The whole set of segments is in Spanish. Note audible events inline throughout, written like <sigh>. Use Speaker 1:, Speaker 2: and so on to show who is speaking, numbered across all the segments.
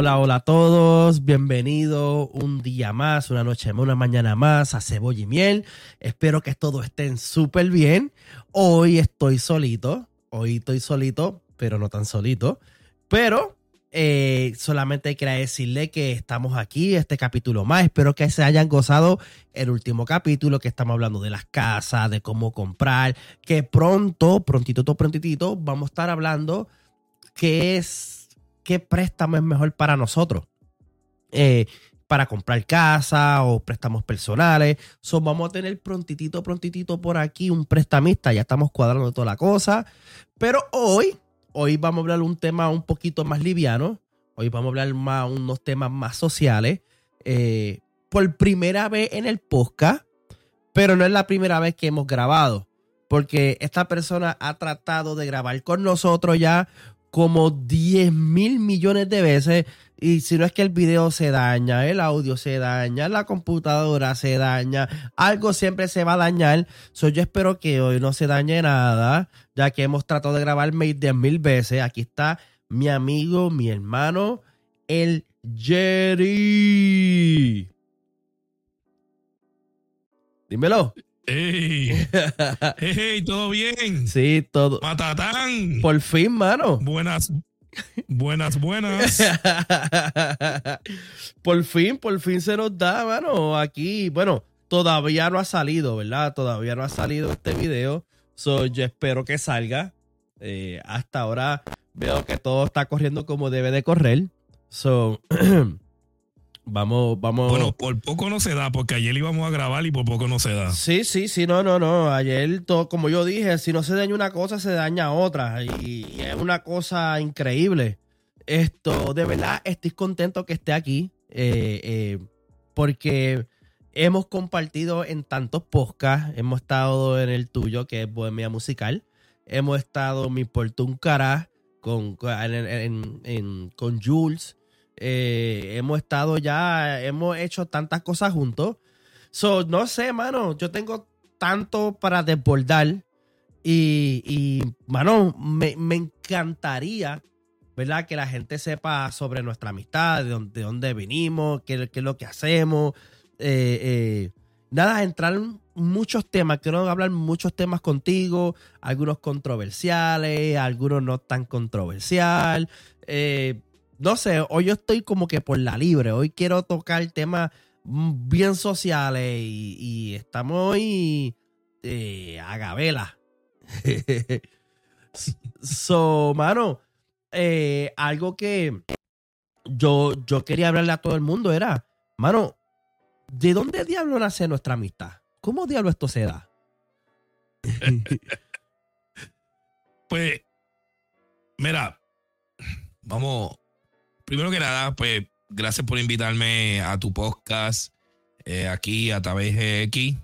Speaker 1: Hola, hola a todos, bienvenido un día más, una noche más, una mañana más a Cebolla y Miel. Espero que todos estén súper bien. Hoy estoy solito, hoy estoy solito, pero no tan solito. Pero eh, solamente quería decirle que estamos aquí, este capítulo más. Espero que se hayan gozado el último capítulo, que estamos hablando de las casas, de cómo comprar, que pronto, prontito, prontitito, vamos a estar hablando qué es qué préstamo es mejor para nosotros. Eh, para comprar casa o préstamos personales. So, vamos a tener prontitito, prontitito por aquí un prestamista. Ya estamos cuadrando toda la cosa. Pero hoy, hoy vamos a hablar un tema un poquito más liviano. Hoy vamos a hablar más unos temas más sociales. Eh, por primera vez en el podcast, pero no es la primera vez que hemos grabado. Porque esta persona ha tratado de grabar con nosotros ya como 10 mil millones de veces. Y si no es que el video se daña, el audio se daña, la computadora se daña, algo siempre se va a dañar. So, yo espero que hoy no se dañe nada, ya que hemos tratado de grabar 10 mil veces. Aquí está mi amigo, mi hermano, el Jerry. Dímelo. <laughs>
Speaker 2: ¡Ey! ¡Ey! ¿Todo bien?
Speaker 1: Sí, todo.
Speaker 2: ¡Matatán!
Speaker 1: Por fin, mano.
Speaker 2: Buenas, buenas, buenas. <laughs>
Speaker 1: por fin, por fin se nos da, mano. Aquí, bueno, todavía no ha salido, ¿verdad? Todavía no ha salido este video. So, yo espero que salga. Eh, hasta ahora veo que todo está corriendo como debe de correr. So, <clears throat> Vamos, vamos.
Speaker 2: Bueno, por poco no se da, porque ayer íbamos a grabar y por poco no se da.
Speaker 1: Sí, sí, sí, no, no, no. Ayer, todo, como yo dije, si no se daña una cosa, se daña otra. Y, es una cosa increíble. Esto, de verdad, estoy contento que esté aquí. Eh, eh, porque hemos compartido en tantos podcasts. Hemos estado en el tuyo, que es Bohemia Musical. Hemos estado en mi Portun Cara con, con Jules. Eh, hemos estado ya, hemos hecho tantas cosas juntos. So, no sé, mano, yo tengo tanto para desbordar. Y, y mano, me, encantaría, ¿verdad? Que la gente sepa sobre nuestra amistad, de dónde, dónde venimos, qué, es lo que hacemos. Eh, eh, nada, entrar en muchos temas. Quiero hablar muchos temas contigo, algunos controversiales, algunos no tan controversial. Eh, no sé, hoy yo estoy como que por la libre. Hoy quiero tocar temas bien sociales y, estamos hoy eh, a gabela. <laughs> so, mano, eh, algo que yo, yo quería hablarle a todo el mundo era, mano, ¿de dónde diablo nace nuestra amistad? ¿Cómo diablo esto se da? <laughs>
Speaker 2: pues, mira, vamos, primero que nada, pues gracias por invitarme a tu podcast eh, aquí a través de X.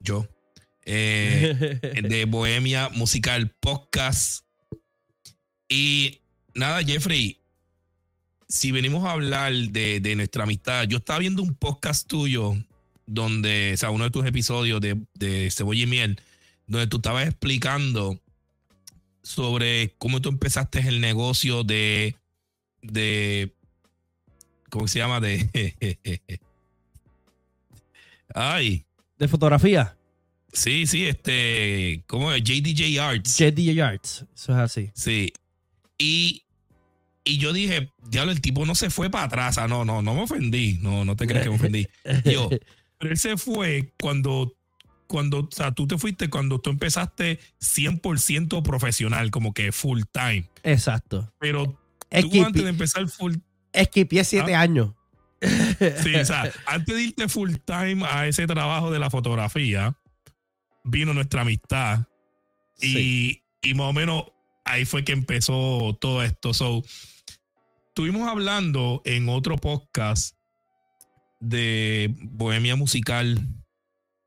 Speaker 2: Yo. Eh, <laughs> de Bohemia Musical Podcast. Y nada, Jeffrey, si venimos a hablar de, nuestra amistad, yo estaba viendo un podcast tuyo donde, o sea, uno de tus episodios de, de Cebolla y Miel, donde tú estabas explicando sobre cómo tú empezaste el negocio de de. ¿Cómo se llama? De. <laughs> Ay.
Speaker 1: De fotografía.
Speaker 2: Sí, sí, este. ¿Cómo es? JDJ Arts.
Speaker 1: JDJ Arts. Eso es así.
Speaker 2: Sí. Y. Y yo dije, diablo, el tipo no se fue para atrás. Ah, no, no, no me ofendí. No, no te crees que me ofendí. <laughs> Yo, pero él se fue cuando cuando, o sea, tú te fuiste cuando tú empezaste 100% profesional, como que full time.
Speaker 1: Exacto.
Speaker 2: Pero tú antes de empezar full.
Speaker 1: Esquipié siete ¿Ah? años. <laughs>
Speaker 2: Sí, o sea, antes de irte full time a ese trabajo de la fotografía, vino nuestra amistad. Y, y más o menos ahí fue que empezó todo esto. So, estuvimos hablando en otro podcast de Bohemia Musical,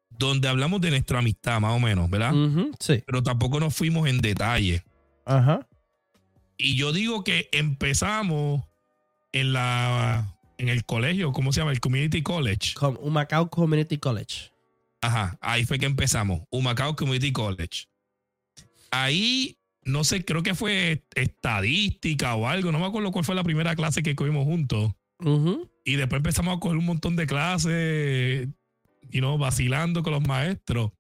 Speaker 2: donde hablamos de nuestra amistad, más o menos, ¿verdad?
Speaker 1: sí.
Speaker 2: Pero tampoco nos fuimos en detalle.
Speaker 1: Ajá.
Speaker 2: Y yo digo que empezamos en la en el colegio, ¿cómo se llama? El Community College.
Speaker 1: Humacao Community College.
Speaker 2: Ajá, ahí fue que empezamos. Humacao Community College. Ahí no sé, creo que fue estadística o algo, no me acuerdo cuál fue la primera clase que cogimos juntos. Y después empezamos a coger un montón de clases, y no vacilando con los maestros.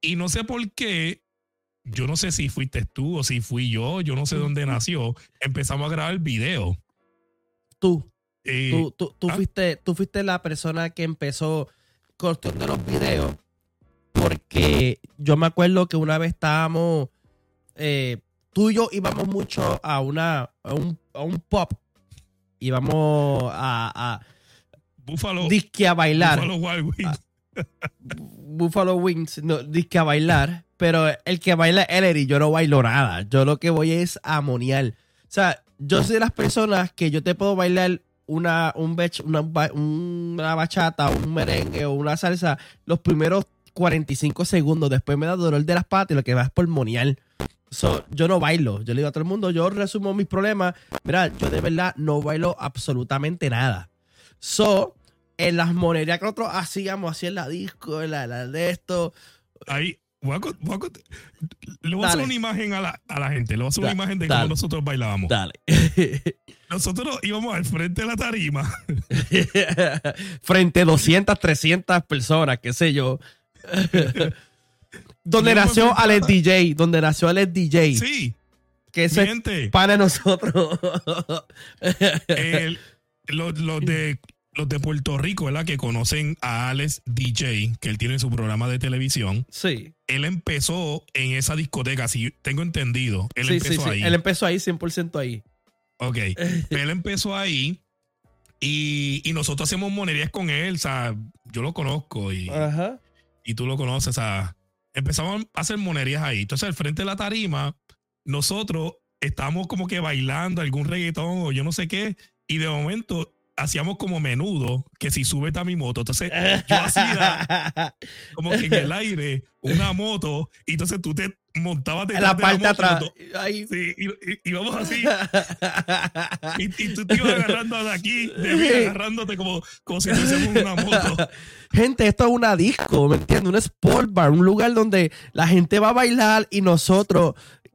Speaker 2: Y no sé por qué, yo no sé si fuiste tú o si fui yo, yo no sé dónde nació. Empezamos a grabar video.
Speaker 1: Tú, tú, tú, tú
Speaker 2: ah.
Speaker 1: fuiste, tú fuiste la persona que empezó con esto de los videos. Porque yo me acuerdo que una vez estábamos, eh, tú y yo íbamos mucho a una, a un, a un pop. Íbamos a, a
Speaker 2: Buffalo,
Speaker 1: disque a bailar.
Speaker 2: Buffalo Wild Wings. <laughs>
Speaker 1: Buffalo Wings, no, disque a bailar, pero el que baila es él y yo no bailo nada. Yo lo que voy es a moniar. O sea, yo soy de las personas que yo te puedo bailar una, un bech- una, una bachata, un merengue o una salsa los primeros 45 segundos. Después me da dolor de las patas y lo que va es por. So, yo no bailo. Yo le digo a todo el mundo, yo resumo mis problemas. Mira, yo de verdad no bailo absolutamente nada. So, en las monerías que nosotros hacíamos, así en la disco, en la, la de esto.
Speaker 2: Ahí, voy a, voy a le voy a hacer una imagen a la, a la gente. Le voy a hacer
Speaker 1: Da-
Speaker 2: una imagen de
Speaker 1: dale.
Speaker 2: cómo nosotros bailábamos.
Speaker 1: Dale. <laughs>
Speaker 2: Nosotros íbamos al frente de la tarima. <laughs>
Speaker 1: Frente a 200, 300 personas, qué sé yo. <laughs> donde nació Alex DJ, donde nació Alex DJ,
Speaker 2: Sí,
Speaker 1: que ese es de nosotros.
Speaker 2: el- los, los de, los de Puerto Rico, ¿verdad? Que conocen a Alex DJ, que él tiene su programa de televisión.
Speaker 1: sí,
Speaker 2: Él empezó en esa discoteca, si tengo entendido. Él
Speaker 1: sí, sí,
Speaker 2: empezó
Speaker 1: sí.
Speaker 2: ahí.
Speaker 1: Él empezó ahí, 100% ahí.
Speaker 2: Ok. <laughs> él empezó ahí y, y nosotros hacemos monerías con él. O sea, yo lo conozco y,
Speaker 1: Ajá.
Speaker 2: y tú lo conoces. O sea, empezamos a hacer monerías ahí. Entonces, al frente de la tarima, nosotros estábamos como que bailando algún reggaetón o yo no sé qué. Y de momento hacíamos como menudo que si sube a mi moto. Entonces, yo hacía <laughs> como que en el aire una moto y entonces tú te montabas detrás
Speaker 1: la
Speaker 2: de
Speaker 1: parte de
Speaker 2: moto y
Speaker 1: atrás. Ahí.
Speaker 2: Sí, y, y- y vamos así. <laughs> Y, y tú te ibas agarrando de aquí, de mí, agarrándote como, como si tuviésemos una moto. <laughs>
Speaker 1: Gente, esto es una disco, ¿me entiendes? Un sport bar, un lugar donde la gente va a bailar y nosotros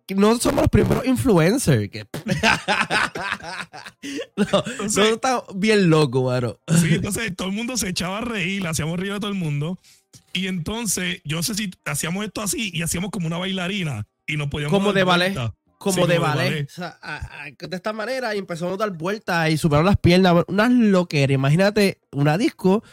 Speaker 1: no somos los primeros influencers. que- <laughs> no, nosotros estamos bien locos, mano.
Speaker 2: Sí, entonces todo el mundo se echaba a reír, le hacíamos reír a todo el mundo. Y entonces, yo no sé si hacíamos esto así y hacíamos como una bailarina y nos podíamos.
Speaker 1: Como de ballet. Como
Speaker 2: Sí, como de
Speaker 1: ballet.
Speaker 2: ballet.
Speaker 1: O sea, a- a- de esta manera y empezamos a dar vueltas y superaron las piernas. Unas loqueras. Imagínate una disco,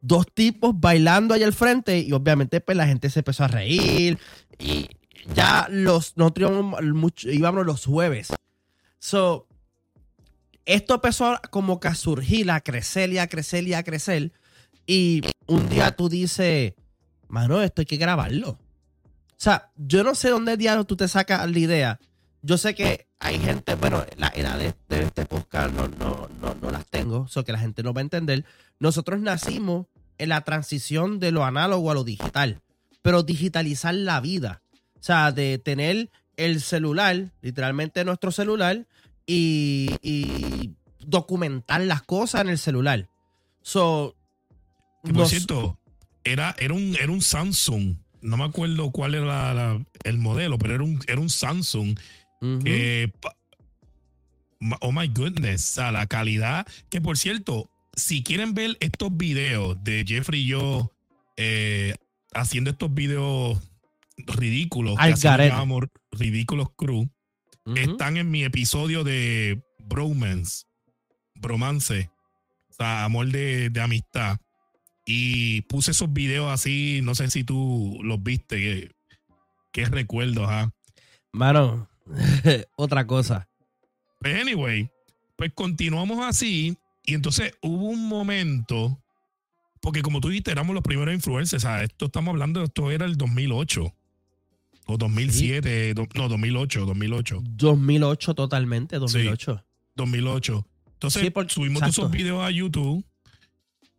Speaker 1: dos tipos bailando allá al frente y obviamente pues la gente se empezó a reír y ya los, nosotros íbamos, mucho- íbamos los jueves. So, esto empezó como que a surgir, a crecer y a crecer y a crecer. Y un día tú dices, mano, esto hay que grabarlo. O sea, yo no sé dónde diablos tú te sacas la idea. Yo sé que hay gente, bueno, la edad de, de este podcast no, no, no, no las tengo, eso que la gente no va a entender. Nosotros nacimos en la transición de lo análogo a lo digital, pero digitalizar la vida. O sea, de tener el celular, literalmente nuestro celular, y, y documentar las cosas en el celular. So,
Speaker 2: Que por
Speaker 1: nos-
Speaker 2: cierto, era, era, un, era un Samsung. No me acuerdo cuál era la- la- el modelo, pero era un, era un Samsung que, oh my goodness, o sea, la calidad. Que por cierto, si quieren ver estos videos de Jeffrey y yo eh, haciendo estos videos ridículos, que
Speaker 1: Al garete.
Speaker 2: llamamos ridículos crew,
Speaker 1: Ujú.
Speaker 2: están en mi episodio de Bromance, Bromance, o sea, amor de, de amistad. Y puse esos videos así, no sé si tú los viste, qué, qué recuerdos, ¿ah?
Speaker 1: Mano, <laughs> otra cosa.
Speaker 2: Pues anyway, pues continuamos así y entonces hubo un momento, porque como tú dijiste, éramos los primeros influencers, o sea, esto estamos hablando, esto era el 2008 o 2007, do- no, 2008, 2008,
Speaker 1: 2008 totalmente, 2008.
Speaker 2: 2008. Entonces
Speaker 1: Sí, por-
Speaker 2: subimos todos esos
Speaker 1: exacto.
Speaker 2: videos a YouTube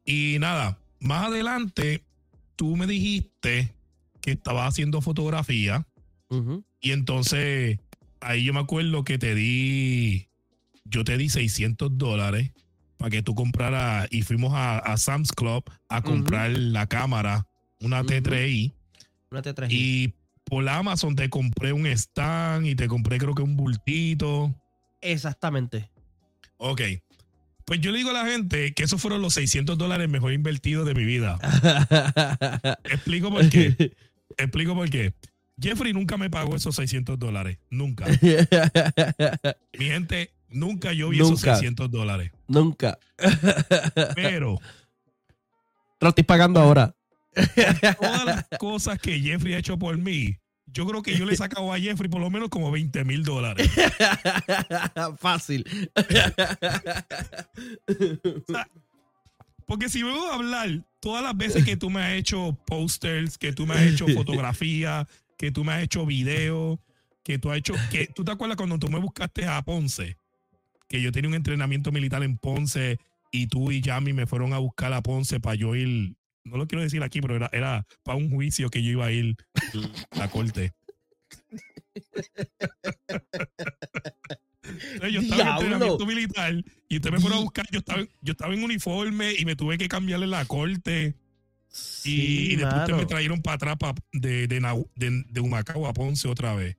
Speaker 2: y nada, más adelante tú me dijiste que estabas haciendo fotografía
Speaker 1: Ujú.
Speaker 2: y entonces ahí yo me acuerdo que te di, yo te di 600 dólares para que tú compraras y fuimos a, a Sam's Club a comprar la cámara, una
Speaker 1: Ujú.
Speaker 2: T3i
Speaker 1: Una T3.
Speaker 2: y por Amazon te compré un stand y te compré creo que un bultito.
Speaker 1: Exactamente.
Speaker 2: Ok. Pues yo le digo a la gente que esos fueron los 600 dólares mejor invertidos de mi vida. <laughs> Explico por qué. <laughs> Explico por qué. Jeffrey nunca me pagó esos 600 dólares. Nunca. <laughs> Mi gente, nunca yo vi esos
Speaker 1: Nunca.
Speaker 2: 600 dólares.
Speaker 1: Nunca.
Speaker 2: Pero
Speaker 1: Te lo estoy pagando ahora.
Speaker 2: todas las cosas que Jeffrey ha hecho por mí, yo creo que yo le he sacado a Jeffrey por lo menos como 20 mil dólares. <laughs>
Speaker 1: Fácil. <laughs>
Speaker 2: Porque si vengo a hablar todas las veces que tú me has hecho posters, que tú me has hecho fotografía, que tú me has hecho video, que tú has hecho, que tú te acuerdas cuando tú me buscaste a Ponce, que yo tenía un entrenamiento militar en Ponce y tú y Yami me fueron a buscar a Ponce para yo ir, no lo quiero decir aquí, pero era, era para un juicio que yo iba a ir a la corte. Entonces, yo estaba en
Speaker 1: Diablo.
Speaker 2: entrenamiento militar y usted me fueron a buscar. Yo estaba, en- yo estaba en uniforme y me tuve que cambiarle la corte.
Speaker 1: Sí,
Speaker 2: y después ustedes me trajeron para atrás pa- de, de, Nau- de, de Humacao a Ponce otra vez.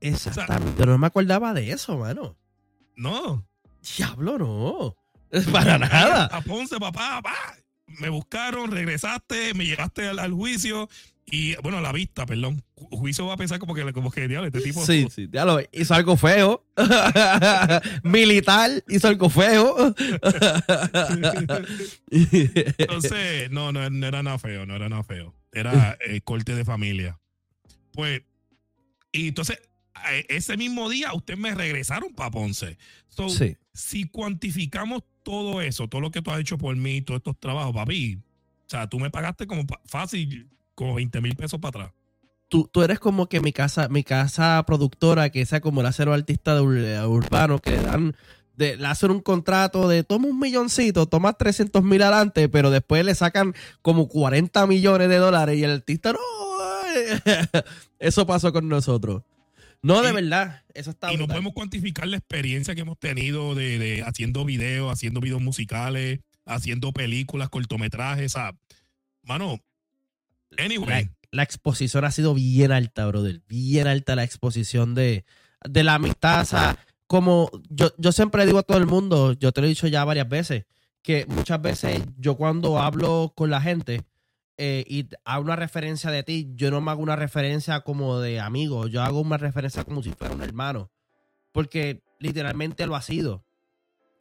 Speaker 1: Exactamente. Pero no me acordaba de eso, mano.
Speaker 2: No.
Speaker 1: Diablo, no. <laughs> Para nada.
Speaker 2: A Ponce, papá, papá. Me buscaron, regresaste, me llevaste al, al juicio y, bueno, a la vista, perdón. Ju- Juicio va a pensar como que, como que diablo, este tipo.
Speaker 1: Sí, sí, ya lo hizo algo feo. <laughs> Militar hizo algo feo. <laughs>
Speaker 2: Entonces, no, no, no era nada feo, no era nada feo. Era eh, corte de familia. Pues, y entonces, ese mismo día, ustedes me regresaron para Ponce. So,
Speaker 1: sí.
Speaker 2: Si cuantificamos todo eso, todo lo que tú has hecho por mí, todos estos trabajos, papi, o sea, tú me pagaste como fácil, como 20 mil pesos para atrás.
Speaker 1: Tú, tú eres como que mi casa, mi casa productora, que sea como el acero artista de ur- urbano, que le dan, de, le hacen un contrato de toma un milloncito, toma 300 mil adelante, pero después le sacan como 40 millones de dólares y el artista no. <laughs> Eso pasó con nosotros. No, de
Speaker 2: Y-
Speaker 1: verdad, eso está
Speaker 2: y no podemos cuantificar la experiencia que hemos tenido de, de haciendo videos, haciendo videos musicales, haciendo películas, cortometrajes, o sea, mano, anyway.
Speaker 1: la, la exposición ha sido bien alta, brother. Bien alta la exposición de, de la amistad. O sea, como yo, yo siempre digo a todo el mundo, yo te lo he dicho ya varias veces, que muchas veces yo cuando hablo con la gente eh, y hago una referencia de ti, yo no me hago una referencia como de amigo, yo hago una referencia como si fuera un hermano. Porque literalmente lo ha sido.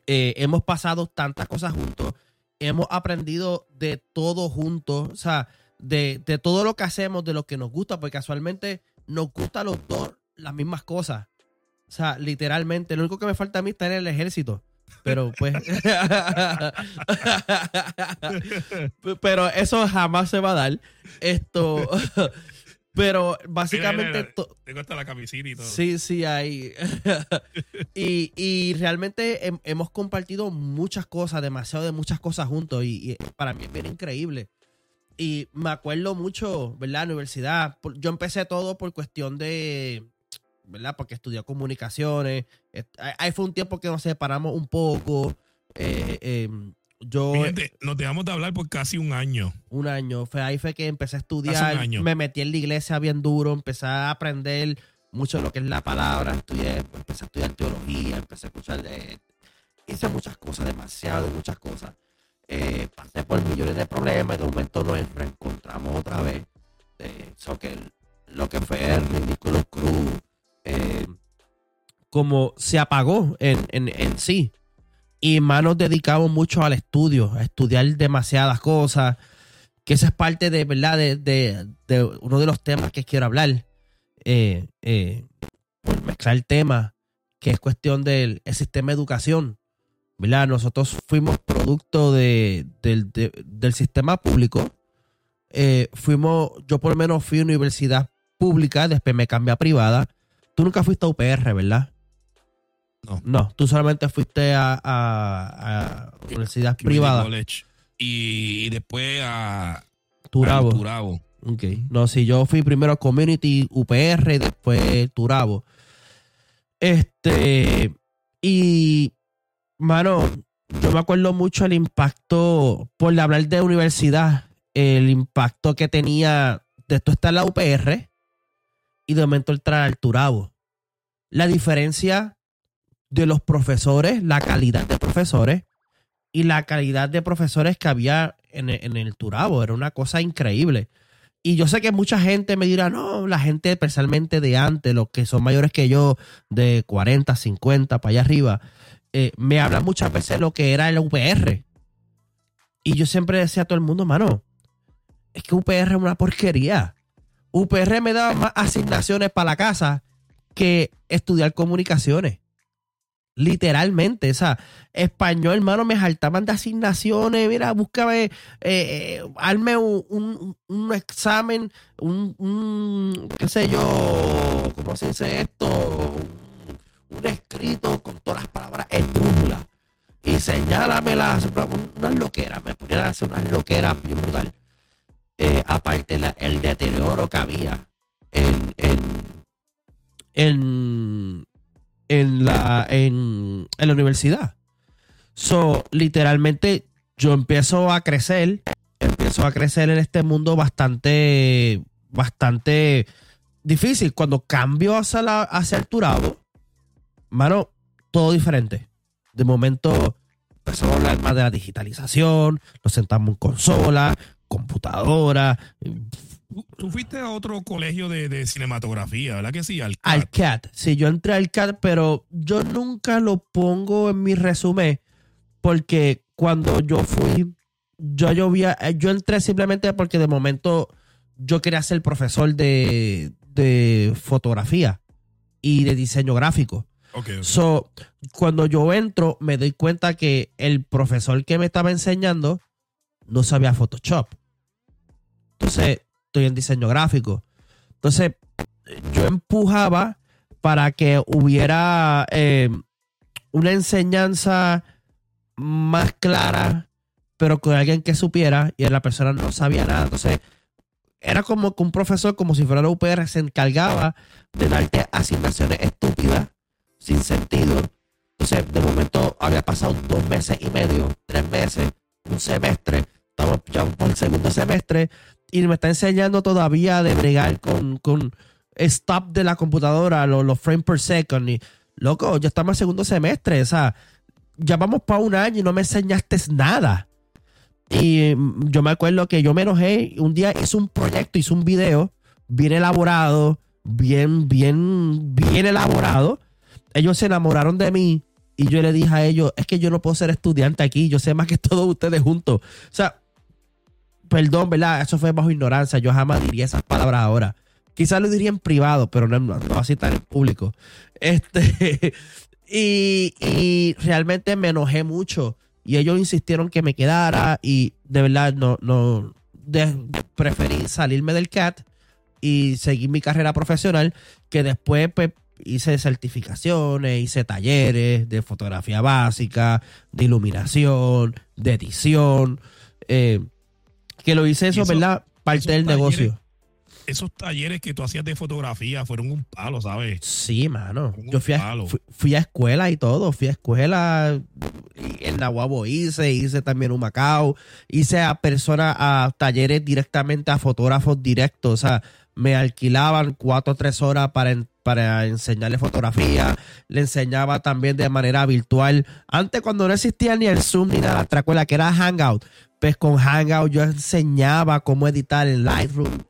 Speaker 1: Eh, hemos pasado tantas cosas juntos, hemos aprendido de todo juntos, o sea, de, de todo lo que hacemos, de lo que nos gusta, porque casualmente nos gusta a los dos las mismas cosas. O sea, literalmente, lo único que me falta a mí está en el ejército. Pero pues. <laughs> pero eso jamás se va a dar. Esto. <laughs> pero básicamente.
Speaker 2: Mira, mira, Tengo hasta la camisita y todo.
Speaker 1: Sí, sí, hay. <laughs> y, y realmente hem- hemos compartido muchas cosas, demasiado de muchas cosas juntos. Y, y para mí es bien increíble. Y me acuerdo mucho, ¿verdad? La universidad. Yo empecé todo por cuestión de. ¿Verdad? Porque estudié comunicaciones. Ahí- fue un tiempo que nos separamos un poco. Eh, eh, yo.
Speaker 2: Gente, nos dejamos de hablar por casi un año.
Speaker 1: Un año. Fue ahí fue que empecé a estudiar.
Speaker 2: un año.
Speaker 1: Me metí en la iglesia bien duro. Empecé a aprender mucho de lo que es la palabra. Estudié, empecé a estudiar teología. Empecé a escuchar. eh, hice muchas cosas, demasiado, muchas cosas. Eh, pasé por millones de problemas. De momento nos reencontramos otra vez. So que lo que fue el ridículo cruz. Eh, como se apagó en, sí. Y más nos dedicamos mucho al estudio, a estudiar demasiadas cosas, que esa es parte de, ¿verdad? De, uno de los temas que quiero hablar. Eh, eh, mezclar el tema, que es cuestión del el sistema de educación. ¿verdad? Nosotros fuimos producto de- del sistema público. Eh, fuimos, yo por lo menos fui a universidad pública, después me cambié a privada. Tú nunca fuiste a UPR, ¿verdad?
Speaker 2: No.
Speaker 1: No, tú solamente fuiste a, a- a universidad privada.
Speaker 2: College. Y, y después a
Speaker 1: Turabo.
Speaker 2: Turabo.
Speaker 1: Ok. No, si yo fui primero a Community, UPR, y después Turabo. Este. Y. Mano, yo me acuerdo mucho el impacto, por hablar de universidad, el impacto que tenía de esto está en la UPR. Y de momento entrar al Turabo. La diferencia de los profesores, la calidad de profesores y la calidad de profesores que había en el, en el Turabo. Era una cosa increíble. Y yo sé que mucha gente me dirá, no, la gente especialmente de antes, los que son mayores que yo, de 40, 50, para allá arriba, eh, me hablan muchas veces lo que era el UPR. Y yo siempre decía a todo el mundo, mano, es que UPR es una porquería. UPR me daba más asignaciones para la casa que estudiar comunicaciones. Literalmente, o sea, español, hermano, me saltaban de asignaciones. Mira, búscame, eh, eh, un, un- examen, un, un, qué sé yo, ¿cómo se dice esto? Un, escrito con todas las palabras en brújula. Y señálamelas, unas loqueras, me ponían a hacer unas loqueras bien brutal. Eh, aparte, la- el deterioro que había en, en, en, la, en, en la universidad. So, literalmente, yo empiezo a crecer, empiezo a crecer en este mundo bastante, bastante difícil. Cuando cambio hacia, la, hacia el Turabo, mano, todo diferente. De momento, empezamos a hablar más de la digitalización, nos sentamos en consola, computadora,
Speaker 2: Tú, fuiste a otro colegio de, de cinematografía, ¿verdad que sí? Al
Speaker 1: al CAT. Sí, yo entré al CAT, pero yo nunca lo pongo en mi resumen porque cuando yo fui, yo, yo, a- yo entré simplemente porque de momento yo quería ser profesor de, de fotografía y de diseño gráfico.
Speaker 2: Ok, ok.
Speaker 1: So, cuando yo entro, me doy cuenta que el profesor que me estaba enseñando no sabía Photoshop. Entonces, estoy en diseño gráfico. Entonces, yo empujaba para que hubiera eh, una enseñanza más clara, pero con alguien que supiera y la persona no sabía nada. Entonces, era como que un profesor, como si fuera la UPR, se encargaba de darte asignaciones estúpidas, sin sentido. Entonces, de momento había pasado dos meses y medio, tres meses, un semestre. Estamos ya por el segundo semestre y me está enseñando todavía de bregar con, con stop de la computadora, los, frames per second. Y, loco, ya estamos en segundo semestre. O sea, ya vamos para un año y no me enseñaste nada. Y mm, yo me acuerdo que yo me enojé. Un día hice un proyecto, hice un video bien elaborado, bien, bien, bien elaborado. Ellos se enamoraron de mí y yo le dije a ellos, es que yo no puedo ser estudiante aquí, yo sé más que <laughs> todos ustedes juntos. O sea, perdón, ¿verdad? Eso fue bajo ignorancia, yo jamás diría esas palabras ahora. Quizás lo diría en privado, pero no, no, no así tan en público. Este, <laughs> y, y realmente me enojé mucho. Y ellos insistieron que me quedara y de verdad no, no, preferí salirme del CAT y seguir mi carrera profesional, que después pues, hice certificaciones, hice talleres de fotografía básica, de iluminación, de edición, eh, que lo hice eso,
Speaker 2: eso-
Speaker 1: ¿verdad? Parte del
Speaker 2: talleres-
Speaker 1: negocio.
Speaker 2: Esos talleres que tú hacías de fotografía fueron un palo, ¿sabes?
Speaker 1: Sí, mano. Yo fui a, fui, fui a escuela y todo. Fui a escuela. En Nahuabo hice, hice también un Macao. Hice a personas, a talleres directamente a fotógrafos directos. O sea, me alquilaban cuatro o tres horas para, en- para enseñarle fotografía. Le enseñaba también de manera virtual. Antes, cuando no existía ni el Zoom ni nada, ¿te acuerdas que era Hangout? Pues con Hangout yo enseñaba cómo editar en Lightroom.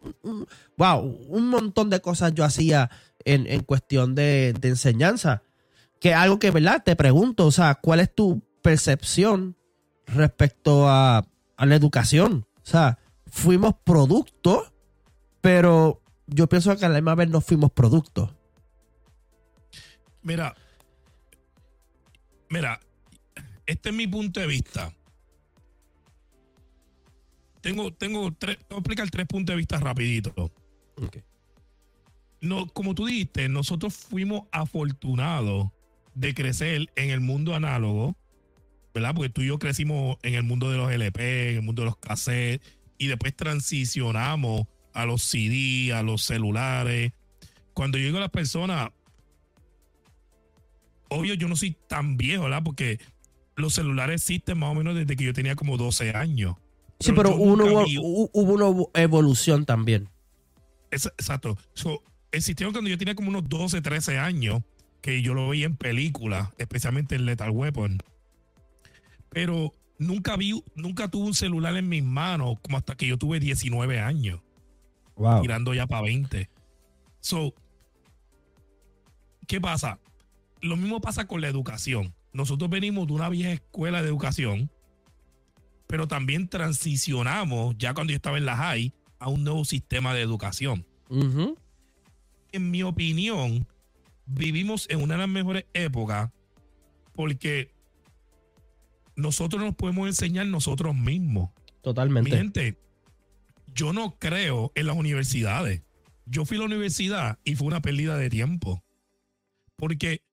Speaker 1: Wow, un montón de cosas yo hacía en, en cuestión de, de enseñanza. Que algo que, ¿verdad? Te pregunto, o sea, ¿cuál es tu percepción respecto a, la educación? O sea, fuimos productos, pero yo pienso que a la misma vez no fuimos productos.
Speaker 2: Mira, mira, este es mi punto de vista. Tengo, tengo tres, voy a explicar tres puntos de vista rapidito. No, como tú dijiste, nosotros fuimos afortunados de crecer en el mundo análogo, ¿verdad? Porque tú y yo crecimos en el mundo de los LP, en el mundo de los cassettes, y después transicionamos a los CD, a los celulares. Cuando yo digo a las personas, obvio yo no soy tan viejo, ¿verdad? Porque los celulares existen más o menos desde que yo tenía como 12 años.
Speaker 1: Sí, pero hubo, una- hubo una evolución también.
Speaker 2: Es- exacto. So, existieron cuando yo tenía como unos 12, 13 años, que yo lo veía en películas, especialmente en Lethal Weapon. Pero nunca vi, nunca tuve un celular en mis manos como hasta que yo tuve 19 años,
Speaker 1: Wow.
Speaker 2: tirando ya para 20. So, ¿qué pasa? Lo mismo pasa con la educación. Nosotros venimos de una vieja escuela de educación, pero también transicionamos, ya cuando yo estaba en la high, a un nuevo sistema de educación. En mi opinión, vivimos en una de las mejores épocas porque nosotros nos podemos enseñar nosotros mismos. Mi
Speaker 1: Totalmente.
Speaker 2: gente, yo no creo en las universidades. Yo fui a la universidad y fue una pérdida de tiempo. Porque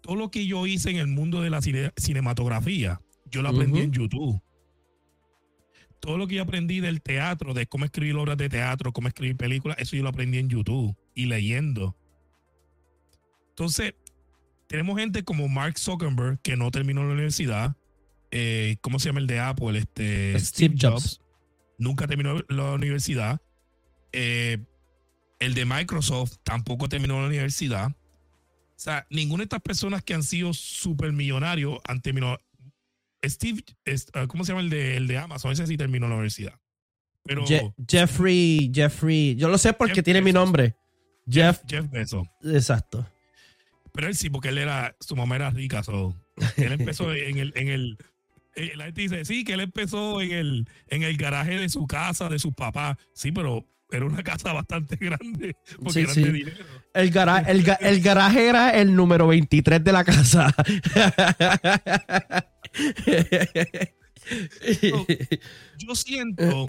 Speaker 2: todo lo que yo hice en el mundo de la cine- cinematografía, yo lo aprendí en YouTube. Todo lo que yo aprendí del teatro, de cómo escribir obras de teatro, cómo escribir películas, eso yo lo aprendí en YouTube y leyendo. Entonces, tenemos gente como Mark Zuckerberg, que no terminó la universidad. Eh, ¿Cómo se llama el de Apple? Este,
Speaker 1: Steve Jobs.
Speaker 2: Nunca terminó la universidad. Eh, el de Microsoft tampoco terminó la universidad. O sea, ninguna de estas personas que han sido supermillonarios han terminado. Steve, es- ah, ¿cómo se llama el de, el de Amazon? Ese sí terminó la universidad. Pero
Speaker 1: Je- Jeffrey, Jeffrey. Yo lo sé porque
Speaker 2: Jeff
Speaker 1: tiene mi nombre. Jeff,
Speaker 2: Jeff Bezos.
Speaker 1: exacto.
Speaker 2: Pero él sí, porque él era, su mamá era rica. so, él empezó <laughs> en el, en el, eh, la gente dice, sí, que él empezó en el, en el garaje de su casa, de sus papás. Sí, pero era una casa <laughs> bastante grande, porque
Speaker 1: Sí,
Speaker 2: eran
Speaker 1: sí.
Speaker 2: de dinero.
Speaker 1: El, gara- el, ga- el garaje era el número 23 de la casa. <laughs> <laughs>
Speaker 2: Yo siento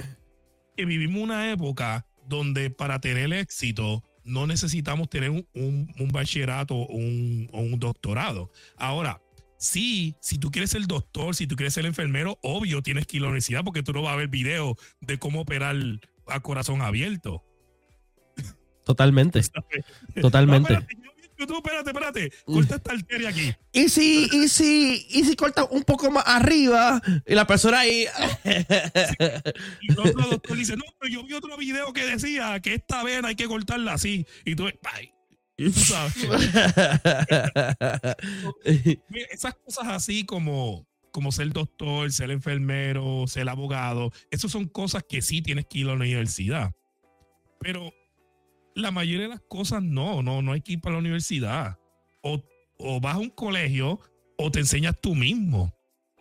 Speaker 2: que vivimos una época donde para tener éxito no necesitamos tener un, un- un bachillerato o un, o un doctorado. Ahora, sí, si tú quieres ser doctor, si tú quieres ser enfermero, obvio tienes que ir a la universidad porque tú no vas a ver videos de cómo operar a corazón abierto.
Speaker 1: Totalmente, <laughs> totalmente.
Speaker 2: No, espérate, espérate. Corta esta arteria aquí.
Speaker 1: Y si, y si, y si corta un poco más arriba y la persona ahí. <laughs>
Speaker 2: Y el otro doctor dice, no, pero yo vi otro video que decía que esta vena hay que cortarla así. Y tú, ay, tú sabes. <laughs> Mira, Esas cosas así como, como ser doctor, ser enfermero, ser abogado, esas son cosas que sí tienes que ir a la universidad. Pero la mayoría de las cosas no, no, no hay que ir para la universidad. O, o vas a un colegio o te enseñas tú mismo.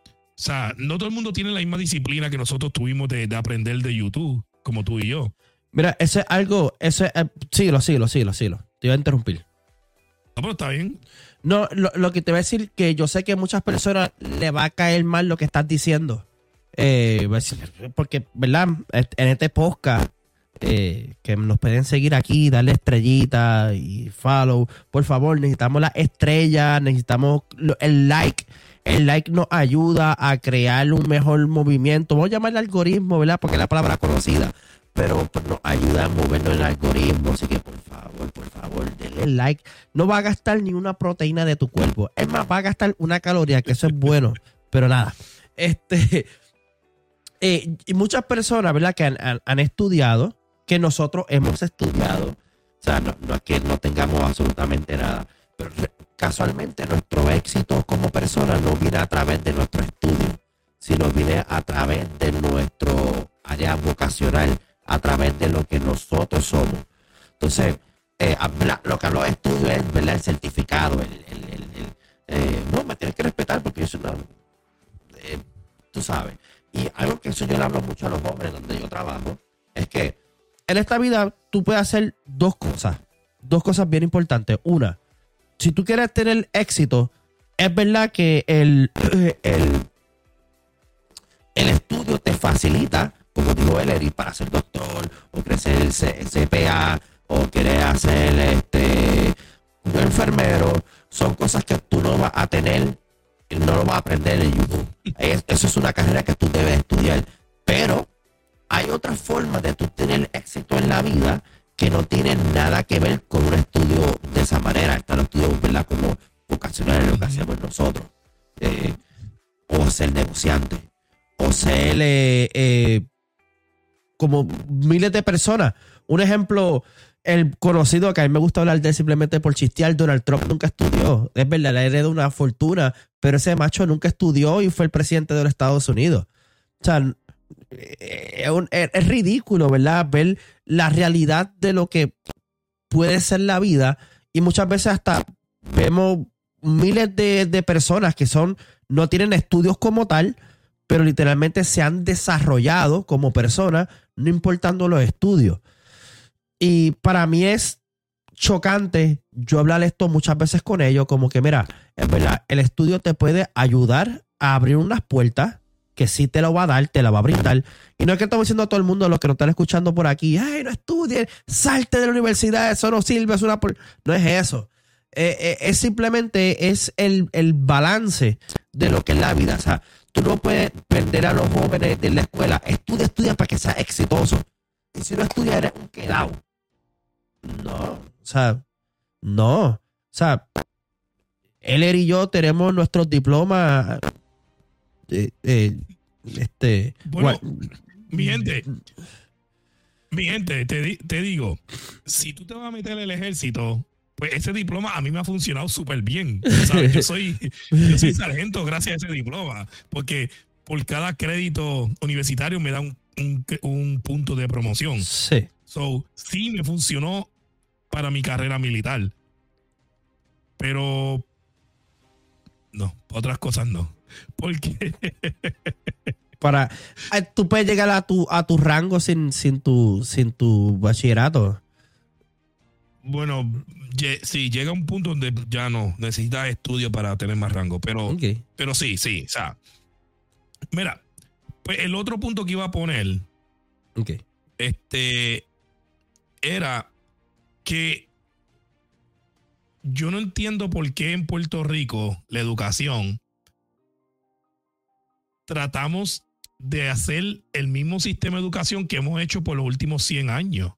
Speaker 2: O sea, no todo el mundo tiene la misma disciplina que nosotros tuvimos de, de aprender de YouTube, como tú y yo.
Speaker 1: Mira, eso es algo, eso es, eh, síguelo, síguelo, síguelo, síguelo. Te iba a interrumpir.
Speaker 2: No, pero está bien.
Speaker 1: No, lo, lo que te voy a decir que yo sé que a muchas personas le va a caer mal lo que estás diciendo. Eh, porque, ¿verdad? En este podcast, eh, que nos pueden seguir aquí, darle estrellita y follow. Por favor, necesitamos las estrellas, necesitamos el like. El like nos ayuda a crear un mejor movimiento. Vamos a llamarle algoritmo, ¿verdad? Porque es la palabra conocida. Pero pues, nos ayuda a movernos el algoritmo. Así que por favor, por favor, denle like. No va a gastar ni una proteína de tu cuerpo. Es más, va a gastar una caloría, que eso es bueno. Pero nada. Este. <laughs> eh, y muchas personas, ¿verdad? Que han- han estudiado, que nosotros hemos estudiado. O sea, no, es que no tengamos absolutamente nada. Pero casualmente nuestro éxito como persona no viene a través de nuestro estudio, sino viene a través de nuestro área vocacional, a través de lo que nosotros somos. Entonces, eh, lo que hablo de estudio es el certificado, el- el- eh, no, me tienes que respetar porque yo soy una, eh, tú sabes. Y algo que eso yo le hablo mucho a los jóvenes donde yo trabajo, es que en esta vida tú puedes hacer dos cosas, dos cosas bien importantes. Una, si tú quieres tener éxito, es verdad que el, <clears throat> el, el estudio te facilita, como dijo él, el ir para ser doctor, o crecer el CPA, o querer hacer este un enfermero, son cosas que tú no vas a tener, y no lo vas a aprender en YouTube. <laughs> Es- Eso es una carrera que tú debes estudiar. Pero hay otras formas de tú tener éxito en la vida que no tienen nada que ver con un estudio de esa manera. Están los estudios, ¿verdad? Como vocacionales, lo que hacemos nosotros. Eh, o ser negociante. O ser eh, eh, como miles de personas. Un ejemplo el conocido que a mí me gusta hablar de simplemente por chistear, Donald Trump nunca estudió. Es verdad, le heredó una fortuna, pero ese macho nunca estudió y fue el presidente de los Estados Unidos. O sea, es- es ridículo, ¿verdad? Ver la realidad de lo que puede ser la vida y muchas veces hasta vemos miles de, de personas que son no tienen estudios como tal, pero literalmente se han desarrollado como personas, no importando los estudios. Y para mí es chocante yo hablar esto muchas veces con ellos, como que mira, es verdad, el estudio te puede ayudar a abrir unas puertas que sí te lo va a dar, te la va a brindar. Y no es que estamos diciendo a todo el mundo, los que nos están escuchando por aquí, ay, no estudien, salte de la universidad, eso no sirve, es una... por-". No es eso. Eh, eh, es simplemente es el, el balance de lo que es la vida. O sea, tú no puedes perder a los jóvenes de la escuela. Estudia, estudia para que seas exitoso. Y si no estudias, eres un quedado. No, o sea, no. O sea, él y yo tenemos nuestros diplomas. Eh, eh, este.
Speaker 2: Bueno, Mi gente, mi gente, te, te digo, si tú te vas a meter en el ejército, pues ese diploma a mí me ha funcionado súper bien. ¿sabes? Yo <laughs> soy, yo soy sargento gracias a ese diploma, porque por cada crédito universitario me da un, un- un punto de promoción.
Speaker 1: Sí.
Speaker 2: So, sí me funcionó para mi carrera militar. Pero no, otras cosas no. Porque
Speaker 1: Para, ah, tú puedes llegar a tu, a tu rango sin, sin, tu, sin tu bachillerato.
Speaker 2: Bueno, sí, llega un punto donde ya no necesitas estudio para tener más rango, pero, pero sí, sí, o sea, mira, pues el otro punto que iba a poner, este, era que yo no entiendo por qué en Puerto Rico la educación tratamos de hacer el mismo sistema de educación que hemos hecho por los últimos 100 años.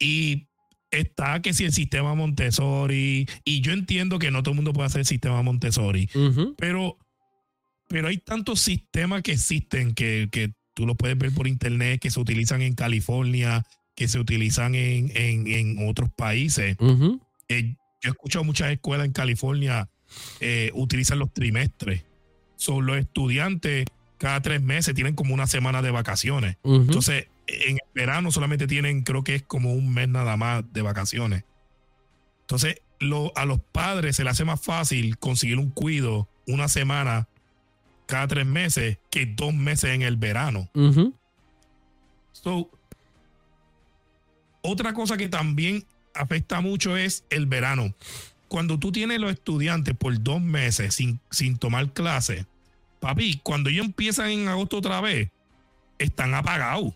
Speaker 2: Y está que si el sistema Montessori, y yo entiendo que no todo el mundo puede hacer el sistema Montessori, pero, pero hay tantos sistemas que existen que, que tú los puedes ver por internet, que se utilizan en California, que se utilizan en, en- en otros países. Eh, yo he escuchado muchas escuelas en California eh, utilizan los trimestres. Son los estudiantes cada tres meses tienen como una semana de vacaciones. Entonces, en el verano solamente tienen, creo que es como un mes nada más de vacaciones. Entonces, lo- a los padres se les hace más fácil conseguir un cuido una semana cada tres meses que dos meses en el verano. So, otra cosa que también afecta mucho es el verano. Cuando tú tienes los estudiantes por dos meses sin, sin tomar clase, papi, cuando ellos empiezan en agosto otra vez, están apagados.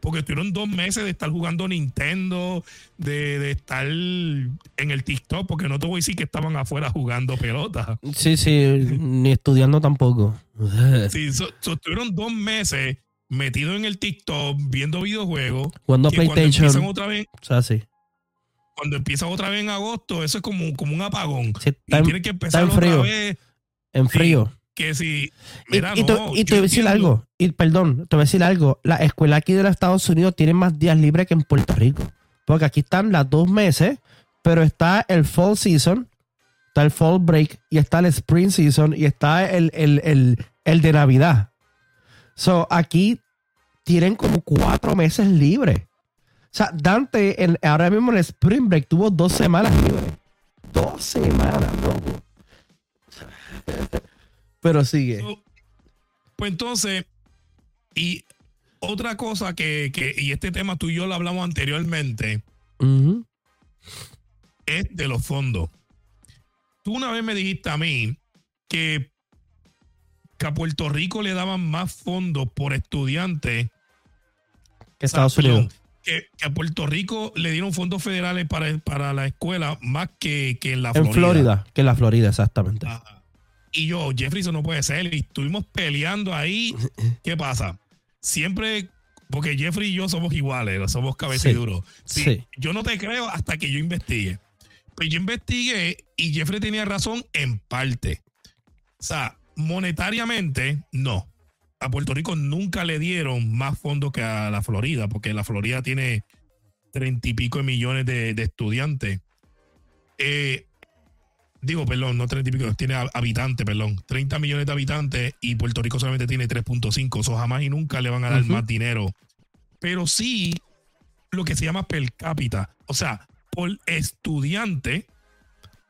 Speaker 2: Porque estuvieron dos meses de estar jugando Nintendo, de, de estar en el TikTok, porque no te voy a decir que estaban afuera jugando pelota.
Speaker 1: Sí, sí, ni estudiando tampoco. <laughs>
Speaker 2: Sí, so- so estuvieron dos meses metidos en el TikTok, viendo videojuegos.
Speaker 1: Cuando
Speaker 2: que cuando empiezan
Speaker 1: PlayStation.
Speaker 2: otra vez,
Speaker 1: O sea, sí.
Speaker 2: Cuando empiezan otra vez en agosto, eso es como, como un apagón.
Speaker 1: Sí,
Speaker 2: Y
Speaker 1: está
Speaker 2: tienen que empezar
Speaker 1: en
Speaker 2: otra
Speaker 1: frío.
Speaker 2: vez
Speaker 1: en frío.
Speaker 2: que si...
Speaker 1: Y,
Speaker 2: Mira,
Speaker 1: y te,
Speaker 2: no,
Speaker 1: y te
Speaker 2: yo
Speaker 1: voy a decir algo. Y perdón, te voy a decir algo. La escuela aquí de los Estados Unidos tiene más días libres que en Puerto Rico. Porque aquí están las dos meses, pero está el fall season, está el fall break, y está el spring season, y está el, el, el, el de Navidad. So, aquí tienen como cuatro meses libres. O sea, Dante en- ahora mismo en el spring break tuvo dos semanas libres. Dos semanas, loco. Pero sigue.
Speaker 2: So, Pues entonces, y otra cosa que, que, y este tema tú y yo lo hablamos anteriormente, es de los fondos. Tú una vez me dijiste a mí que, que a Puerto Rico le daban más fondos por estudiante
Speaker 1: Que Estados Unidos.
Speaker 2: Que, que a Puerto Rico le dieron fondos federales para, para la escuela más que, que en la
Speaker 1: En Florida, que en la Florida, exactamente.
Speaker 2: Ajá. Y yo, Jeffrey, eso no puede ser. Y estuvimos peleando ahí. ¿Qué pasa? Siempre, porque Jeffrey y yo somos iguales, somos cabeciduros. Sí,
Speaker 1: Sí.
Speaker 2: Yo no te creo hasta que yo investigue. Pues yo investigué y Jeffrey tenía razón en parte. O sea, monetariamente, no. A Puerto Rico nunca le dieron más fondos que a la Florida, porque la Florida tiene treinta y pico de millones de, de estudiantes. Eh, digo, perdón, no treinta y pico, tiene hab- habitantes, perdón. 30 millones de habitantes y Puerto Rico solamente tiene 3.5. Eso jamás y nunca le van a dar más dinero. Pero sí lo que se llama per cápita. O sea, por estudiante,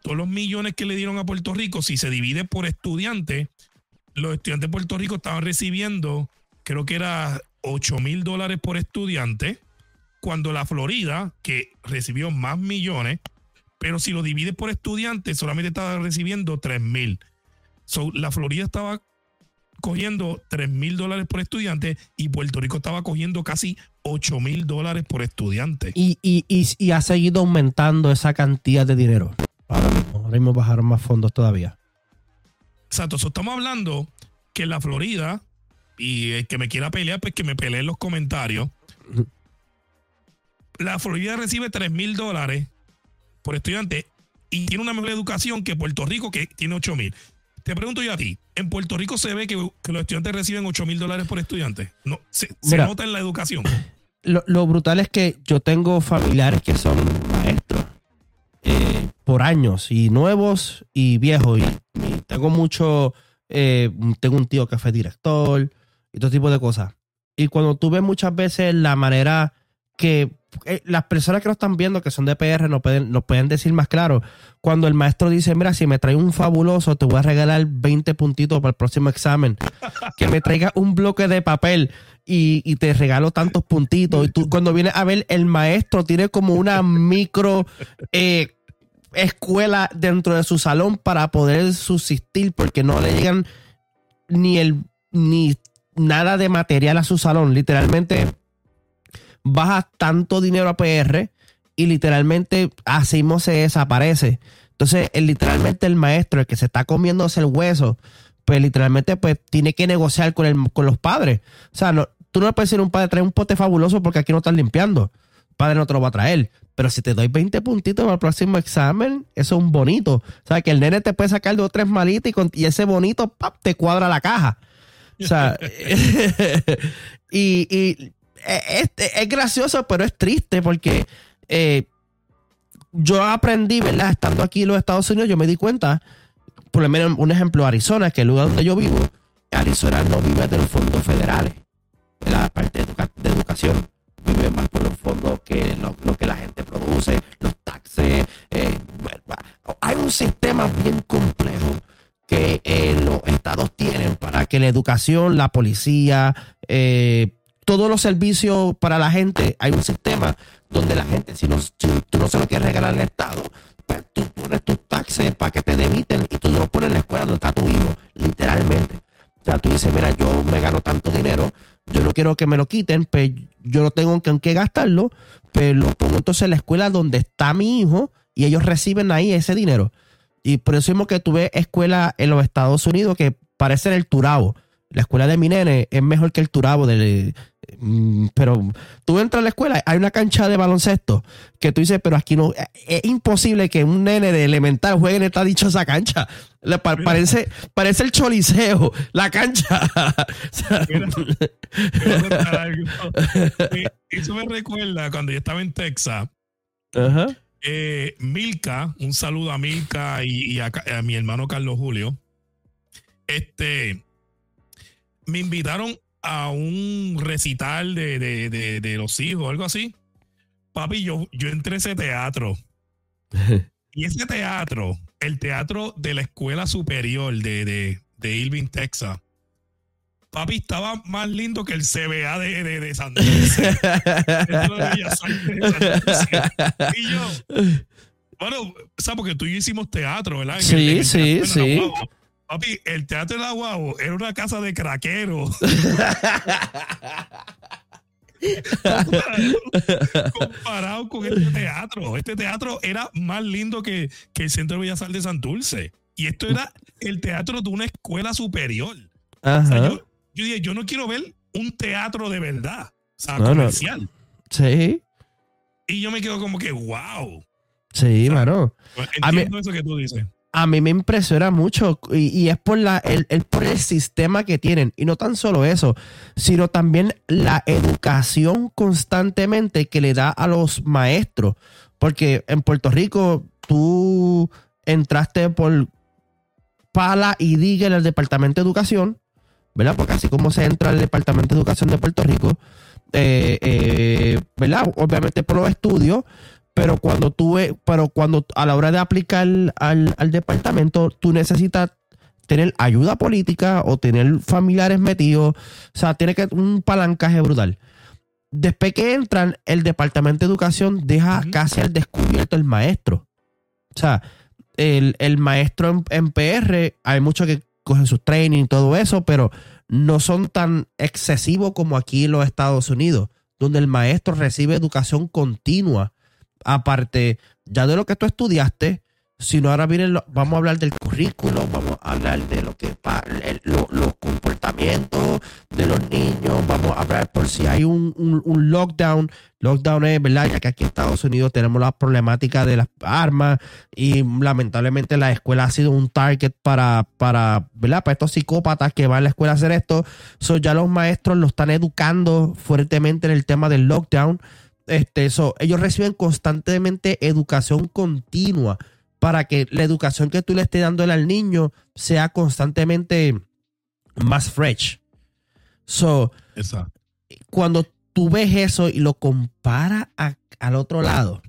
Speaker 2: todos los millones que le dieron a Puerto Rico, si se divide por estudiante, los estudiantes de Puerto Rico estaban recibiendo, creo que era 8 mil dólares por estudiante, cuando la Florida, que recibió más millones, pero si lo divides por estudiante, solamente estaba recibiendo 3 mil. So, la Florida estaba cogiendo 3 mil dólares por estudiante y Puerto Rico estaba cogiendo casi 8 mil dólares por estudiante.
Speaker 1: Y, y, y, y ha seguido aumentando esa cantidad de dinero. Ahora mismo, bajaron más fondos todavía.
Speaker 2: Exacto, so, estamos hablando que la Florida, y el que me quiera pelear, pues que me pelee en los comentarios. La Florida recibe 3 mil dólares por estudiante y tiene una mejor educación que Puerto Rico, que tiene 8 mil. Te pregunto yo a ti, ¿en Puerto Rico se ve que, que los estudiantes reciben 8 mil dólares por estudiante? No, se, se
Speaker 1: Mira.
Speaker 2: nota en la educación.
Speaker 1: Lo, lo brutal es que yo tengo familiares que son maestros eh, por años, y nuevos y viejos. Y, tengo mucho, eh, tengo un tío que fue director y todo tipo de cosas. Y cuando tú ves muchas veces la manera que eh, las personas que nos están viendo, que son de PR, nos pueden, nos pueden decir más claro. Cuando el maestro dice, mira, si me trae un fabuloso, te voy a regalar 20 puntitos para el próximo examen. Que me traiga un bloque de papel y, y te regalo tantos puntitos. Y tú, cuando vienes a ver, el maestro tiene como una micro eh, escuela dentro de su salón para poder subsistir, porque no le llegan ni el ni nada de material a su salón. Literalmente baja tanto dinero a PR y literalmente así se desaparece. Entonces, el- literalmente el maestro, el que se está comiéndose el hueso, pues literalmente pues tiene que negociar con, el, con los padres. O sea, no, tú no puedes decir a un padre, trae un pote fabuloso porque aquí no están limpiando. Padre no te lo va a traer. Pero si te doy 20 puntitos para el próximo examen, eso es un bonito. O sea, que el nene te puede sacar dos o tres malitas y, ese bonito ¡pap! te cuadra la caja. O sea, <laughs> y, y es, gracioso, pero es triste porque eh, yo aprendí, ¿verdad? Estando aquí en los Estados Unidos, yo me di cuenta, por lo menos un ejemplo, Arizona, que es el lugar donde yo vivo, Arizona no vive de los fondos federales, de la parte de educación, vive más por fondos que lo, lo que la gente produce, los taxes. eh, hay un sistema bien complejo que eh, los estados tienen para que la educación, la policía, eh, todos los servicios para la gente, hay un sistema donde la gente, si, no, si tú no se lo quieres regalar al Estado, pues tú pones tus taxes para que te debiten y tú lo pones en la escuela donde está tu hijo, literalmente. O sea, tú dices, mira, yo me gano tanto dinero, yo no quiero que me lo quiten, pues yo no tengo con qué gastarlo, pero lo pongo entonces en la escuela donde está mi hijo y ellos reciben ahí ese dinero. Y por eso mismo que tuve escuela en los Estados Unidos que parece el Turabo. La escuela de mi nene es mejor que el Turabo. De, pero tú entras a la escuela, hay una cancha de baloncesto que tú dices, pero aquí no. Es imposible que un nene de elemental juegue en esta dichosa cancha. Le pa- parece, parece el choliseo, la cancha. <laughs>
Speaker 2: Mira. <laughs> Eh, Eso me recuerda cuando yo estaba en Texas. Eh, Milka, un saludo a Milka y, y a, a mi hermano Carlos Julio. Este, me invitaron a un recital de, de- de- de los hijos, algo así. Papi, yo, yo entré a ese teatro. Y ese teatro, el teatro de la escuela superior de, de, de Irving, Texas. Papi, estaba más lindo que el CBA de, de, de San. Y yo, bueno, ¿sabes? Porque tú y yo hicimos teatro, ¿verdad? En
Speaker 1: Sí,
Speaker 2: el- en el
Speaker 1: sí, sí.
Speaker 2: Guagua. Papi, el teatro de la Guau era una casa de craqueros. <laughs> comparado, comparado con este teatro. Este teatro era más lindo que, que el Centro de Bellas Artes de Santurce. Y esto era el teatro de una escuela superior. O sea,
Speaker 1: Ajá.
Speaker 2: yo, yo dije, yo no quiero ver un teatro de verdad. O sea,
Speaker 1: No, no.
Speaker 2: comercial.
Speaker 1: Sí,
Speaker 2: Y yo me quedo como que, wow.
Speaker 1: sí, mano.
Speaker 2: Pues
Speaker 1: A mí-
Speaker 2: Entiendo eso que tú dices.
Speaker 1: A mí me impresiona mucho y, es por el sistema que tienen. Y no tan solo eso, sino también la educación constantemente que le da a los maestros. Porque en Puerto Rico tú entraste por pala y diga en el Departamento de Educación, ¿verdad? Porque así como se entra al Departamento de Educación de Puerto Rico, eh, eh, ¿verdad? Obviamente por los estudios, pero cuando tú, ve- pero cuando a la hora de aplicar al, al departamento, tú necesitas tener ayuda política o tener familiares metidos, o sea, tiene que un palancaje brutal. Después que entran, el departamento de educación deja casi al descubierto el maestro. O sea, el, el maestro en, en PR, hay muchos que cogen sus training y todo eso, pero no son tan excesivos como aquí en los Estados Unidos, donde el maestro recibe educación continua, aparte ya de lo que tú estudiaste, sino ahora vienen, lo- vamos a hablar del currículo, vamos a hablar de lo que el- lo- los comportamientos de los niños, vamos a hablar por si hay un, un- un lockdown, lockdown es, ¿verdad? Ya que aquí en Estados Unidos tenemos la problemática de las armas y lamentablemente la escuela ha sido un target para, para, ¿verdad? Para estos psicópatas que van a la escuela a hacer esto. So, ya los maestros lo están educando fuertemente en el tema del lockdown. Este, so, ellos reciben constantemente educación continua para que la educación que tú le estés dando al niño sea constantemente más fresh. So,
Speaker 2: Exacto.
Speaker 1: cuando tú ves eso y lo comparas a- al otro lado,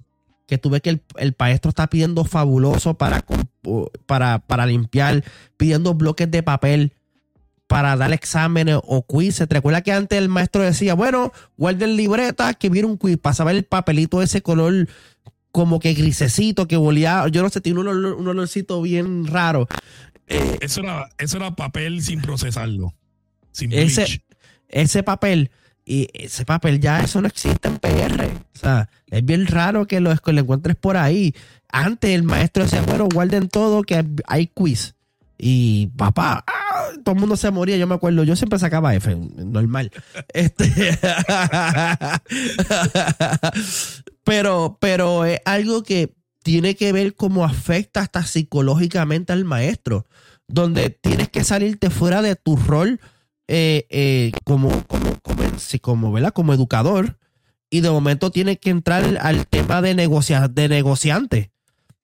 Speaker 1: que tú ves que el, el maestro está pidiendo fabuloso para, para, para limpiar, pidiendo bloques de papel para dar exámenes o quizzes. ¿Te recuerdas que antes el maestro decía, bueno, guarden libreta que viene un quiz, pasaba el papelito ese color como que grisecito, que volía, yo no sé, tiene un, olor- un olorcito bien raro. Eh,
Speaker 2: Eso era, eso era papel sin procesarlo. Sin
Speaker 1: Ese- ese papel y ese papel ya eso no existe en PR. O sea, es bien raro que lo, que lo encuentres por ahí. Antes el maestro decía, bueno, guarden todo que hay quiz. Y papá, ¡ah! todo el mundo se moría, yo me acuerdo, yo siempre sacaba F, normal. <laughs> Este pero, pero es algo que tiene que ver cómo afecta hasta psicológicamente al maestro, donde tienes que salirte fuera de tu rol eh, eh, como, como, como, como, ¿verdad? como educador y de momento tienes que entrar al, al tema de, negocia, de negociante.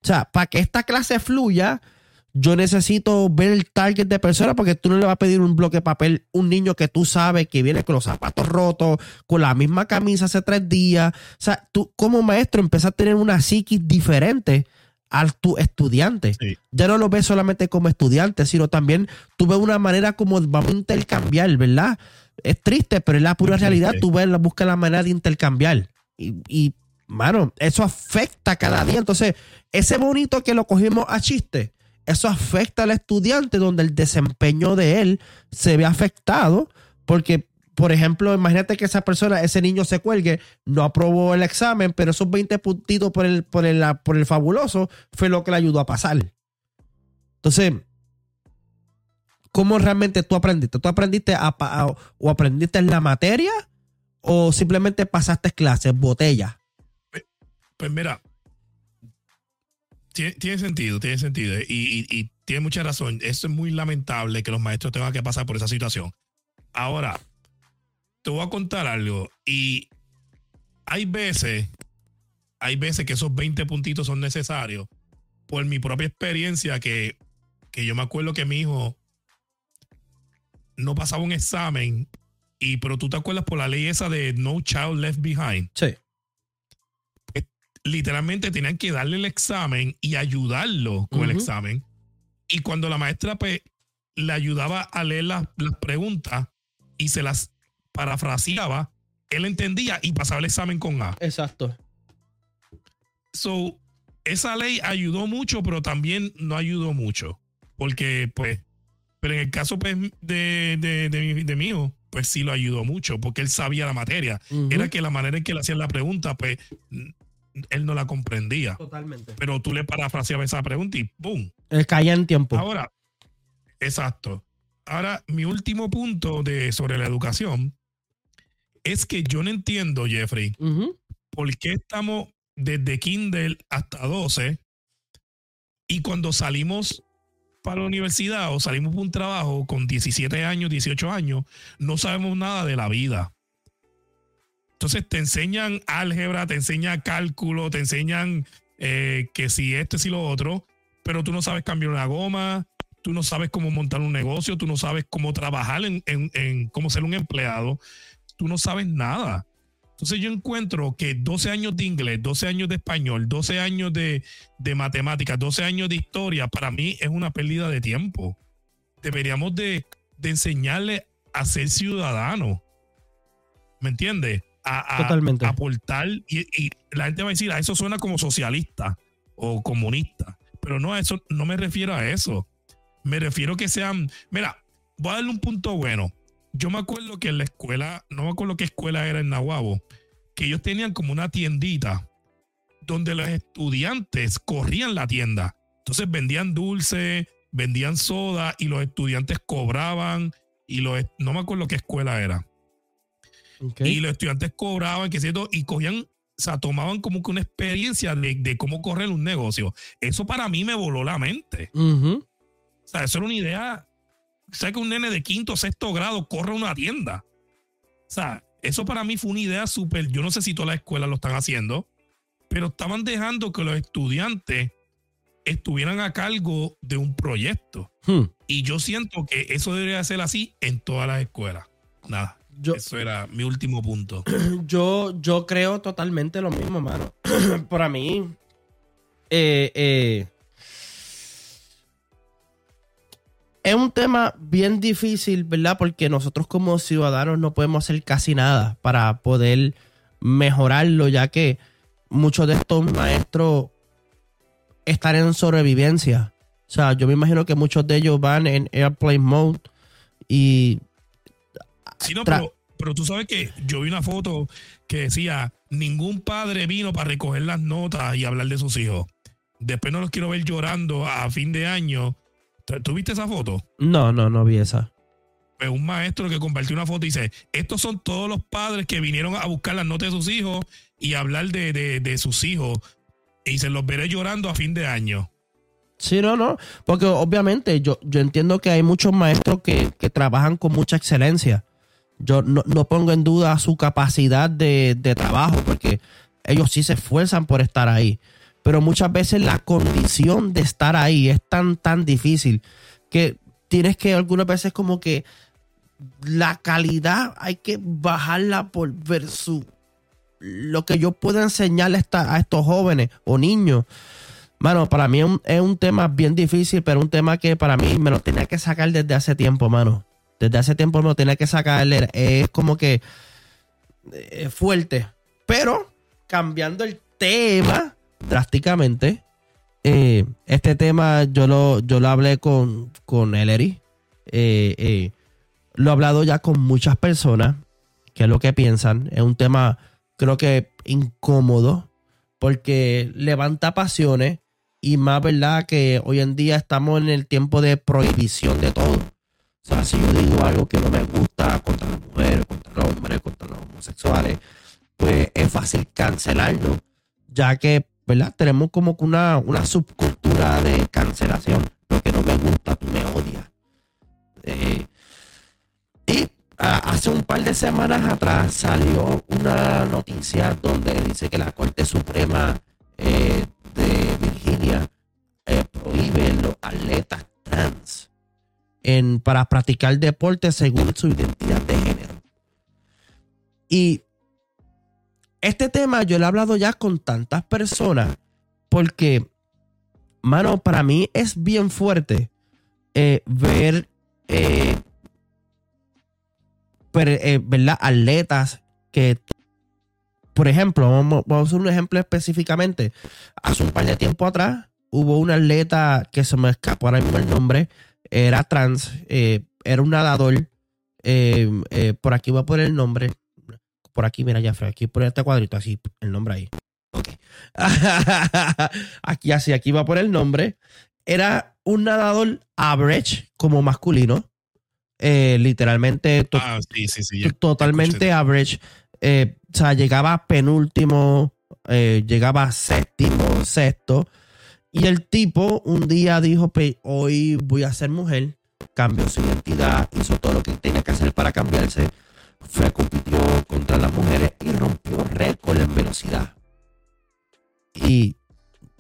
Speaker 1: O sea, para que esta clase fluya, yo necesito ver el target de personas porque tú no le vas a pedir un bloque de papel a un niño que tú sabes que viene con los zapatos rotos, con la misma camisa hace tres días. O sea, tú como maestro empiezas a tener una psiquis diferente a tu estudiante.
Speaker 2: Sí.
Speaker 1: Ya no lo ves solamente como estudiante, sino también tú ves una manera como vamos a intercambiar, ¿verdad? Es triste, pero es la pura realidad. Tú ves, buscas la manera de intercambiar. Y, y, mano, eso afecta cada día. Entonces, ese bonito que lo cogimos a chiste, eso afecta al estudiante donde el desempeño de él se ve afectado porque, por ejemplo, imagínate que esa persona, ese niño se cuelgue, no aprobó el examen, pero esos 20 puntitos por el, por el, por el fabuloso fue lo que le ayudó a pasar. Entonces, ¿cómo realmente tú aprendiste? ¿Tú aprendiste a, o aprendiste en la materia o simplemente pasaste clases, botella?
Speaker 2: Pues mira, tiene, sentido, tiene sentido. Y, y- y tiene mucha razón. Eso es muy lamentable que los maestros tengan que pasar por esa situación. Ahora, te voy a contar algo. Y hay veces, hay veces que esos 20 puntitos son necesarios. Por mi propia experiencia, que, que yo me acuerdo que mi hijo no pasaba un examen. Y, pero tú te acuerdas por la ley esa de No Child Left Behind
Speaker 1: Sí.
Speaker 2: Literalmente tenían que darle el examen y ayudarlo con el examen. Y cuando la maestra pues, le ayudaba a leer las, las preguntas y se las parafraseaba, él entendía y pasaba el examen con A.
Speaker 1: Exacto.
Speaker 2: So, esa ley ayudó mucho, pero también no ayudó mucho. Porque, pues, pero en el caso pues, de, de, de de mi hijo, pues sí lo ayudó mucho, porque él sabía la materia. Era que la manera en que le hacían la pregunta, pues, él no la comprendía
Speaker 1: Totalmente.
Speaker 2: pero tú le parafraseabas esa pregunta y ¡pum!
Speaker 1: Eh, Caía en tiempo.
Speaker 2: Ahora, exacto. Ahora, mi último punto de, sobre la educación es que yo no entiendo, Jeffrey,
Speaker 1: Ujú.
Speaker 2: por qué estamos desde Kindle hasta 12 Y cuando salimos para la universidad o salimos por un trabajo con 17 años, 18 años, no sabemos nada de la vida. Entonces te enseñan álgebra, te enseñan cálculo, te enseñan eh, que si esto, si lo otro, pero tú no sabes cambiar una goma, tú no sabes cómo montar un negocio, tú no sabes cómo trabajar en, en cómo ser un empleado, tú no sabes nada. Entonces yo encuentro que 12 años de inglés, 12 años de español, 12 años de, de matemáticas, 12 años de historia, para mí es una pérdida de tiempo. Deberíamos de, enseñarle a ser ciudadano. ¿Me entiendes? A,
Speaker 1: Totalmente.
Speaker 2: aportar y, y, la gente va a decir, a ah, eso suena como socialista o comunista, pero no, a eso, no me refiero a eso. Me refiero que sean, mira, voy a darle un punto bueno yo me acuerdo que en la escuela, no me acuerdo qué escuela era en Nahuabo, que ellos tenían como una tiendita donde los estudiantes corrían la tienda. Entonces vendían dulce, vendían soda y los estudiantes cobraban y los, no me acuerdo qué escuela era. Y los estudiantes cobraban, que cierto, y cogían, o sea, tomaban como que una experiencia de, cómo correr un negocio. Eso para mí me voló la mente. O sea, eso era una idea ¿Sabes que un nene de quinto o sexto grado corre una tienda? O sea, eso para mí fue una idea súper. Yo no sé si todas las escuelas lo están haciendo, pero estaban dejando que los estudiantes estuvieran a cargo de un proyecto. Hmm. Y yo siento que eso debería ser así en todas las escuelas. Nada. Eso era mi último punto. <clears throat>
Speaker 1: Yo, yo creo totalmente lo mismo, mano. <clears throat> para mí, eh, eh, es un tema bien difícil, ¿verdad? Porque nosotros como ciudadanos no podemos hacer casi nada para poder mejorarlo, ya que muchos de estos maestros están en sobrevivencia. O sea, yo me imagino que muchos de ellos van en airplane mode y...
Speaker 2: Sí, no, pero, pero tú sabes que yo vi una foto que decía, ningún padre vino para recoger las notas y hablar de sus hijos. Después no los quiero ver llorando a fin de año ¿Tú viste esa foto?
Speaker 1: No, no, no vi esa.
Speaker 2: Pues un maestro que compartió una foto y dice, estos son todos los padres que vinieron a buscar las notas de sus hijos y hablar de, sus hijos y se los veré llorando a fin de año.
Speaker 1: Sí, no, no, porque obviamente yo, yo entiendo que hay muchos maestros que, trabajan con mucha excelencia. Yo no, pongo en duda su capacidad de, de trabajo, porque ellos sí se esfuerzan por estar ahí pero muchas veces la condición de estar ahí es tan, tan difícil que tienes que algunas veces como que la calidad hay que bajarla por versus lo que yo puedo enseñarle a, estos jóvenes o niños. Mano, para mí es un, tema bien difícil, pero un tema que para mí me lo tenía que sacar desde hace tiempo, mano. Desde hace tiempo lo tenía que sacar. Es como que es eh, fuerte. Pero cambiando el tema, drásticamente. Eh, este tema yo lo, yo lo hablé con, con Ellery. Eh, lo he hablado ya con muchas personas, que es lo que piensan. Es un tema, creo que incómodo, porque levanta pasiones y más verdad que hoy en día estamos en el tiempo de prohibición de todo. O sea, si yo digo algo que no me gusta contra las mujeres, contra los hombres, contra los homosexuales, pues es fácil cancelarlo, ya que ¿verdad? Tenemos como que una, una subcultura de cancelación. Lo que no me gusta, tú me odias. Eh, y hace un par de semanas atrás salió una noticia donde dice que la Corte Suprema eh, de Virginia eh, prohíbe los atletas trans en, para practicar deporte según su identidad de género. Y este tema yo lo he hablado ya con tantas personas porque, mano, para mí es bien fuerte eh, ver, eh, eh, ¿verdad? Atletas que, por ejemplo, vamos, a hacer un ejemplo específicamente. Hace un par de tiempo atrás hubo un atleta que se me escapó ahora mismo el nombre, era trans, era un nadador. por aquí voy a poner el nombre por aquí, mira, ya, aquí por este cuadrito, así, el nombre ahí. Ok. <laughs> aquí así, aquí va por el nombre. Era un nadador average como masculino. Eh, literalmente
Speaker 2: ah, sí, sí, sí,
Speaker 1: totalmente average. Eh, o sea, llegaba penúltimo, eh, llegaba séptimo, sexto. Y el tipo un día dijo, "Pe- hoy voy a ser mujer, cambió su identidad, hizo todo lo que tenía que hacer para cambiarse, fue, compitió contra las mujeres y rompió récord en velocidad. Y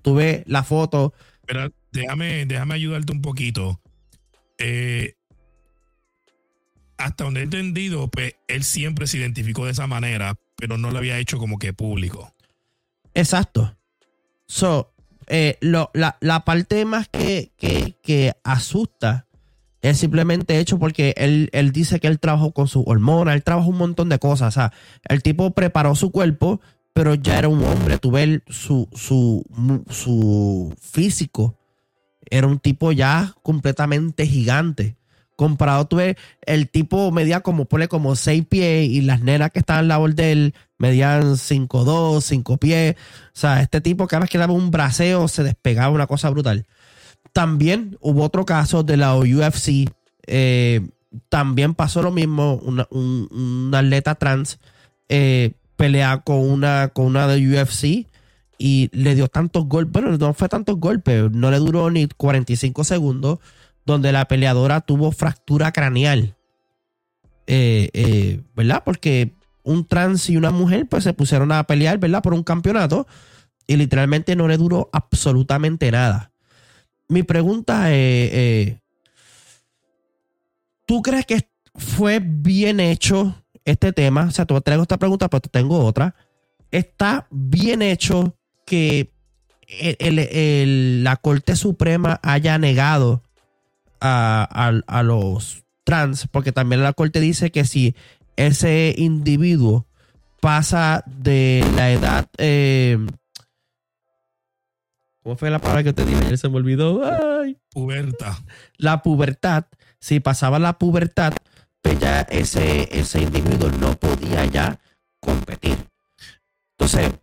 Speaker 1: tuve la foto,
Speaker 2: Pero déjame, déjame ayudarte un poquito. Eh, hasta donde he entendido, pues él siempre se identificó de esa manera, pero no lo había hecho como que público.
Speaker 1: Exacto. So, eh, lo- la, la parte más que, que, que asusta es simplemente hecho porque él, él dice que él trabajó con su hormona, él trabajó un montón de cosas. O sea, el tipo preparó su cuerpo, pero ya era un hombre. Tú ves su, su, su físico. Era un tipo ya completamente gigante. Comparado, tú el tipo medía como, pone como 6 pies y las nenas que estaban al lado de él medían 5'2, 5 pies. O sea, este tipo cada vez que daba un braceo se despegaba una cosa brutal. También hubo otro caso de la UFC. eh, también pasó lo mismo. Una, un, un atleta trans eh, pelea con una, con una de UFC y le dio tantos golpes. Bueno, no fue tantos golpes. No le duró ni 45 segundos. Donde la peleadora tuvo fractura craneal. Eh, eh, ¿Verdad? Porque un trans y una mujer pues se pusieron a pelear, ¿verdad? Por un campeonato y literalmente no le duró absolutamente nada. Mi pregunta es, eh, ¿tú crees que fue bien hecho este tema? O sea, te traigo esta pregunta, pero te tengo otra. ¿Está bien hecho que la Corte Suprema haya negado a, a- a los trans? Porque también la Corte dice que si ese individuo pasa de la edad. eh, ¿Cómo fue la palabra que te dije? Se me olvidó. Ay.
Speaker 2: Puberta.
Speaker 1: La pubertad. Si pasaba la pubertad, pues ya ese, ese individuo no podía ya competir. Entonces,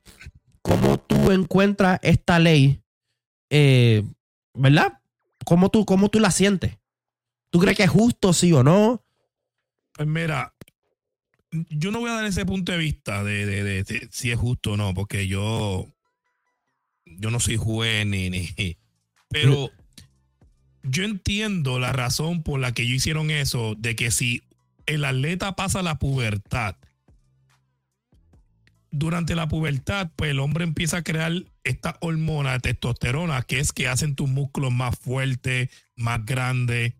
Speaker 1: ¿cómo tú encuentras esta ley? eh, ¿Verdad? ¿Cómo tú, ¿Cómo tú la sientes? ¿Tú crees que es justo, sí o no?
Speaker 2: Pues mira, yo no voy a dar ese punto de vista de, de- de- de si es justo o no, porque yo, yo no soy juez ni, ni. Pero yo entiendo la razón por la que ellos hicieron eso, de que si el atleta pasa la pubertad, durante la pubertad, pues el hombre empieza a crear esta hormona de testosterona, que es que hacen tus músculos más fuertes, más grandes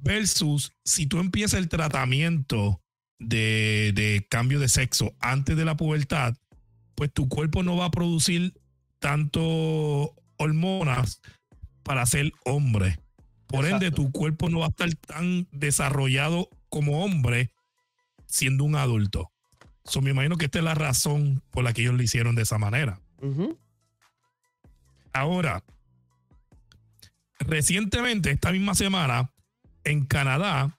Speaker 2: versus si tú empiezas el tratamiento de, de cambio de sexo antes de la pubertad, pues tu cuerpo no va a producir tanto hormonas para ser hombre. Por ende, tu cuerpo no va a estar tan desarrollado como hombre siendo un adulto. So, me imagino que esta es la razón por la que ellos lo hicieron de esa manera. Ahora, recientemente, esta misma semana, en Canadá,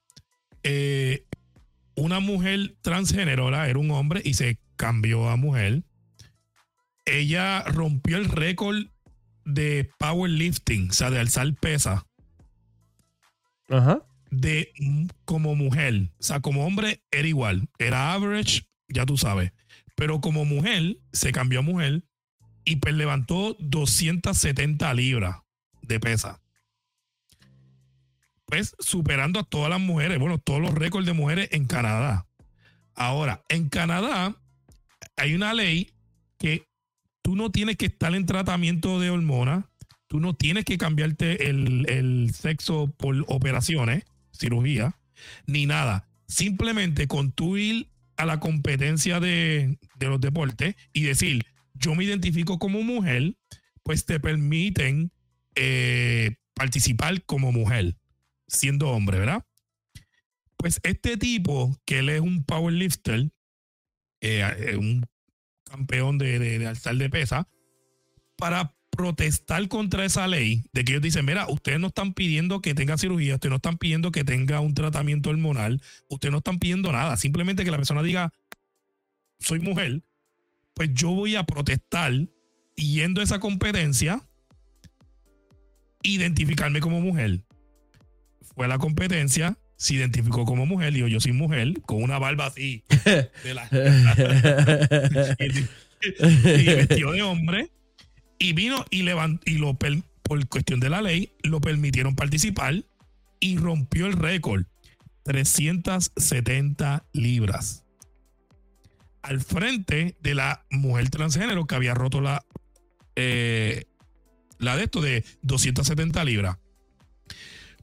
Speaker 2: eh, una mujer transgénero ¿verdad? era un hombre y se cambió a mujer. Ella rompió el récord de powerlifting, o sea, de alzar pesa,
Speaker 1: Ajá.
Speaker 2: de mm, como mujer. O sea, como hombre era igual, era average, ya tú sabes. Pero como mujer, se cambió a mujer y pues levantó 270 libras de pesa. Pues superando a todas las mujeres, bueno, todos los récords de mujeres en Canadá. Ahora, en Canadá hay una ley que tú no tienes que estar en tratamiento de hormonas, tú no tienes que cambiarte el, el sexo por operaciones, cirugía, ni nada. Simplemente con tú ir a la competencia de, de los deportes y decir, yo me identifico como mujer, pues te permiten eh, participar como mujer, siendo hombre, ¿verdad? Pues este tipo, que él es un powerlifter, eh, eh, un campeón de, de, de alzar de pesa, para protestar contra esa ley de que ellos dicen, mira, ustedes no están pidiendo que tenga cirugía, ustedes no están pidiendo que tenga un tratamiento hormonal, ustedes no están pidiendo nada, simplemente que la persona diga, soy mujer, pues yo voy a protestar yendo a esa competencia, identificarme como mujer. Fue a la competencia, se identificó como mujer, dijo, yo soy mujer, con una barba así, de la <laughs> y, vestido de hombre Y vino y levantó, y lo por cuestión de la ley, lo permitieron participar y rompió el récord. 370 libras. Al frente de la mujer transgénero que había roto la, eh, la de esto de 270 libras.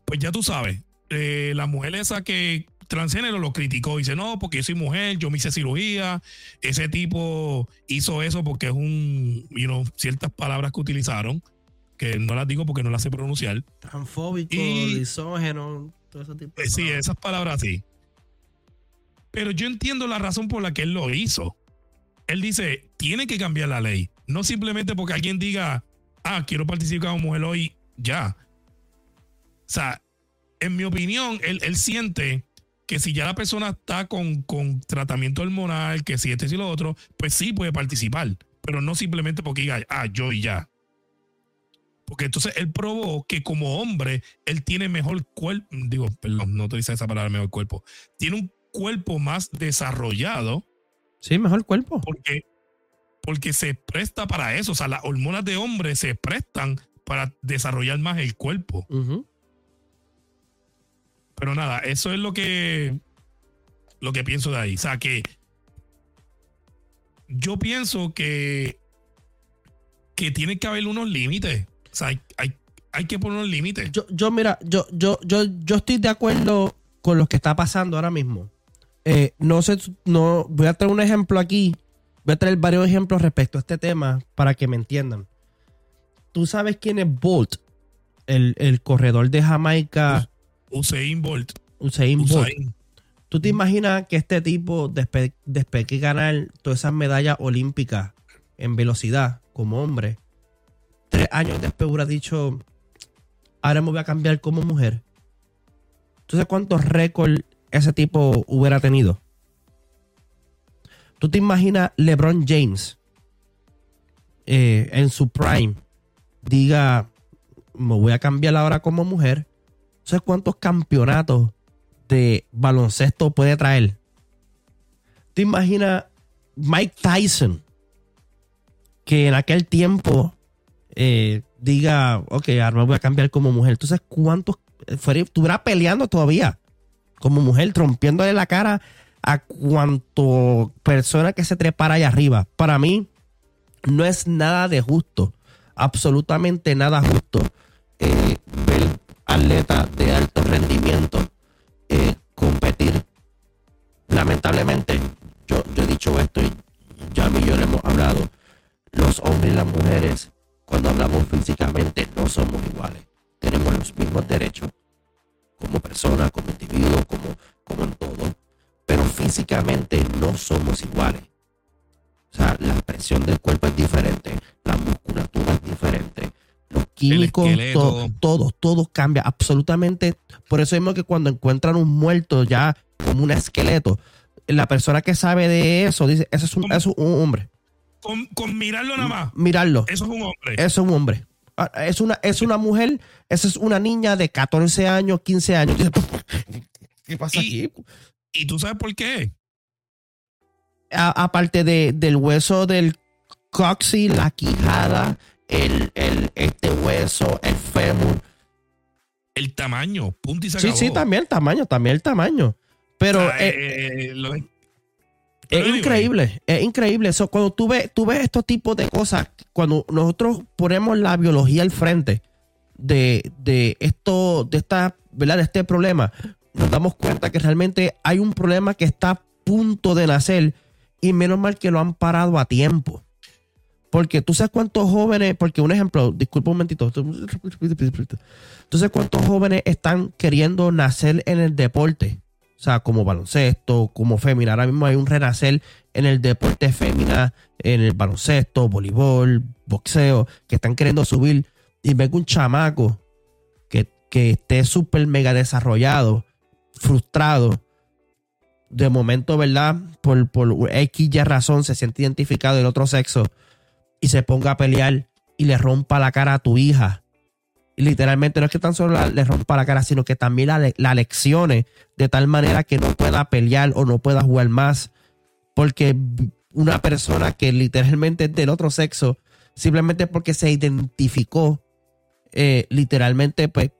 Speaker 2: Pues ya tú sabes, eh, la mujer esa que transgénero lo criticó. Dice, no, porque yo soy mujer, yo me hice cirugía. Ese tipo hizo eso porque es un, you know, ciertas palabras que utilizaron, que no las digo porque no las sé pronunciar.
Speaker 1: Transfóbico, lisógeno, todo ese tipo de
Speaker 2: Sí, esas palabras sí. Pero yo entiendo la razón por la que él lo hizo. Él dice, tiene que cambiar la ley. No simplemente porque alguien diga, ah, quiero participar como mujer hoy, ya. O sea, en mi opinión, él, él siente que si ya la persona está con, con tratamiento hormonal, que si este y lo otro, pues sí puede participar, pero no simplemente porque diga, ah, yo y ya. Porque entonces él probó que como hombre, él tiene mejor cuerpo, digo, perdón, no utiliza esa palabra mejor cuerpo, tiene un cuerpo más desarrollado.
Speaker 1: Sí, mejor cuerpo.
Speaker 2: Porque, porque se presta para eso, o sea, las hormonas de hombre se prestan para desarrollar más el cuerpo. Pero nada, eso es lo que lo que pienso de ahí. O sea que yo pienso que que tiene que haber unos límites. O sea, hay, hay, que poner unos límites.
Speaker 1: Yo, yo, mira, yo, yo, yo, yo estoy de acuerdo con lo que está pasando ahora mismo. Eh, no sé, no, voy a traer un ejemplo aquí. Voy a traer varios ejemplos respecto a este tema para que me entiendan. ¿Tú sabes quién es Bolt? El, el corredor de Jamaica.
Speaker 2: Usain Bolt.
Speaker 1: Usain Bolt. ¿Tú te imaginas que este tipo, después, de ganar todas esas medallas olímpicas en velocidad como hombre, tres años después hubiera dicho, ahora me voy a cambiar como mujer? ¿Tú sabes cuántos récords ese tipo hubiera tenido? ¿Tú te imaginas LeBron James eh, en su prime diga, me voy a cambiar ahora como mujer ¿Sabes cuántos campeonatos de baloncesto puede traer? ¿Te imaginas Mike Tyson? Que en aquel tiempo eh, diga, ok, ahora me voy a cambiar como mujer. ¿Tú cuántos estuviera peleando todavía como mujer, trompiéndole la cara a cuanto persona que se trepara allá arriba? Para mí, no es nada de justo, absolutamente nada justo eh, atleta de alto rendimiento eh, competir. Lamentablemente, yo, he dicho esto y ya a mí yo hemos hablado, los hombres y las mujeres, cuando hablamos físicamente, no somos iguales. Tenemos los mismos derechos como personas, como individuos, como, como en todo, pero físicamente no somos iguales. O sea, la expresión del cuerpo es diferente, la musculatura es diferente, los químicos, todo, todo, todo cambia absolutamente. Por eso mismo que cuando encuentran un muerto ya como un esqueleto, la persona que sabe de eso dice, eso es un, eso es un hombre.
Speaker 2: Con, mirarlo nada más.
Speaker 1: Mirarlo.
Speaker 2: Eso es un hombre.
Speaker 1: Eso es un hombre. Ah, es una, es una mujer, esa es una niña de 14 años, 15 años. <laughs> ¿Qué pasa aquí?
Speaker 2: ¿Y tú sabes por qué?
Speaker 1: aparte de, del hueso del coxis, la quijada, el, el, este hueso, el fémur.
Speaker 2: El tamaño, punto y se
Speaker 1: Sí, sí, también el tamaño, también el tamaño. Pero eh,
Speaker 2: eh, eh,
Speaker 1: es increíble, es increíble. Eso, cuando tú ves, tú ves estos tipos de cosas, cuando nosotros ponemos la biología al frente de, de esto, de esta, ¿verdad? De este problema, nos damos cuenta que realmente hay un problema que está a punto de nacer y menos mal que lo han parado a tiempo. Porque tú sabes cuántos jóvenes, porque un ejemplo, disculpa un momentito, <laughs> tú sabes cuántos jóvenes están queriendo nacer en el deporte, o sea, como baloncesto, como fémina. Ahora mismo hay un renacer en el deporte fémina, en el baloncesto, voleibol, boxeo, que están queriendo subir. Y vengo un chamaco que, que esté súper mega desarrollado, frustrado. De momento, ¿verdad? Por, por X y razón se siente identificado del otro sexo y se ponga a pelear y le rompa la cara a tu hija. Literalmente no es que tan solo le rompa la cara, sino que también la, la leccione de tal manera que no pueda pelear o no pueda jugar más. Porque una persona que literalmente es del otro sexo simplemente porque se identificó, eh, literalmente, pues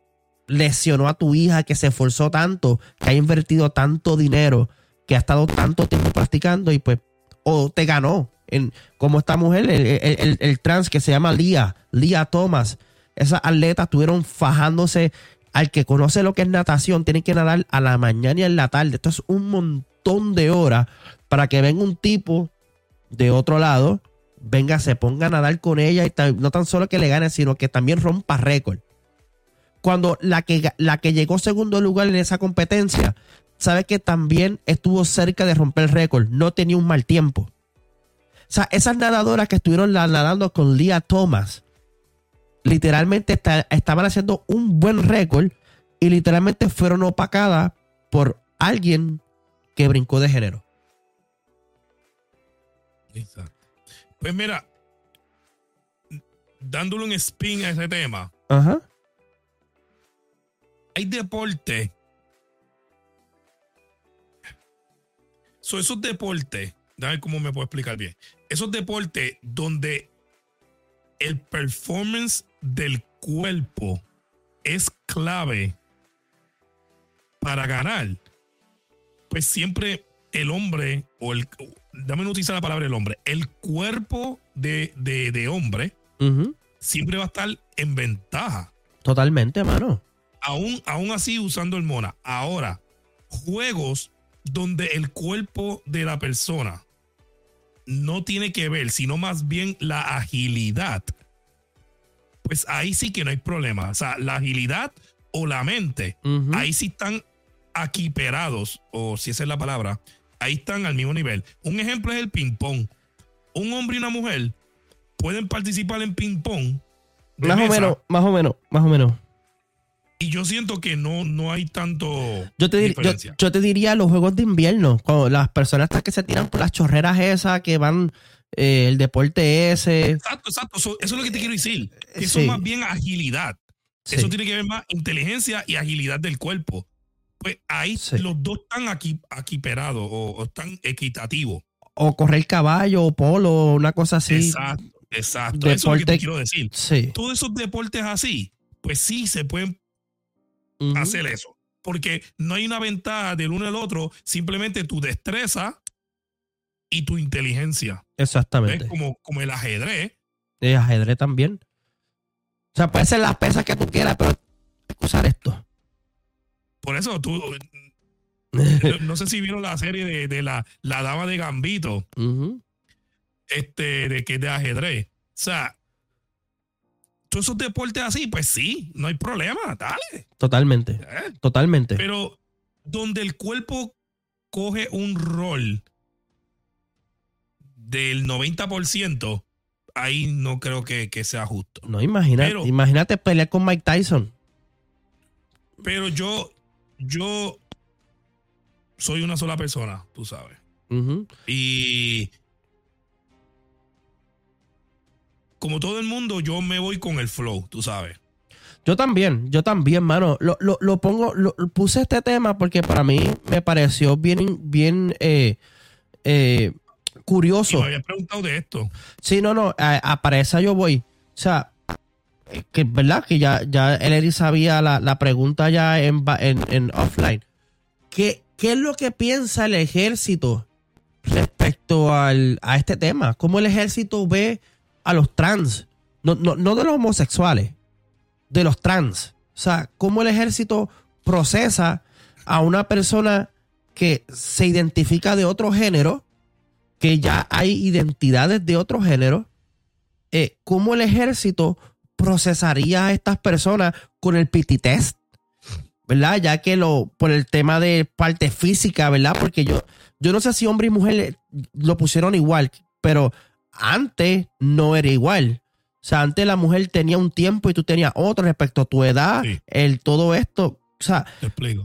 Speaker 1: lesionó a tu hija que se esforzó tanto, que ha invertido tanto dinero, que ha estado tanto tiempo practicando y pues, o te ganó. En, como esta mujer, el, el- el trans que se llama Lía, Lía Thomas. Esas atletas estuvieron fajándose. Al que conoce lo que es natación, tienen que nadar a la mañana y en la tarde. Esto es un montón de horas para que venga un tipo de otro lado, venga, se ponga a nadar con ella y no tan solo que le gane, sino que también rompa récord. Cuando la que, la que llegó segundo lugar en esa competencia, sabe que también estuvo cerca de romper el récord, no tenía un mal tiempo. O sea, esas nadadoras que estuvieron nadando con Leah Thomas, literalmente esta- estaban haciendo un buen récord y literalmente fueron opacadas por alguien que brincó de género.
Speaker 2: Exacto. Pues mira, dándole un spin a ese tema,
Speaker 1: Ajá.
Speaker 2: hay deportes. So, esos deportes, ver cómo me puedo explicar bien. Esos deportes donde el performance del cuerpo es clave para ganar, pues siempre el hombre, o el, dame no utilizar la palabra el hombre, el cuerpo de, de, de hombre siempre va a estar en ventaja.
Speaker 1: Totalmente, mano.
Speaker 2: Aún, aún así usando el Mona. Ahora, juegos donde el cuerpo de la persona no tiene que ver, sino más bien la agilidad. Pues ahí sí que no hay problema. O sea, la agilidad o la mente, ahí sí están equiperados, o si esa es la palabra, ahí están al mismo nivel. Un ejemplo es el ping-pong. Un hombre y una mujer pueden participar en ping-pong.
Speaker 1: Más o menos, más o menos, más o menos.
Speaker 2: Y yo siento que no, no hay tanto
Speaker 1: Yo te, dir- yo, yo te diría los juegos de invierno, cuando las personas que se tiran por las chorreras esas, que van eh, el deporte ese.
Speaker 2: Exacto, exacto. Eso, eso es lo que te quiero decir. Que eso
Speaker 1: Sí.
Speaker 2: es más bien agilidad.
Speaker 1: Sí.
Speaker 2: Eso tiene que ver más inteligencia y agilidad del cuerpo. Pues ahí
Speaker 1: Sí.
Speaker 2: los dos están aquí, equiperados o, o están equitativos.
Speaker 1: O correr caballo, o polo, una cosa así.
Speaker 2: Exacto, exacto. Eso es lo que te quiero decir.
Speaker 1: Sí.
Speaker 2: Todos esos deportes así, pues sí se pueden hacer eso. Porque no hay una ventaja del uno al otro, simplemente tu destreza y tu inteligencia. ¿Ves?
Speaker 1: Exactamente.
Speaker 2: Como, como el ajedrez.
Speaker 1: De ajedrez también. O sea, puede ser las pesas que tú quieras, pero usar esto.
Speaker 2: Por eso tú, no, <laughs> no sé si vieron la serie de, de la, la dama de Gambito, este, de que es de ajedrez. O sea, todos esos deportes así, pues sí, no hay problema, dale.
Speaker 1: Totalmente.
Speaker 2: ¿eh?
Speaker 1: Totalmente.
Speaker 2: Pero donde el cuerpo coge un rol del 90%, ahí no creo que, que sea justo.
Speaker 1: No, imagina,
Speaker 2: Pero-
Speaker 1: imagínate pelear con Mike Tyson.
Speaker 2: Pero yo, yo soy una sola persona, tú sabes. Y como todo el mundo, yo me voy con el flow, tú sabes.
Speaker 1: Yo también, yo también, mano. Lo, lo, lo pongo, lo, puse este tema porque para mí me pareció bien, bien eh, eh,
Speaker 2: Y
Speaker 1: curioso.
Speaker 2: me habías preguntado de esto.
Speaker 1: Sí, no, no, a, a para esa yo voy. O sea, eh, que verdad que ya, ya él sabía la, la pregunta ya en, en, en offline. ¿Qué, ¿Qué es lo que piensa el ejército respecto al, a este tema? ¿Cómo el ejército ve a los trans? No, no, no de los homosexuales, de los trans. O sea, cómo el ejército procesa a una persona que se identifica de otro género, que ya hay identidades de otro género, eh, ¿cómo el ejército procesaría a estas personas con el PT test? ¿Verdad? Ya que lo, por el tema de parte física, ¿verdad? Porque yo, yo no sé si hombre y mujer lo pusieron igual, pero antes no era igual. O sea, antes la mujer tenía un tiempo y tú tenías otro respecto a tu edad,
Speaker 2: Sí.
Speaker 1: el todo esto. O sea,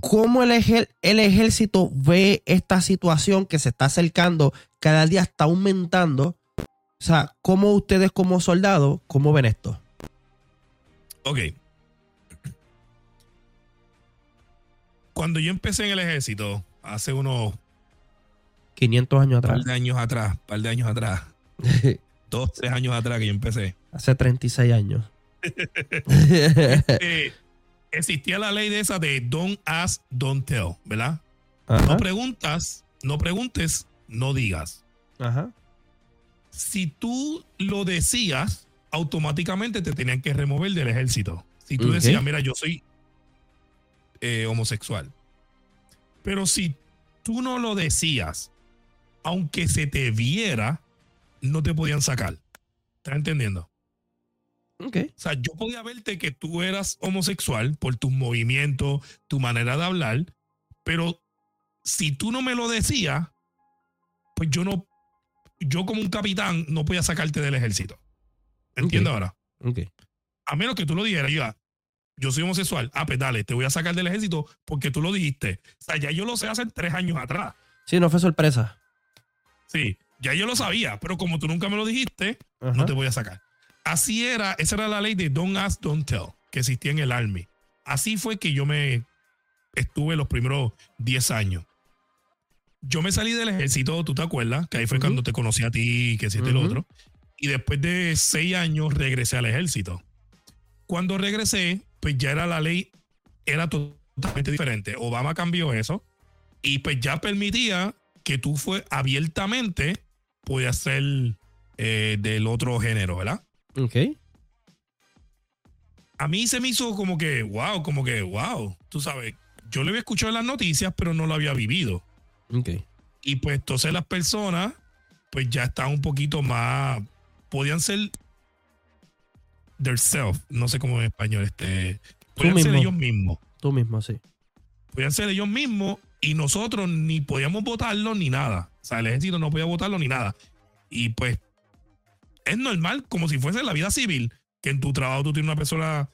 Speaker 1: cómo el, ejército ve esta situación que se está acercando, cada día está aumentando. O sea, cómo ustedes como soldados, cómo ven esto.
Speaker 2: Ok. Cuando yo empecé en el ejército, hace unos
Speaker 1: 500 años
Speaker 2: par
Speaker 1: atrás.
Speaker 2: de años atrás, par de años atrás, <laughs> dos, tres años atrás que yo empecé.
Speaker 1: Hace 36 años. <laughs>
Speaker 2: Eh, existía la ley de esa de don't ask, don't tell, ¿verdad? No preguntas, no preguntes, no digas.
Speaker 1: Ajá.
Speaker 2: Si tú lo decías, automáticamente te tenían que remover del ejército. Si tú decías, mira, yo soy eh, homosexual. Pero si tú no lo decías, aunque se te viera, no te podían sacar. ¿Estás entendiendo?
Speaker 1: Ok.
Speaker 2: O sea, yo podía verte que tú eras homosexual por tus movimientos, tu manera de hablar, pero si tú no me lo decías, pues yo no, yo como un capitán no podía sacarte del ejército. ¿Entiendes ahora?
Speaker 1: Ok.
Speaker 2: A menos que tú lo dijeras, yo, yo soy homosexual, ah, pues dale, te voy a sacar del ejército porque tú lo dijiste. O sea, ya yo lo sé hace tres años atrás.
Speaker 1: Sí, no fue sorpresa.
Speaker 2: Sí, ya yo lo sabía, pero como tú nunca me lo dijiste,
Speaker 1: Ajá.
Speaker 2: no te voy a sacar. Así era, esa era la ley de don't ask, don't tell, que existía en el Army. Así fue que yo me estuve los primeros 10 años. Yo me salí del ejército, ¿tú te acuerdas? Que ahí fue cuando te conocí a ti, que hiciste el
Speaker 1: Ujú.
Speaker 2: otro. Y después de 6 años regresé al ejército. Cuando regresé, pues ya era la ley, era totalmente diferente. Obama cambió eso y pues ya permitía que tú fue abiertamente podías ser eh, del otro género, ¿verdad?
Speaker 1: Ok.
Speaker 2: A mí se me hizo como que, wow, como que, wow, tú sabes, yo lo había escuchado en las noticias, pero no lo había vivido.
Speaker 1: Ok.
Speaker 2: Y pues entonces las personas, pues ya están un poquito más, podían ser their self, no sé cómo en español, este, podían ser ellos mismos.
Speaker 1: Tú mismo, sí.
Speaker 2: podían ser ellos mismos y nosotros ni podíamos votarlo ni nada. O sea, el ejército no podía votarlo ni nada. Y pues es normal, como si fuese la vida civil, que en tu trabajo tú tienes una persona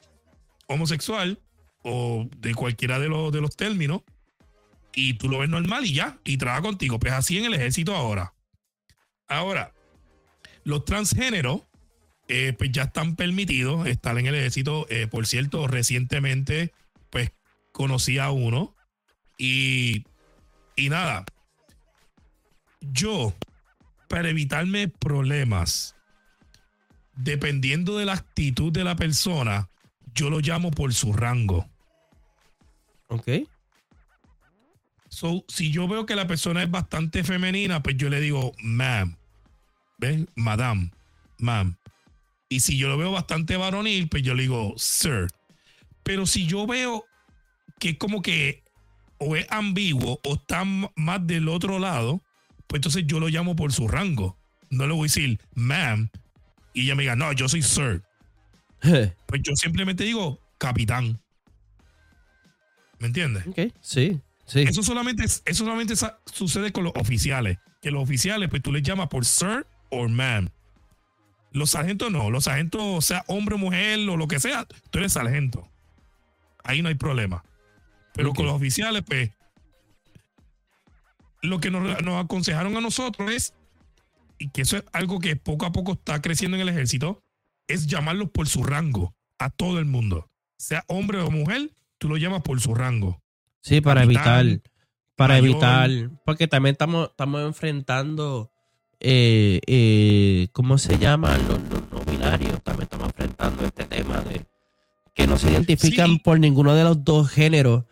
Speaker 2: homosexual o de cualquiera de los, de los términos y tú lo ves normal y ya, y trabaja contigo. Pues así en el ejército ahora. Ahora, los transgéneros eh, pues ya están permitidos estar en el ejército. Eh, por cierto, recientemente pues conocí a uno y, y nada, yo para evitarme problemas, dependiendo de la actitud de la persona, yo lo llamo por su rango.
Speaker 1: Ok.
Speaker 2: So, si yo veo que la persona es bastante femenina, pues yo le digo, ma'am, ¿ves? Madame, ma'am. Y si yo lo veo bastante varonil, pues yo le digo, sir. Pero si yo veo que es como que o es ambiguo o está más del otro lado, pues entonces yo lo llamo por su rango. No le voy a decir, ma'am, y ella me diga, no, yo soy sir. <laughs> Pues yo simplemente digo, capitán. ¿Me entiendes?
Speaker 1: ok. Sí. Sí.
Speaker 2: Eso solamente, es- eso solamente sucede con los oficiales. Que los oficiales, pues tú les llamas por sir o ma'am. Los sargentos no. Los sargentos, sea hombre o mujer o lo que sea, tú eres sargento. Ahí no hay problema. Pero con los oficiales, pues, lo que nos, nos aconsejaron a nosotros es, y que eso es algo que poco a poco está creciendo en el ejército, es llamarlos por su rango a todo el mundo. Sea hombre o mujer, tú lo llamas por su rango.
Speaker 1: Sí, para evitar. Para
Speaker 2: mayor.
Speaker 1: evitar. Porque también estamos, estamos enfrentando. Eh, eh, ¿Cómo se llaman los, los no binarios? También estamos enfrentando este tema de que no se identifican
Speaker 2: Sí.
Speaker 1: por ninguno de los dos géneros.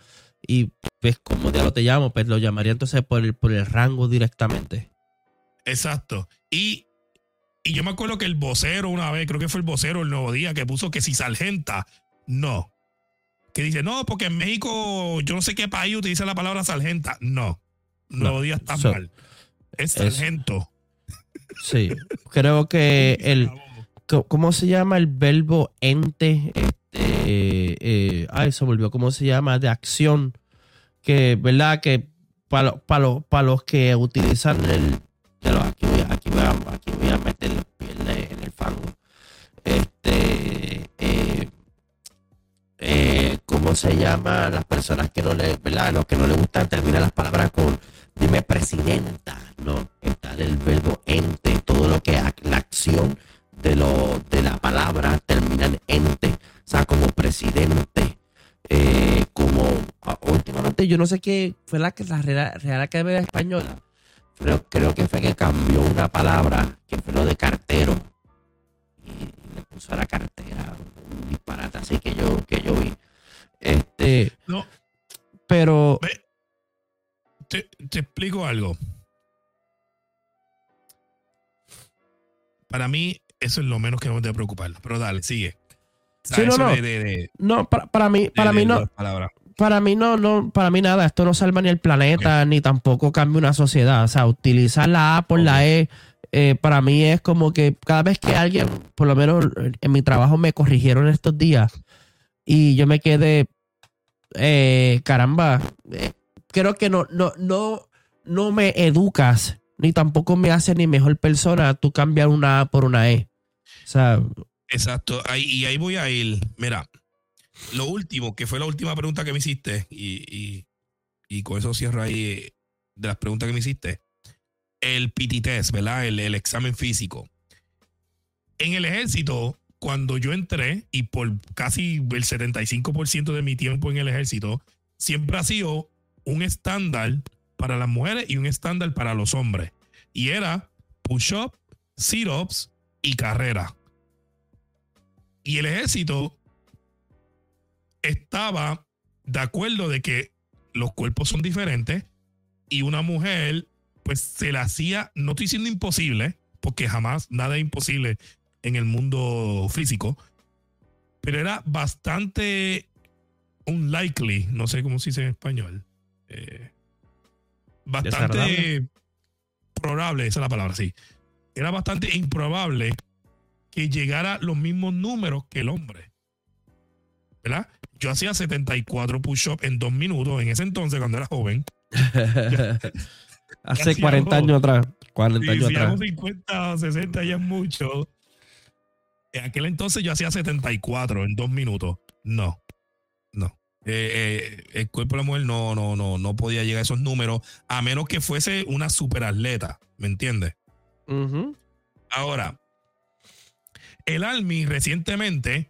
Speaker 1: Y pues, como ya lo te llamo, pues lo llamaría entonces por el, por el rango directamente.
Speaker 2: Exacto. Y, y yo me acuerdo que el vocero una vez, creo que fue el vocero el nuevo día, que puso que si sargenta, no. Que dice, no, porque en México, yo no sé qué país utiliza la palabra sargenta. No. Nuevo
Speaker 1: No,
Speaker 2: día está
Speaker 1: so-
Speaker 2: mal. Es
Speaker 1: es-
Speaker 2: sargento.
Speaker 1: Sí. Creo que <laughs> el. ¿Cómo se llama el verbo ente? Este, eh, ay, se volvió. ¿Cómo se llama? De acción. Que, ¿verdad? Que para los que utilizan el. Aquí, voy, a- aquí, voy a, meter la pierna en el fango. Este. eh, eh, ¿Cómo se llama? Las personas que no le. ¿Verdad? Que no le gustan terminar las palabras con. Dime presidenta. No. Está el verbo ente. Todo lo que. La acción de, lo, de la palabra termina en ente. O sea, como presidente. eh, como últimamente yo no sé qué fue la que la Real, Real Academia Española creo, creo que fue que cambió una palabra que fue lo de cartero y le puso a la cartera un disparate así que yo, que yo vi. Este,
Speaker 2: No,
Speaker 1: pero
Speaker 2: te, te explico algo. Para mí, eso es lo menos que debemos de preocupar. Pero dale, sigue.
Speaker 1: Sí, no, no.
Speaker 2: de- de- de-
Speaker 1: no, para, para mí, para
Speaker 2: de
Speaker 1: mí no. Para mí no, no, para mí nada, esto no salva ni el planeta, ni tampoco cambia una sociedad. O sea, utilizar la A por la E, eh, para mí es como que cada vez que alguien, por lo menos en mi trabajo me corrigieron estos días y yo me quedé, eh, caramba, eh, creo que no, no, no, no me educas, ni tampoco me hace ni mejor persona tú cambiar una A por una E. O sea,
Speaker 2: Exacto. Ahí, y ahí voy a ir. Mira, lo último, que fue la última pregunta que me hiciste, y, y- con eso cierro ahí de las preguntas que me hiciste. El PT test, ¿verdad? El, el examen físico. En el ejército, cuando yo entré, y por casi el 75% de mi tiempo en el ejército, siempre ha sido un estándar para las mujeres y un estándar para los hombres. Y era push-up, sit-ups y carrera. Y el ejército estaba de acuerdo de que los cuerpos son diferentes y una mujer pues se la hacía, no estoy diciendo imposible, porque jamás nada es imposible en el mundo físico, pero era bastante unlikely, no sé cómo se dice en español, eh, bastante probable, esa es la palabra, sí. Era bastante improbable que llegara los mismos números que el hombre. ¿Verdad? Yo hacía 74 push-ups en dos minutos en ese entonces cuando era joven. <laughs>
Speaker 1: hace
Speaker 2: Casi
Speaker 1: 40
Speaker 2: hago-
Speaker 1: años atrás, 40
Speaker 2: Y
Speaker 1: años
Speaker 2: si
Speaker 1: atrás.
Speaker 2: hago 50 o 60 ya es mucho. En aquel entonces yo hacía 74 en dos minutos. No, no. Eh, eh, el cuerpo de la mujer no, no, no, no podía llegar a esos números a menos que fuese una superatleta. ¿Me entiendes? Ahora, el Army recientemente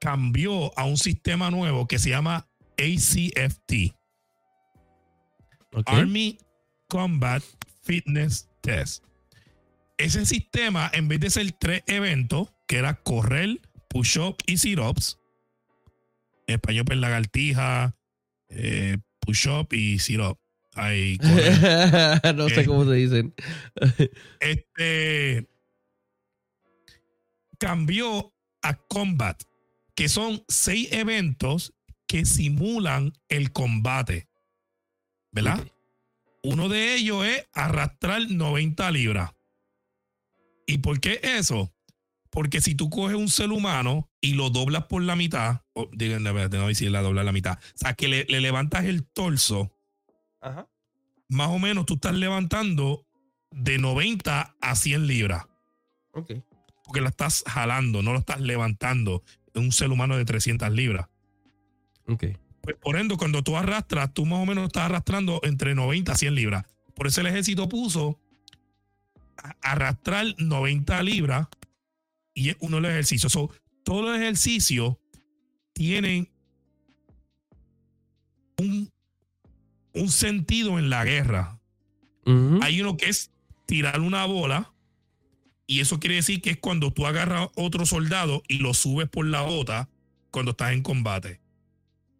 Speaker 2: cambió a un sistema nuevo que se llama ACFT. Army Combat Fitness Test. Ese sistema, en vez de ser tres eventos, que era correr, push-up y sit-ups, en español pues lagartija, eh, push-up y sit-up. <laughs>
Speaker 1: No sé
Speaker 2: Eh.
Speaker 1: cómo se dicen.
Speaker 2: este cambió a Combat, que son seis eventos que simulan el combate. ¿Verdad? Uno de ellos es arrastrar 90 libras. ¿Y por qué eso? Porque si tú coges un ser humano y lo doblas por la mitad, o, digan, no, decir la doblar la mitad, o sea, que le, le levantas el torso,
Speaker 1: Ajá.
Speaker 2: más o menos tú estás levantando de 90 a 100 libras.
Speaker 1: Ok.
Speaker 2: porque la estás jalando, no lo estás levantando un ser humano de 300 libras.
Speaker 1: Ok.
Speaker 2: Pues por ende, cuando tú arrastras, tú más o menos estás arrastrando entre 90 a 100 libras. Por eso el ejército puso arrastrar 90 libras y es uno de los ejercicios. So, todos los ejercicios tienen un, un sentido en la guerra. Hay uno que es tirar una bola. Y eso quiere decir que es cuando tú agarras otro soldado y lo subes por la bota cuando estás en combate.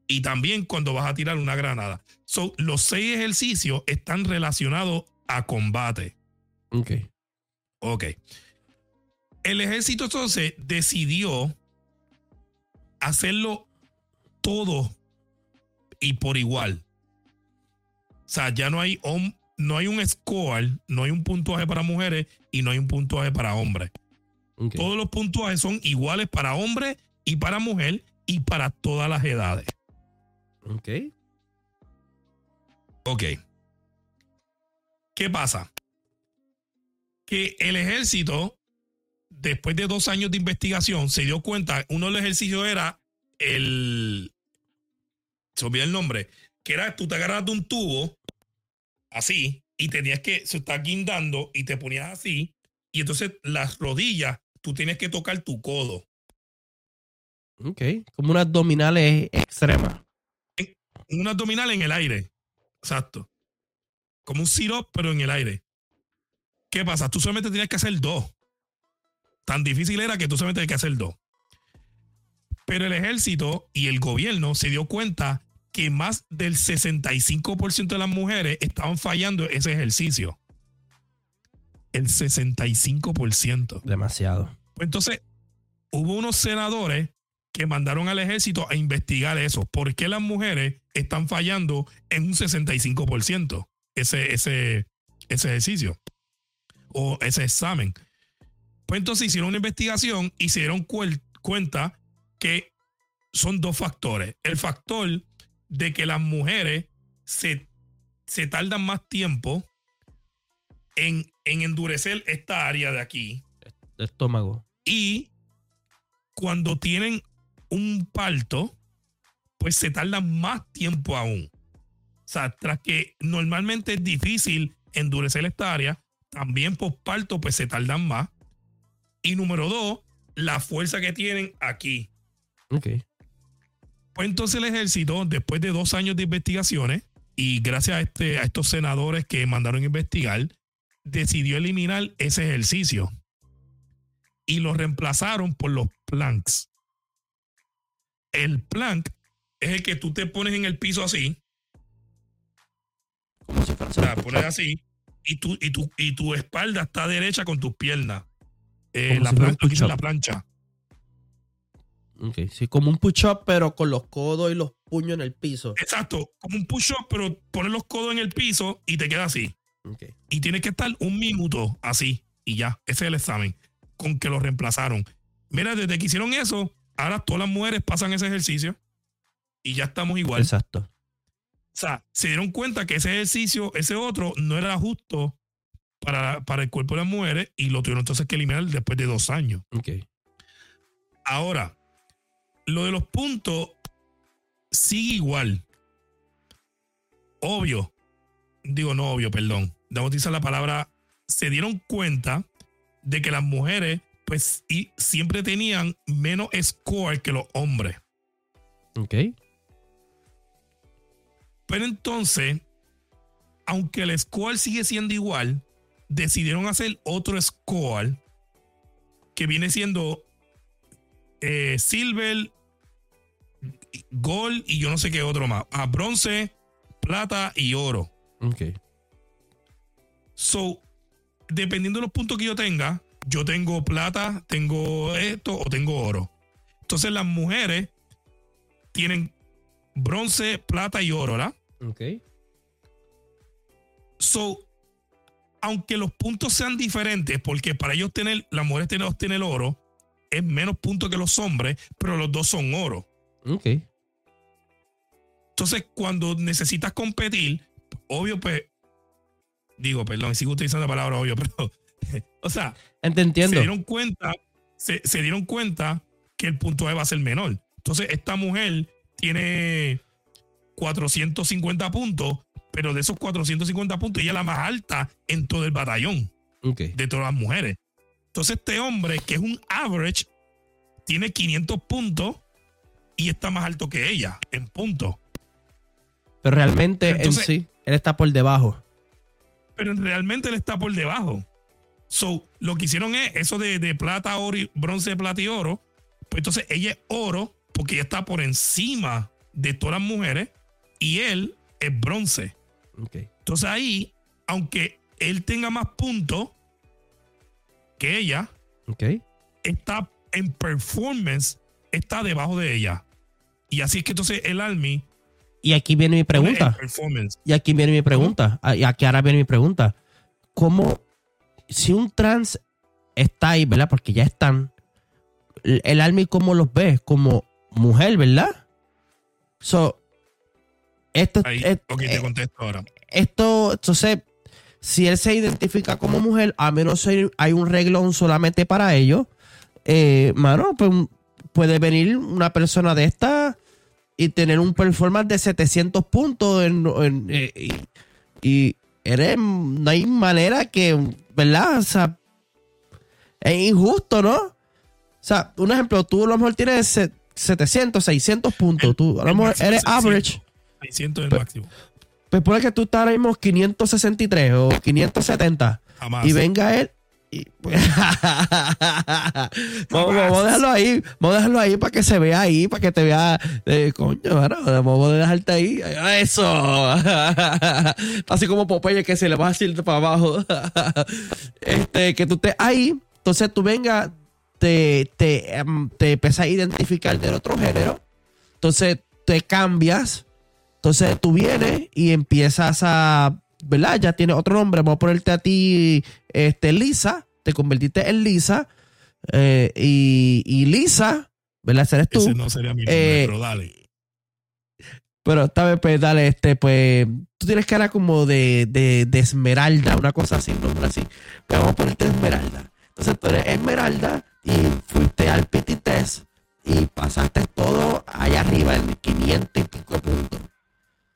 Speaker 2: Y también cuando vas a tirar una granada. So, los seis ejercicios están relacionados a combate.
Speaker 1: Ok.
Speaker 2: Ok. El ejército entonces decidió hacerlo todo y por igual. O sea, ya no hay, hom- no hay un score, no hay un puntuaje para mujeres y no hay un puntuaje para hombres. Todos los puntuajes son iguales para hombre y para mujer y para todas las edades.
Speaker 1: Ok.
Speaker 2: Ok. ¿Qué pasa? Que el ejército, después de dos años de investigación, se dio cuenta, uno de los ejercicios era el... Se olvidó el nombre, que era tú te agarras de un tubo, así, y tenías que, se está guindando y te ponías así, y entonces las rodillas, tú tienes que tocar tu codo.
Speaker 1: Ok. Como unas abdominales extremas.
Speaker 2: Un abdominal en el aire. Exacto. Como un sit-up, pero en el aire. ¿Qué pasa? Tú solamente tienes que hacer dos. Tan difícil era que tú solamente tenías que hacer dos. Pero el ejército y el gobierno se dio cuenta que más del 65% de las mujeres estaban fallando ese ejercicio. El 65%.
Speaker 1: Demasiado.
Speaker 2: Pues entonces, hubo unos senadores que mandaron al ejército a investigar eso. ¿Por qué las mujeres están fallando en un 65% ese, ese, ese ejercicio o ese examen? Pues entonces hicieron una investigación y se dieron cuenta que son dos factores. El factor de que las mujeres se, se tardan más tiempo en, en endurecer esta área de aquí.
Speaker 1: El estómago.
Speaker 2: Y cuando tienen un parto, pues se tarda más tiempo aún. O sea, tras que normalmente es difícil endurecer esta área, también por parto, pues se tardan más. Y número dos, la fuerza que tienen aquí.
Speaker 1: Ok.
Speaker 2: Pues entonces el ejército, después de dos años de investigaciones, y gracias a, este, a estos senadores que mandaron a investigar, decidió eliminar ese ejercicio. Y lo reemplazaron por los planks. El plank es el que tú te pones en el piso así.
Speaker 1: Como si fuera
Speaker 2: O pones así. Y tu, y, tu, y tu espalda está derecha con tus piernas. Eh, la,
Speaker 1: si
Speaker 2: plancha, la plancha.
Speaker 1: Ok, sí, como un push-up, pero con los codos y los puños en el piso.
Speaker 2: Exacto, como un push-up, pero pones los codos en el piso y te queda así.
Speaker 1: Ok.
Speaker 2: Y tienes que estar un minuto así. Y ya, ese es el examen. Con que lo reemplazaron. Mira, desde que hicieron eso, ahora todas las mujeres pasan ese ejercicio. Y ya estamos igual.
Speaker 1: Exacto.
Speaker 2: O sea, se dieron cuenta que ese ejercicio, ese otro, no era justo para, para el cuerpo de las mujeres y lo tuvieron entonces que eliminar después de dos años.
Speaker 1: Ok.
Speaker 2: Ahora, lo de los puntos sigue igual. Obvio. Digo, no obvio, perdón. Debo utilizar la palabra. Se dieron cuenta de que las mujeres, pues, y siempre tenían menos score que los hombres.
Speaker 1: Ok.
Speaker 2: Pero entonces, aunque el score sigue siendo igual, decidieron hacer otro score que viene siendo eh, silver, gold y yo no sé qué otro más. A bronce, plata y oro.
Speaker 1: Ok.
Speaker 2: So, dependiendo de los puntos que yo tenga, yo tengo plata, tengo esto o tengo oro. Entonces las mujeres tienen bronce, plata y oro, ¿verdad?
Speaker 1: Ok.
Speaker 2: So, aunque los puntos sean diferentes, porque para ellos tener, las mujeres tener, obtener oro, es menos puntos que los hombres, pero los dos son oro.
Speaker 1: Ok.
Speaker 2: Entonces, cuando necesitas competir, obvio, pues, digo, perdón, sigo utilizando la palabra obvio, <laughs> pero, o sea,
Speaker 1: Te
Speaker 2: se
Speaker 1: entiendo.
Speaker 2: dieron cuenta, se, se dieron cuenta que el puntaje va a ser menor. Entonces, esta mujer tiene 450 puntos, pero de esos 450 puntos, ella es la más alta en todo el batallón
Speaker 1: Ok.
Speaker 2: de todas las mujeres. Entonces, este hombre, que es un average, tiene 500 puntos y está más alto que ella en puntos.
Speaker 1: Pero realmente
Speaker 2: Entonces-
Speaker 1: en sí, él está por debajo.
Speaker 2: Pero realmente él está por debajo. So, lo que hicieron es eso de, de plata, oro, y, bronce, plata y oro. Pues entonces ella es oro porque ella está por encima de todas las mujeres y él es bronce. Entonces ahí, aunque él tenga más puntos que ella, está en performance, está debajo de ella. Y así es que entonces el Army
Speaker 1: Y aquí viene mi pregunta. Y aquí viene mi pregunta. Y aquí ahora viene mi pregunta. ¿Cómo, si un trans está ahí, ¿verdad? Porque ya están, el Army, ¿cómo los ves? Como mujer, ¿verdad? So, esto,
Speaker 2: Ahí,
Speaker 1: es-
Speaker 2: ok, te
Speaker 1: eh,
Speaker 2: contesto ahora.
Speaker 1: esto, entonces, si él se identifica como mujer, a menos hay, hay un reglón solamente para ellos, eh, mano, pues puede venir una persona de esta y tener un performance de 700 puntos en, en- eh, y, y eres, no hay manera que, ¿verdad? O sea, es injusto, ¿no? O sea, un ejemplo, tú a lo mejor tienes se- 700, 600 puntos, tú a lo mejor eres
Speaker 2: es 600.
Speaker 1: average.
Speaker 2: 600 es el máximo.
Speaker 1: Pues pone que tú estás ahora mismo 563 o 570
Speaker 2: Jamás.
Speaker 1: y venga él Y- <laughs> vamos, vamos a dejarlo ahí, vamos a dejarlo ahí para que se vea ahí, para que te vea, eh, coño, vamos a dejarte ahí, eso, <laughs> así como Popeye que se le va a decir para abajo, <laughs> este, que tú estés ahí, entonces tú vengas, te, te, em, te empiezas a identificar del otro género, entonces te cambias, entonces tú vienes y empiezas a, ¿verdad? Ya tienes otro nombre, vamos a ponerte a ti, este, Lisa, te convertiste en Lisa, eh, y, y Lisa, ¿verdad? Ese eres tú.
Speaker 2: Ese no sería mi nombre,
Speaker 1: Eh,
Speaker 2: pero dale.
Speaker 1: Pero esta vez, pues, dale, este, pues, tú tienes cara como de, de, de Esmeralda, una cosa así, un nombre así. Pero vamos a ponerte Esmeralda. Entonces tú eres Esmeralda y fuiste al PT test y pasaste todo allá arriba en 500 y pico puntos.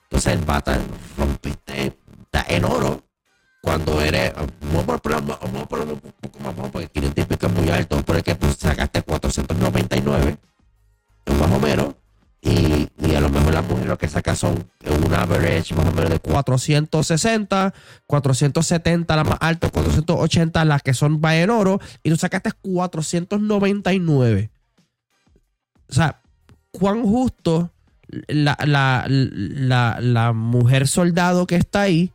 Speaker 1: Entonces el bata rompiste está en oro cuando eres, vamos a ponerlo vamos a ponerlo un poco más bajo porque 500 y pico es muy alto, pero es que tú sacaste 499, más o menos, y, y a lo mejor las mujeres lo que sacan son un average más o menos de 460, 470 la más alta, 480 las que son va en oro, y tú sacaste 499. O sea, cuán justo la, la, la, la mujer soldado que está ahí,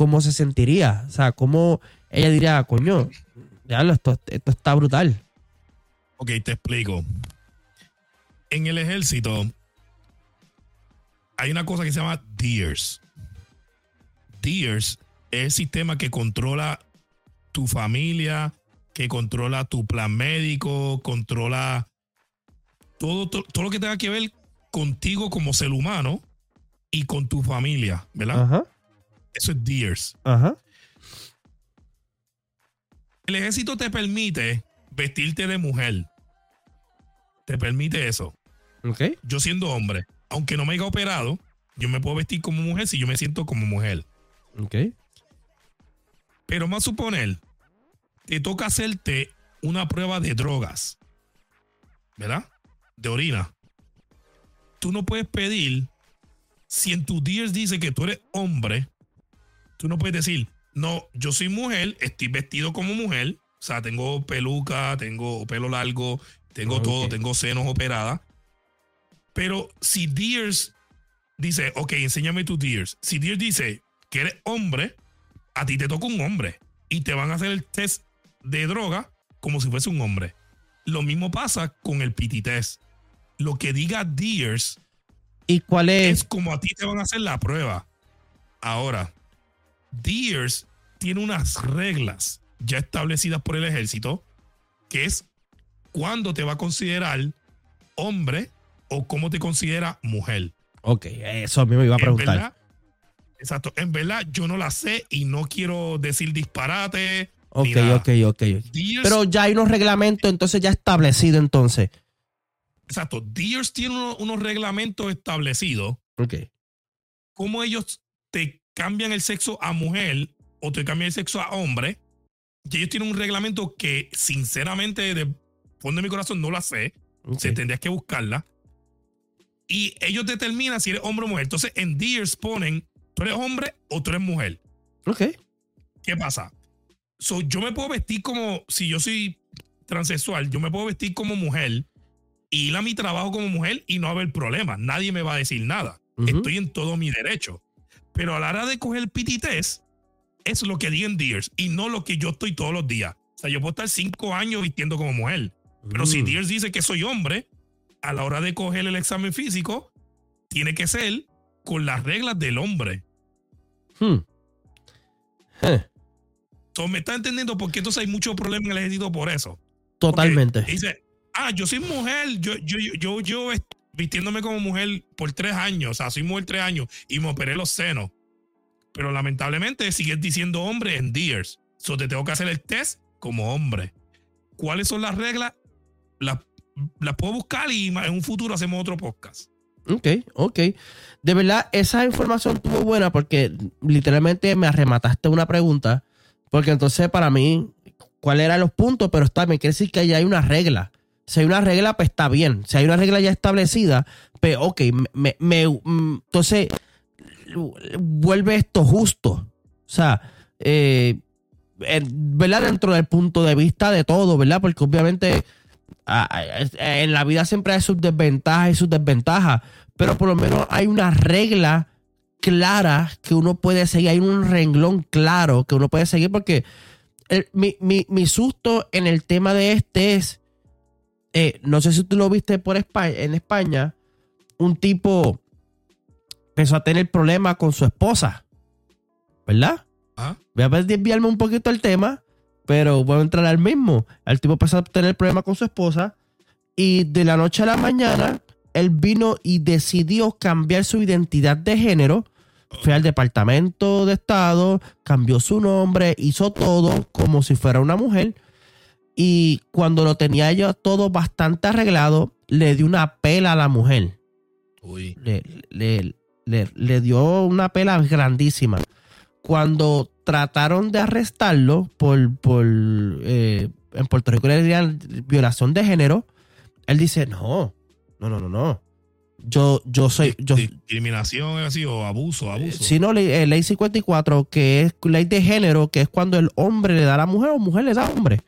Speaker 1: cómo se sentiría. O sea, cómo ella diría, coño, diablo, esto, esto está brutal.
Speaker 2: Ok, te explico. En el ejército hay una cosa que se llama DEERS. DEERS es el sistema que controla tu familia, que controla tu plan médico, controla todo, todo, todo lo que tenga que ver contigo como ser humano y con tu familia, ¿verdad?
Speaker 1: Ajá,
Speaker 2: Eso es DEERS.
Speaker 1: ajá.
Speaker 2: El ejército te permite vestirte de mujer. Te permite eso.
Speaker 1: Ok.
Speaker 2: yo siendo hombre, aunque no me haya operado, yo me puedo vestir como mujer si yo me siento como mujer.
Speaker 1: Ok.
Speaker 2: Pero más suponer, te toca hacerte una prueba de drogas, ¿verdad? De orina. Tú no puedes pedir, si en tu DIERS dice que tú eres hombre, tú no puedes decir, no, yo soy mujer, estoy vestido como mujer, o sea, tengo peluca, tengo pelo largo, tengo todo, tengo senos operadas. Pero si DIERS dice, ok, enséñame tu DIERS. Si DIERS dice que eres hombre, a ti te toca un hombre y te van a hacer el test de droga como si fuese un hombre. Lo mismo pasa con el PT test. Lo que diga DIERS
Speaker 1: ¿Y cuál es?
Speaker 2: es como a ti te van a hacer la prueba. Ahora, DEERS tiene unas reglas ya establecidas por el ejército, que es cuándo te va a considerar hombre o cómo te considera mujer.
Speaker 1: Ok, eso a mí me iba a preguntar.
Speaker 2: verdad, exacto, en verdad yo no la sé y no quiero decir disparate.
Speaker 1: Ok, ok, ok. Pero ya hay unos reglamentos entonces ya establecidos entonces.
Speaker 2: exacto, DEERS tiene unos, unos reglamentos establecidos
Speaker 1: Ok.
Speaker 2: cómo ellos te cambian el sexo a mujer o te cambian el sexo a hombre. Y ellos tienen un reglamento que, sinceramente, de fondo de mi corazón no la sé. Se tendrías que buscarla. Y ellos determinan si eres hombre o mujer. Entonces, en DEERS ponen, tú eres hombre o tú eres mujer.
Speaker 1: Ok.
Speaker 2: ¿Qué pasa? So, yo me puedo vestir como, si yo soy transexual, yo me puedo vestir como mujer y ir a mi trabajo como mujer y no haber problema. Nadie me va a decir nada. Estoy en todo mi derecho. Pero a la hora de coger test, es lo que digan DEERS y no lo que yo estoy todos los días. O sea, yo puedo estar cinco años vistiendo como mujer. Pero si
Speaker 1: Mm.
Speaker 2: DEERS dice que soy hombre, a la hora de coger el examen físico, tiene que ser con las reglas del hombre.
Speaker 1: Hmm.
Speaker 2: Entonces, ¿me está entendiendo por qué entonces hay mucho problema en el ejército por eso?
Speaker 1: Totalmente.
Speaker 2: Porque dice, ah, yo soy mujer, yo, yo, yo, yo, vistiéndome como mujer por tres años, o sea, soy mujer tres años y me operé los senos. Pero lamentablemente sigues diciendo hombre en DEERS. So te tengo que hacer el test como hombre. ¿Cuáles son las reglas? Las, puedo buscar y en un futuro hacemos otro podcast.
Speaker 1: Ok, ok. De verdad, esa información estuvo buena porque literalmente me arremataste una pregunta. Porque entonces para mí, ¿cuáles eran los puntos? Pero está bien, quiere decir que ya hay una regla. Si hay una regla, pues está bien. Si hay una regla ya establecida, pues ok, me, me- entonces vuelve esto justo. O sea, eh, ¿verdad? Dentro del punto de vista de todo, ¿verdad? Porque obviamente en la vida siempre hay sus desventajas y sus desventajas, pero por lo menos hay una regla clara que uno puede seguir, hay un renglón claro que uno puede seguir porque mi, susto en el tema de este es, eh, no sé si tú lo viste por España, en España, un tipo empezó a tener problemas con su esposa, ¿verdad? ¿Ah? Voy a desviarme un poquito el tema, pero voy a entrar al mismo. El tipo empezó a tener problemas con su esposa y de la noche a la mañana él vino y decidió cambiar su identidad de género fue al departamento de Estado, cambió su nombre, hizo todo como si fuera una mujer. Y cuando lo tenía yo todo bastante arreglado, le dio una pela a la mujer. Uy. Le, dio una pela grandísima. Cuando trataron de arrestarlo por, por eh, en Puerto Rico le dirían violación de género, él dice, no, no, no, no, no yo, yo soy. Yo,
Speaker 2: ¿Discriminación así o abuso? abuso.
Speaker 1: Sí, no, ley, eh, ley 54, que es ley de género, que es cuando el hombre le da a la mujer o mujer le da a hombre.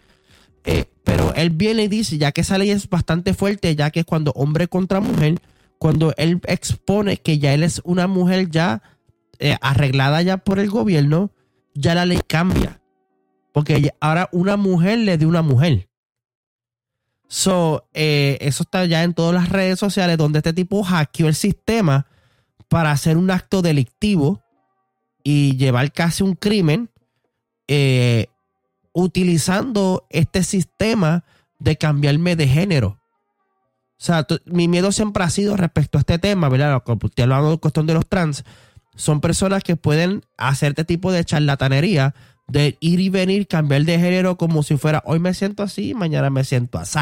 Speaker 1: Eh, pero él viene y dice, ya que esa ley es bastante fuerte, ya que es cuando hombre contra mujer, cuando él expone que ya él es una mujer ya eh, arreglada ya por el gobierno, ya la ley cambia. Porque ahora una mujer le dio una mujer. So, eh, eso está ya en todas las redes sociales donde este tipo hackeó el sistema para hacer un acto delictivo y llevar casi un crimen utilizando este sistema de cambiarme de género. O sea, mi miedo siempre ha sido respecto a este tema, ¿verdad? Estoy hablando de cuestión de los trans. Son personas que pueden hacer este tipo de charlatanería, de ir y venir, cambiar de género como si fuera hoy me siento así, mañana me siento así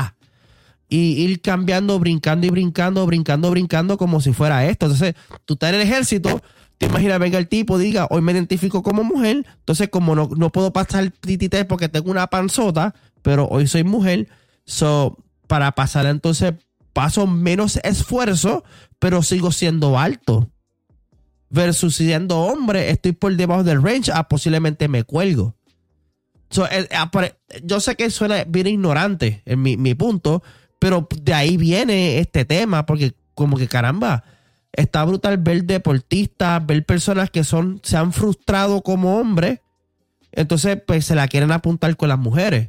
Speaker 1: y ir cambiando, brincando y brincando, brincando, brincando como si fuera esto. Entonces, tú estás en el ejército, te imaginas, venga el tipo, diga, hoy me identifico como mujer, entonces como no, no puedo pasar titité porque tengo una panzota, pero hoy soy mujer, so, para pasar entonces paso menos esfuerzo, pero sigo siendo alto. Versus siendo hombre, estoy por debajo del range, ah, posiblemente me cuelgo. Ah, yo sé que suena bien ignorante en mi, mi punto, pero de ahí viene este tema, porque como que caramba, está brutal ver deportistas, ver personas que son, se han frustrado como hombres, entonces pues se la quieren apuntar con las mujeres.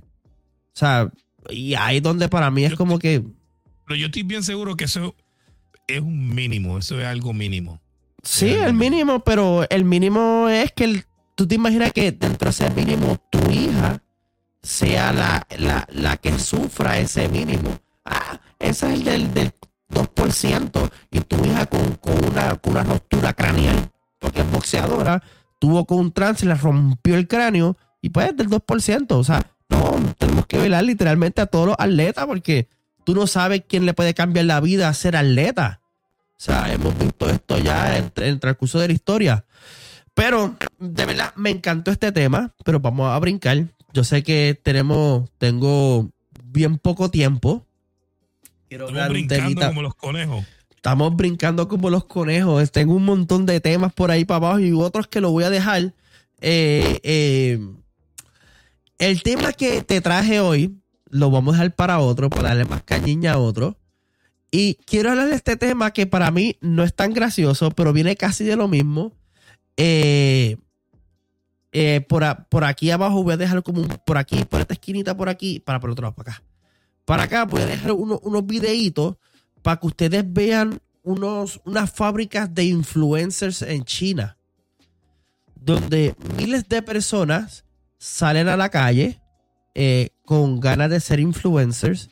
Speaker 1: O sea, y ahí donde para mí es como que...
Speaker 2: Pero yo estoy bien seguro que eso es un mínimo, eso es algo mínimo.
Speaker 1: Sí, el mínimo, pero el mínimo es que tú te imaginas que dentro de ese mínimo tu hija sea la, la, la que sufra ese mínimo. Ah, ese es el del, del 2%. Y tu hija con, una, con una ruptura craneal, porque es boxeadora, tuvo con un trance, le rompió el cráneo y pues del 2%. O sea, no, tenemos que velar literalmente a todos los atletas porque tú no sabes quién le puede cambiar la vida a ser atleta. O sea, hemos visto esto ya en, en el transcurso de la historia. Pero de verdad me encantó este tema, pero vamos a brincar. Yo sé que tenemos, tengo bien poco tiempo.
Speaker 2: Estamos brincando como los conejos.
Speaker 1: Estamos brincando como los conejos. Tengo un montón de temas por ahí para abajo y otros que lo voy a dejar. Eh, eh, el tema que te traje hoy lo vamos a dejar para otro, para darle más cañiña a otro. Y quiero hablar de este tema que para mí no es tan gracioso, pero viene casi de lo mismo. Eh, por, por, aquí abajo voy a dejar como por aquí, por esta esquinita por aquí, para por otro lado, para acá para acá voy a dejar unos, unos videitos para que ustedes vean unos, unas fábricas de influencers en China, donde miles de personas salen a la calle eh, con ganas de ser influencers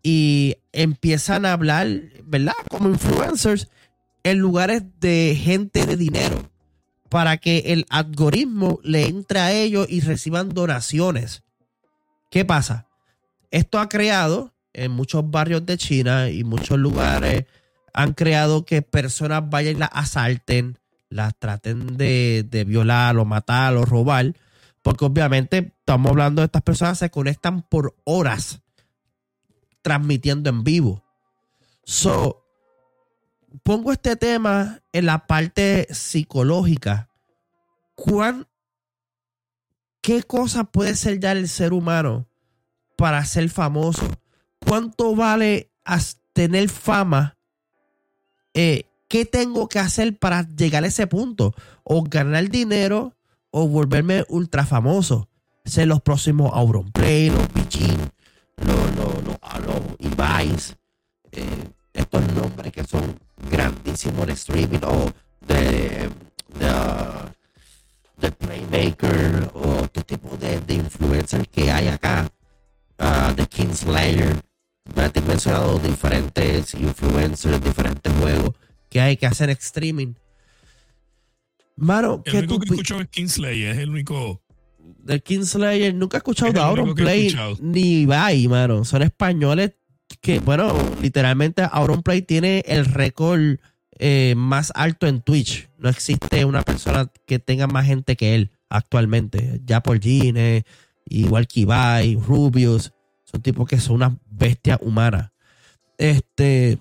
Speaker 1: y empiezan a hablar, ¿verdad? Como influencers en lugares de gente de dinero para que el algoritmo le entre a ellos y reciban donaciones. ¿Qué pasa? Esto ha creado en muchos barrios de China y muchos lugares, han creado que personas vayan y las asalten, las traten de, violar o matar o robar, porque obviamente estamos hablando de estas personas se conectan por horas transmitiendo en vivo. So, pongo este tema en la parte psicológica. ¿Cuán ¿qué cosa puede ser ya el ser humano para ser famoso? ¿Cuánto vale tener fama? Eh, ¿Qué tengo que hacer para llegar a ese punto? O ganar dinero o volverme ultra famoso. Ser los próximos Auronplay, los Pichín, los, los, los, los Ibais. Eh, estos nombres que son grandísimos de streaming o de, de, Playmaker o este tipo de, de influencers que hay acá. Uh, de Kingslayer. Me he mencionado diferentes influencers, diferentes juegos que hay que hacer streaming.
Speaker 2: Mano, el único que he escuchado es Kingslayer, es el único.
Speaker 1: Del Kingslayer, nunca he escuchado de Auron Play ni Bye, mano. Son españoles que, bueno, literalmente Auron Play tiene el récord eh, más alto en Twitch. No existe una persona que tenga más gente que él actualmente. Ya por Gine, igual que Ibai, Rubius. Son tipos que son una bestia humana. Este.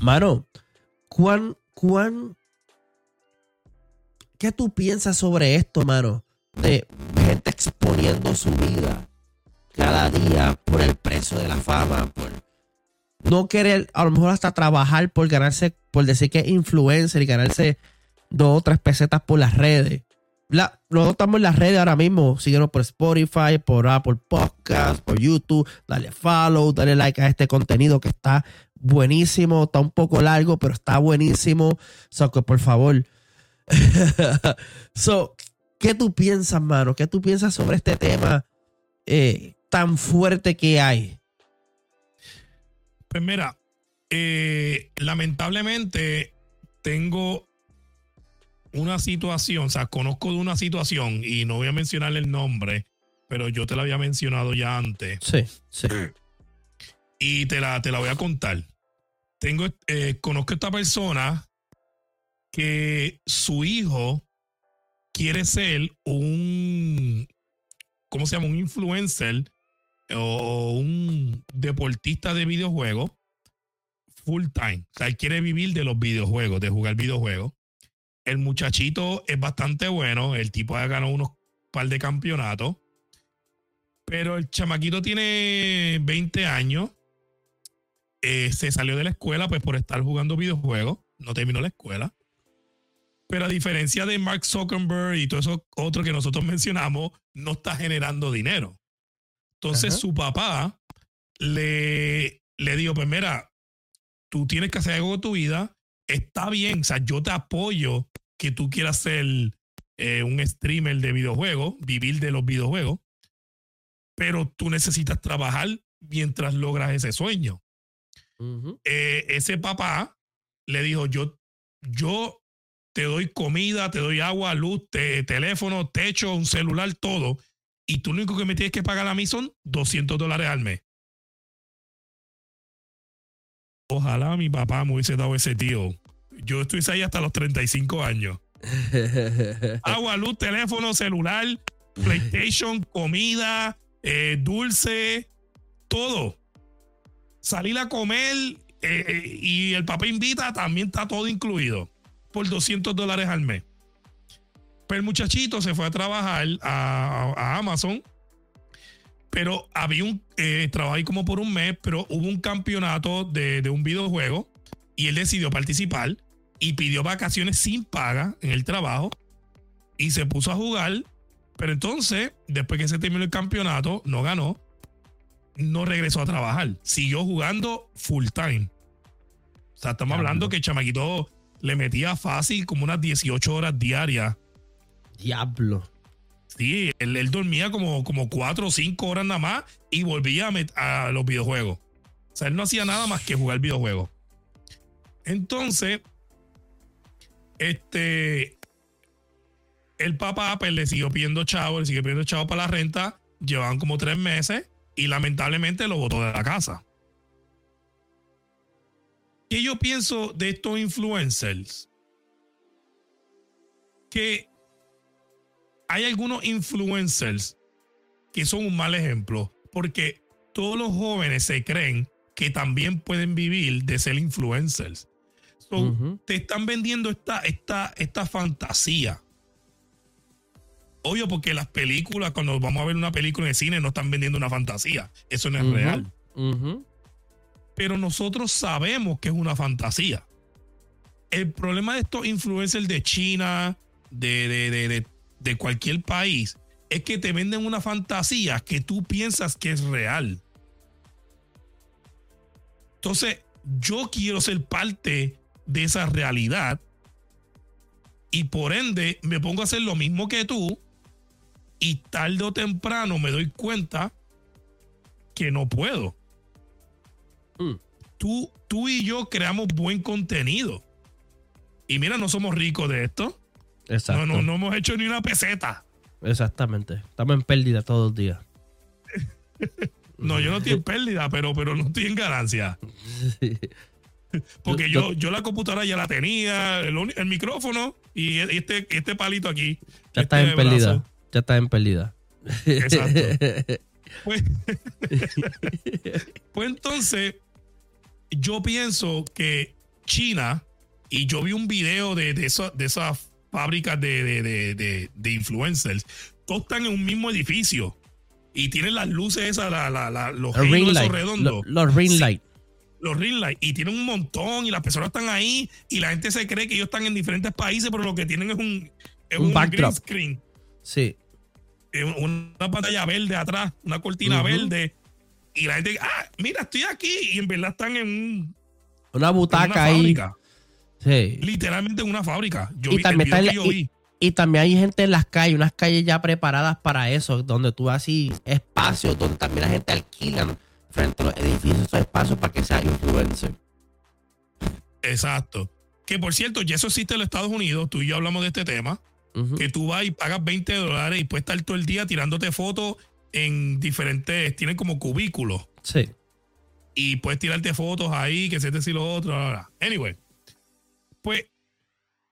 Speaker 1: Mano, ¿cuán, cuán. ¿Qué tú piensas sobre esto, mano? De gente exponiendo su vida cada día por el precio de la fama, por no querer, a lo mejor hasta trabajar por ganarse, por decir que es influencer y ganarse dos o tres pesetas por las redes. La, estamos en las redes ahora mismo. Síguenos por Spotify, por Apple Podcast, por YouTube. Dale follow, dale like a este contenido que está buenísimo. Está un poco largo, pero está buenísimo. So por favor. <laughs> ¿qué tú piensas, mano? ¿Qué tú piensas sobre este tema eh, tan fuerte que hay?
Speaker 2: Pues mira, eh, lamentablemente tengo una situación, o sea, conozco de una situación y no voy a mencionar el nombre, pero yo te la había mencionado ya antes.
Speaker 1: Sí, sí. <clears throat>
Speaker 2: Y te la, te la voy a contar. Tengo, eh, conozco a esta persona que su hijo quiere ser un, ¿cómo se llama? Un influencer o un deportista de videojuegos full time. O sea, él quiere vivir de los videojuegos, de jugar videojuegos. El muchachito es bastante bueno. El tipo ha ganado unos par de campeonatos. Pero el chamaquito tiene 20 años. Eh, se salió de la escuela pues por estar jugando videojuegos. No terminó la escuela. Pero a diferencia de Mark Zuckerberg y todo eso otro que nosotros mencionamos, no está generando dinero. Entonces su papá le, le dijo, pues mira, tú tienes que hacer algo con tu vida, está bien, o sea, yo te apoyo que tú quieras ser eh, un streamer de videojuegos, vivir de los videojuegos, pero tú necesitas trabajar mientras logras ese sueño. Eh, ese papá le dijo, yo, yo te doy comida, te doy agua, luz, teléfono, techo, un celular, todo, y tú lo único que me tienes que pagar a mí son 200 dólares al mes. Ojalá mi papá me hubiese dado ese tío. Yo estoy ahí hasta los 35 años. <laughs> Agua, luz, teléfono, celular, PlayStation, comida, eh, dulce, todo. Salir a comer eh, eh, y el papá invita, también está todo incluido. Por 200 dólares al mes. Pero el muchachito se fue a trabajar a, Amazon, pero había un eh, trabajo ahí como por un mes, pero hubo un campeonato de, un videojuego y él decidió participar y pidió vacaciones sin paga en el trabajo y se puso a jugar. Pero entonces, después que se terminó el campeonato, no ganó, no regresó a trabajar. Siguió jugando full time. O sea, estamos hablando que el chamaquito le metía fácil como unas 18 horas diarias
Speaker 1: Diablo.
Speaker 2: Sí, él, dormía como, como cuatro o cinco horas nada más y volvía a, a, los videojuegos. O sea, él no hacía nada más que jugar videojuegos. Entonces, este, el papá pues, le siguió pidiendo chavo, le siguió pidiendo chavo para la renta. Llevaban como tres meses y lamentablemente lo botó de la casa. ¿Qué yo pienso de estos influencers? Que hay algunos influencers que son un mal ejemplo porque todos los jóvenes se creen que también pueden vivir de ser influencers. Te están vendiendo esta, esta, esta fantasía Obvio, porque las películas, cuando vamos a ver una película en el cine, no están vendiendo una fantasía. Eso no es real. Pero nosotros sabemos que es una fantasía. El problema de estos influencers de China, de, de, de, de, de cualquier país, es que te venden una fantasía que tú piensas que es real. Entonces, yo quiero ser parte de esa realidad y por ende me pongo a hacer lo mismo que tú y tarde o temprano me doy cuenta que no puedo.
Speaker 1: Mm.
Speaker 2: Tú, tú y yo creamos buen contenido. Y mira, no somos ricos de esto.
Speaker 1: Exacto.
Speaker 2: No, no, no hemos hecho ni una peseta.
Speaker 1: Exactamente. Estamos en pérdida todos los días. <laughs>
Speaker 2: No, yo no estoy en pérdida, pero, pero no estoy en ganancia. <laughs> <laughs> Porque yo, yo la computadora ya la tenía, el, micrófono y este, este palito aquí.
Speaker 1: Ya estás
Speaker 2: este
Speaker 1: en pérdida. Ya estás en pérdida.
Speaker 2: Exacto. <laughs> Pues, <laughs> pues entonces, yo pienso que China, y yo vi un video de, de, esa- de esas fábricas de, de, de, influencers, todos están en un mismo edificio y tienen las luces esas, la- la- la- los
Speaker 1: ring light.
Speaker 2: redondos,
Speaker 1: Los, los ring
Speaker 2: Sí.
Speaker 1: light.
Speaker 2: Los ring light, y tienen un montón y las personas están ahí y la gente se cree que ellos están en diferentes países, pero lo que tienen es un, es
Speaker 1: Un
Speaker 2: green screen
Speaker 1: Sí.
Speaker 2: una pantalla verde atrás, una cortina verde. Y la gente, ah, mira, estoy aquí. Y en verdad están en, un-
Speaker 1: Una
Speaker 2: en
Speaker 1: butaca
Speaker 2: una
Speaker 1: ahí. Sí.
Speaker 2: Literalmente en una fábrica. Yo
Speaker 1: Y
Speaker 2: vi,
Speaker 1: también está
Speaker 2: yo
Speaker 1: la-
Speaker 2: vi.
Speaker 1: Y también hay gente en las calles, unas calles ya preparadas para eso, donde tú así espacios, donde también la gente alquila frente a los edificios esos espacios para que sea influencer.
Speaker 2: Exacto. Que por cierto, ya eso existe en los Estados Unidos. Tú y yo hablamos de este tema. Que tú vas y pagas 20 dólares y puedes estar todo el día tirándote fotos en diferentes. Tienen como cubículos.
Speaker 1: Sí.
Speaker 2: y puedes tirarte fotos ahí, que se te y lo otro. bla, bla, bla. Anyway, pues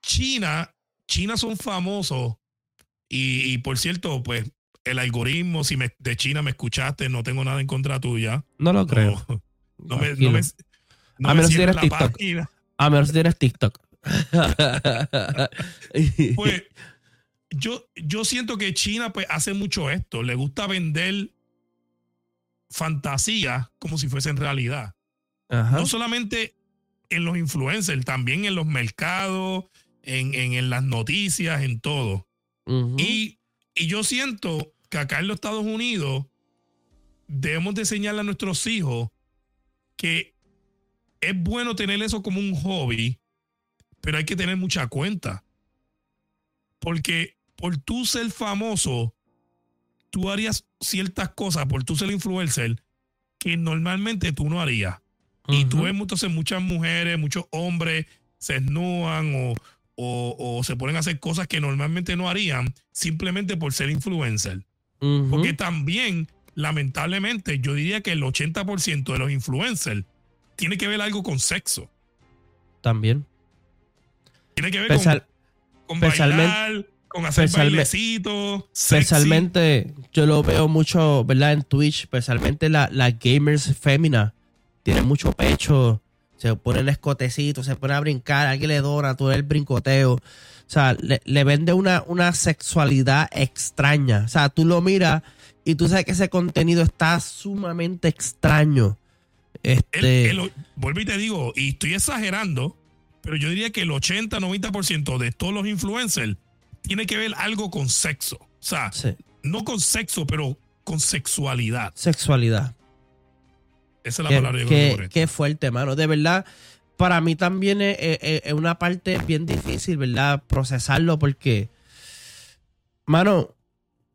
Speaker 2: China, China son famosos y, y, por cierto, pues el algoritmo, si me, de China me escuchaste, no tengo nada en contra tuya.
Speaker 1: No lo creo.
Speaker 2: No, me, no me, no
Speaker 1: A
Speaker 2: me
Speaker 1: menos si
Speaker 2: la
Speaker 1: TikTok.
Speaker 2: página.
Speaker 1: A menos si tienes TikTok. <laughs>
Speaker 2: Pues yo, yo siento que China pues, hace mucho esto. Le gusta vender fantasía como si fuesen realidad.
Speaker 1: Ajá.
Speaker 2: no solamente en los influencers, también en los mercados, en, en- en las noticias, en todo. Y, y yo siento que acá en los Estados Unidos debemos de enseñarle a nuestros hijos que es bueno tener eso como un hobby, pero hay que tener mucha cuenta. Porque por tú ser famoso, tú harías ciertas cosas, por tú ser influencer, que normalmente tú no harías. Y tú ves entonces muchas mujeres, muchos hombres se desnudan o, o- o se ponen a hacer cosas que normalmente no harían simplemente por ser influencer. Porque también, lamentablemente, yo diría que el 80% de los influencers tiene que ver algo con sexo.
Speaker 1: También.
Speaker 2: Tiene que ver
Speaker 1: Pesal-
Speaker 2: con, con bailar, con hacer bailecitos.
Speaker 1: Especialmente, yo lo veo mucho, ¿verdad? En Twitch, especialmente la- las gamers féminas. Tienen mucho pecho, se ponen escotecitos, se ponen a brincar, alguien le dona todo el brincoteo. O sea, le, le vende una, una sexualidad extraña. O sea, tú lo miras y tú sabes que ese contenido está sumamente extraño. Este,
Speaker 2: el- vuelvo y te digo, y estoy exagerando, pero yo diría que el 80-90% de todos los influencers tiene que ver algo con sexo. O sea,
Speaker 1: sí,
Speaker 2: no con sexo, pero con sexualidad.
Speaker 1: sexualidad.
Speaker 2: Esa es la
Speaker 1: Qué,
Speaker 2: palabra que
Speaker 1: qué- qué fuerte, mano. De verdad, para mí también es, una parte bien difícil, ¿verdad? Procesarlo porque, mano,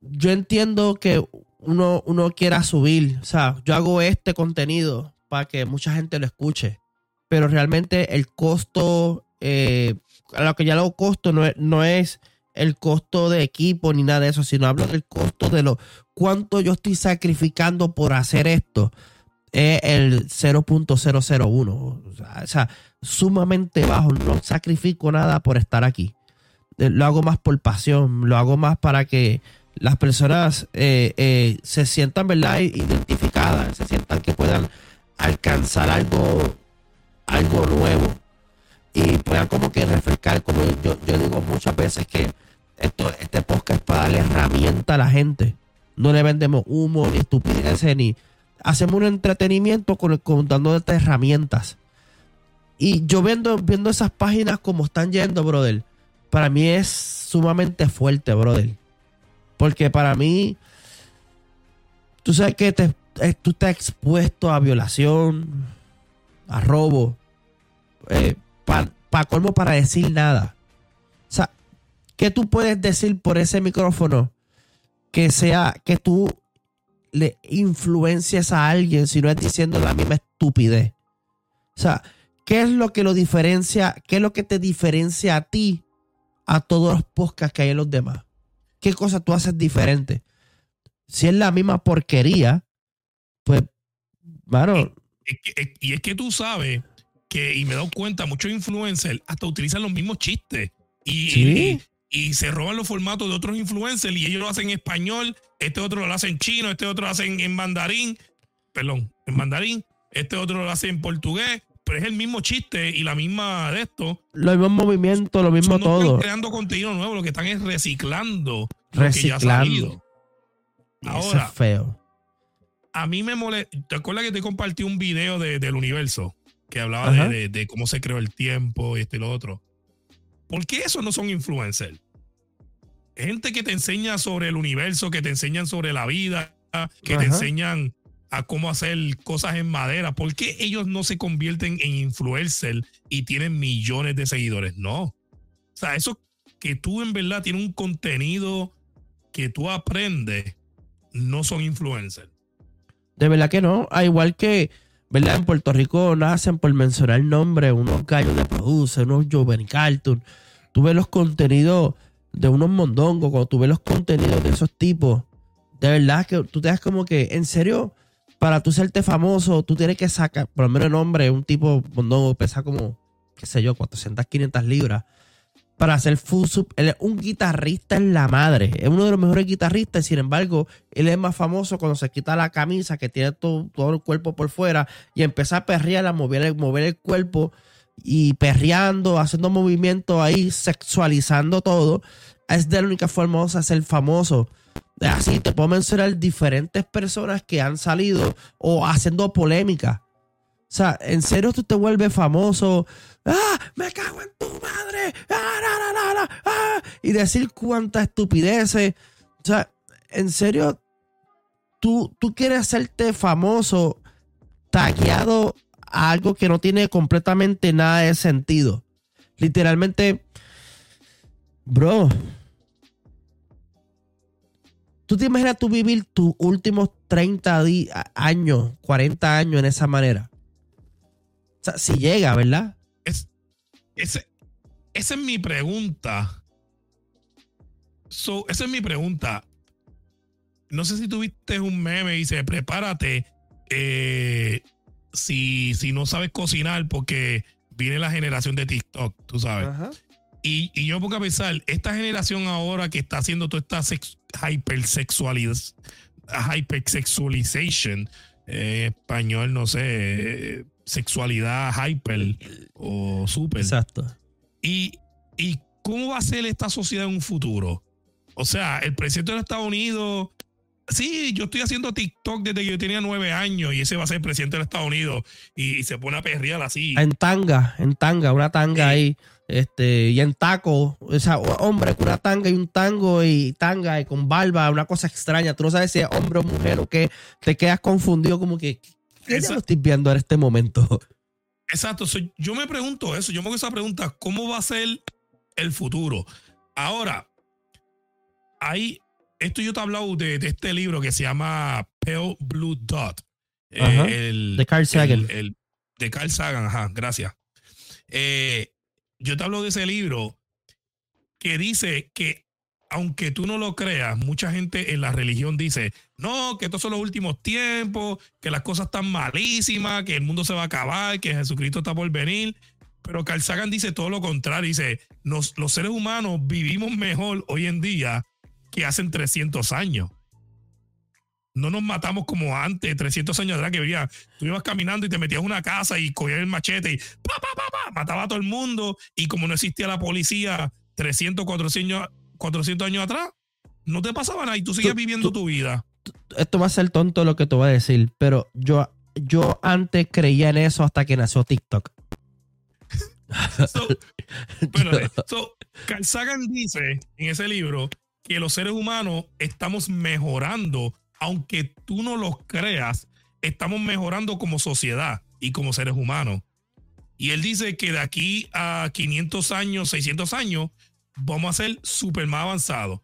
Speaker 1: yo entiendo que uno, uno quiera subir. O sea, yo hago este contenido para que mucha gente lo escuche. Pero realmente el costo, eh, a lo que ya lo costo no es, no es el costo de equipo ni nada de eso, sino hablo del costo de lo cuánto yo estoy sacrificando por hacer esto es el 0.001. O sea, sumamente bajo. No sacrifico nada por estar aquí. Eh, Lo hago más por pasión. Lo hago más para que las personas eh, eh, se sientan, ¿verdad? Identificadas. Se sientan que puedan alcanzar algo, algo nuevo. Y puedan como que refrescar, como yo, yo digo muchas veces que esto, este podcast es para darle herramienta a la gente. No le vendemos humo, ni estupideces, ni hacemos un entretenimiento con, contando estas herramientas. Y yo viendo, viendo esas páginas como están yendo, brother, para mí es sumamente fuerte, brother. Porque para mí, tú sabes que te, eh, tú estás expuesto a violación, a robo, eh, para colmo para decir nada. O sea, ¿qué tú puedes decir por ese micrófono que sea que tú le influencias a alguien si no es diciendo la misma estupidez? O sea, ¿qué es lo que lo diferencia? ¿Qué es lo que te diferencia a ti a todos los podcasts que hay en los demás? ¿Qué cosa tú haces diferente? Si es la misma porquería, pues, bueno.
Speaker 2: Y, es que tú sabes que, y me he dado cuenta, muchos influencers hasta utilizan los mismos chistes. Y, y, se roban los formatos de otros influencers y ellos lo hacen en español, este otro lo hace en chino, este otro lo hace en, mandarín, perdón, en mandarín, este otro lo hace en portugués, pero es el mismo chiste y la misma de esto.
Speaker 1: Los mismos movimientos, lo mismo todo. No
Speaker 2: están creando contenido nuevo, lo que están es reciclando, reciclando.
Speaker 1: Ahora, es feo.
Speaker 2: A mí me molesta. ¿Te acuerdas que te compartí un video del universo? Que hablaba de, cómo se creó el tiempo y este y lo otro. ¿Por qué esos no son influencers? Gente que te enseña sobre el universo, que te enseñan sobre la vida, que te enseñan a cómo hacer cosas en madera. ¿Por qué ellos no se convierten en influencers y tienen millones de seguidores? No. O sea, eso que tú en verdad tienes un contenido que tú aprendes, no son influencers.
Speaker 1: De verdad que no. A ah, igual que, ¿verdad? En Puerto Rico nacen por mencionar el nombre, unos gallos de produce, unos Joven Cartoon. Tú ves los contenidos de unos mondongos, cuando tú ves los contenidos de esos tipos, de verdad que tú te das como que, en serio, para tú serte famoso, tú tienes que sacar, por lo menos el nombre, un tipo mondongo pesa como, qué sé yo, 400, 500 libras para hacer full sub. Él es un guitarrista en la madre. Es uno de los mejores guitarristas. Sin embargo, él es más famoso cuando se quita la camisa, que tiene todo, todo el cuerpo por fuera, y empieza a perrear, a mover, mover el cuerpo y perreando, haciendo movimientos ahí, sexualizando todo. Es de la única forma de ser famoso. Así te puedo mencionar diferentes personas que han salido o haciendo polémica. O sea, en serio tú te vuelves famoso. ¡Ah! ¡Me cago en tu madre! ¡Ah, ¡Ah! Y decir cuántas estupideces. O sea, en serio, tú, tú quieres hacerte famoso tagueado algo que no tiene completamente nada de sentido. Literalmente, bro. ¿Tú te imaginas tú vivir tus últimos 30 años, 40 años en esa manera? sea, si llega, ¿verdad?
Speaker 2: Es, esa es mi pregunta. esa es mi pregunta. No sé si tuviste un meme y dice, prepárate eh, si, si no sabes cocinar porque viene la generación de TikTok, tú sabes. Y, y, yo pongo a pensar, esta generación ahora que está haciendo toda esta hypersexualidad, hypersexualization, eh, español, no sé, sexualidad hyper o super.
Speaker 1: Exacto.
Speaker 2: Y, y cómo va a ser esta sociedad en un futuro. O sea, el presidente de Estados Unidos. Sí, yo estoy haciendo TikTok desde que yo tenía nueve años y ese va a ser presidente de Estados Unidos y, se pone a perrear así.
Speaker 1: En tanga, en tanga, una tanga ahí, este, y en taco, o sea, hombre con una tanga y un tango y tanga y con barba, una cosa extraña. Tú no sabes si es hombre o mujer o qué, te quedas confundido como que, ¿Qué lo estoy viendo en este momento?
Speaker 2: Exacto. yo me pregunto eso. Yo me hago esa pregunta. ¿Cómo va a ser el futuro? Ahora, hay. Esto yo te he hablado de, este libro que se llama Pale Blue Dot.
Speaker 1: Eh, de Carl Sagan.
Speaker 2: de Carl Sagan, ajá, gracias. Eh, yo te hablo de ese libro que dice que aunque tú no lo creas, mucha gente en la religión dice, no, que estos son los últimos tiempos, que las cosas están malísimas, que el mundo se va a acabar, que Jesucristo está por venir. Pero Carl Sagan dice todo lo contrario, dice, los seres humanos vivimos mejor hoy en día que hace 300 años. No nos matamos como antes, 300 años atrás, que veía, tú ibas caminando y te metías en una casa y cogías el machete y pa, pa, pa, mataba a todo el mundo. Y como no existía la policía 300, 400, 400 años atrás, no te pasaba nada y tú sigues viviendo
Speaker 1: tú-
Speaker 2: tu vida.
Speaker 1: Esto va a ser tonto lo que te voy a decir, pero yo, yo antes creía en eso hasta que nació TikTok. <laughs>
Speaker 2: So. So, Carl Sagan dice en ese libro que los seres humanos estamos mejorando, aunque tú no lo creas, estamos mejorando como sociedad y como seres humanos. Y él dice que de aquí a 500 años, 600 años, vamos a ser súper más avanzados.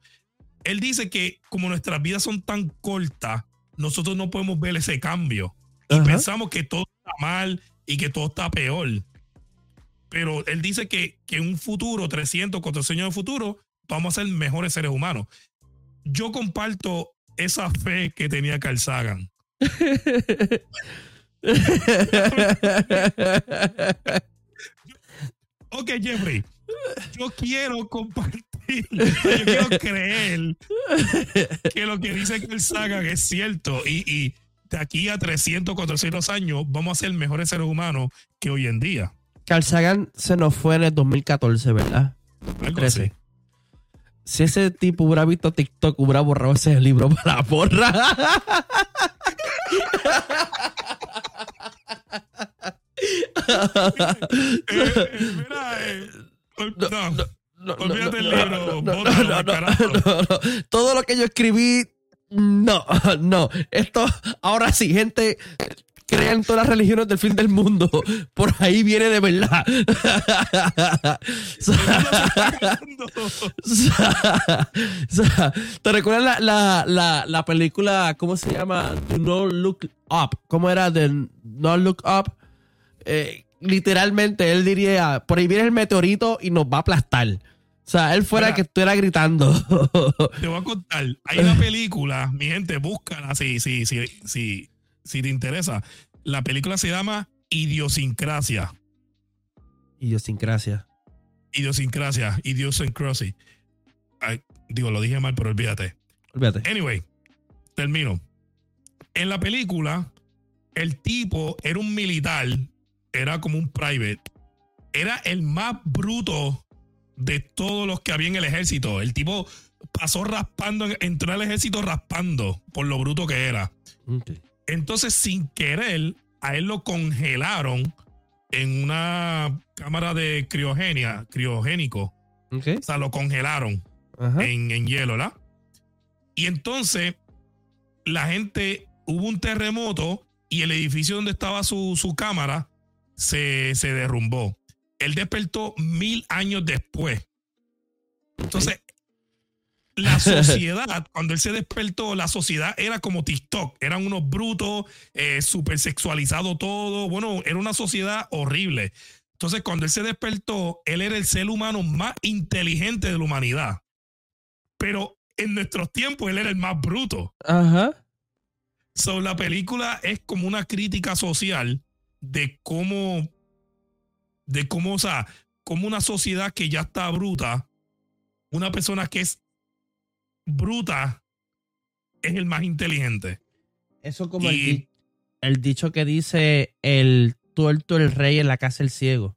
Speaker 2: Él dice que como nuestras vidas son tan cortas, nosotros no podemos ver ese cambio. Y
Speaker 1: Ajá.
Speaker 2: pensamos que todo está mal y que todo está peor. Pero él dice que, que en un futuro, 300, 400 años de futuro, vamos a ser mejores seres humanos. Yo comparto esa fe que tenía Carl Sagan. <laughs> Ok, Jeffrey, yo quiero compartir, yo quiero creer que lo que dice Carl Sagan es cierto y, y de aquí a 300, 400 años vamos a ser mejores seres humanos que hoy en día.
Speaker 1: Carl Sagan se nos fue en el 2014, ¿verdad?
Speaker 2: Algo
Speaker 1: 13.
Speaker 2: así.
Speaker 1: Si ese tipo hubiera visto TikTok, hubiera borrado ese libro <laughs> para la porra. Todo lo que yo escribí, no, <laughs> no. Esto, ahora sí, gente, crean todas las religiones del fin del mundo. <laughs> Por ahí viene de verdad. <laughs> ¿Te recuerdas la, la, la, la película, cómo se llama? Do Not Look Up. ¿Cómo era? De No Look Up. Eh, literalmente, él diría, por ahí viene el meteorito y nos va a aplastar. O sea, él fuera
Speaker 2: Mira.
Speaker 1: que estuviera gritando.
Speaker 2: Te voy a contar. Hay una película, mi gente, búscala si, si, si, si, si te interesa. La película se llama Idiosincrasia.
Speaker 1: Idiosincrasia.
Speaker 2: Idiosincrasia, Idiosyncrasy. Ay, digo, lo dije mal, pero olvídate.
Speaker 1: Olvídate.
Speaker 2: Anyway, termino. En la película, el tipo era un militar, era como un private. Era el más bruto de todos los que había en el ejército. El tipo pasó raspando, entró al ejército raspando por lo bruto que era.
Speaker 1: Ok.
Speaker 2: Entonces, sin querer, a él lo congelaron en una cámara de criogenia, criogénico. O sea, lo congelaron en hielo, ¿verdad? Y entonces la gente, hubo un terremoto y el edificio donde estaba su, su cámara se, se derrumbó. Él despertó mil años después. Entonces, la sociedad, cuando él se despertó, la sociedad era como TikTok. Eran unos brutos, eh, súper sexualizado todo. Bueno, era una sociedad horrible. Entonces, cuando él se despertó, él era el ser humano más inteligente de la humanidad. Pero en nuestros tiempos, él era el más bruto.
Speaker 1: Ajá.
Speaker 2: So, la película es como una crítica social de cómo, de cómo, o sea, como una sociedad que ya está bruta, una persona que es bruta es el más inteligente.
Speaker 1: Eso como el,
Speaker 2: Y-
Speaker 1: di- el dicho que dice el tuerto el rey en la casa el ciego.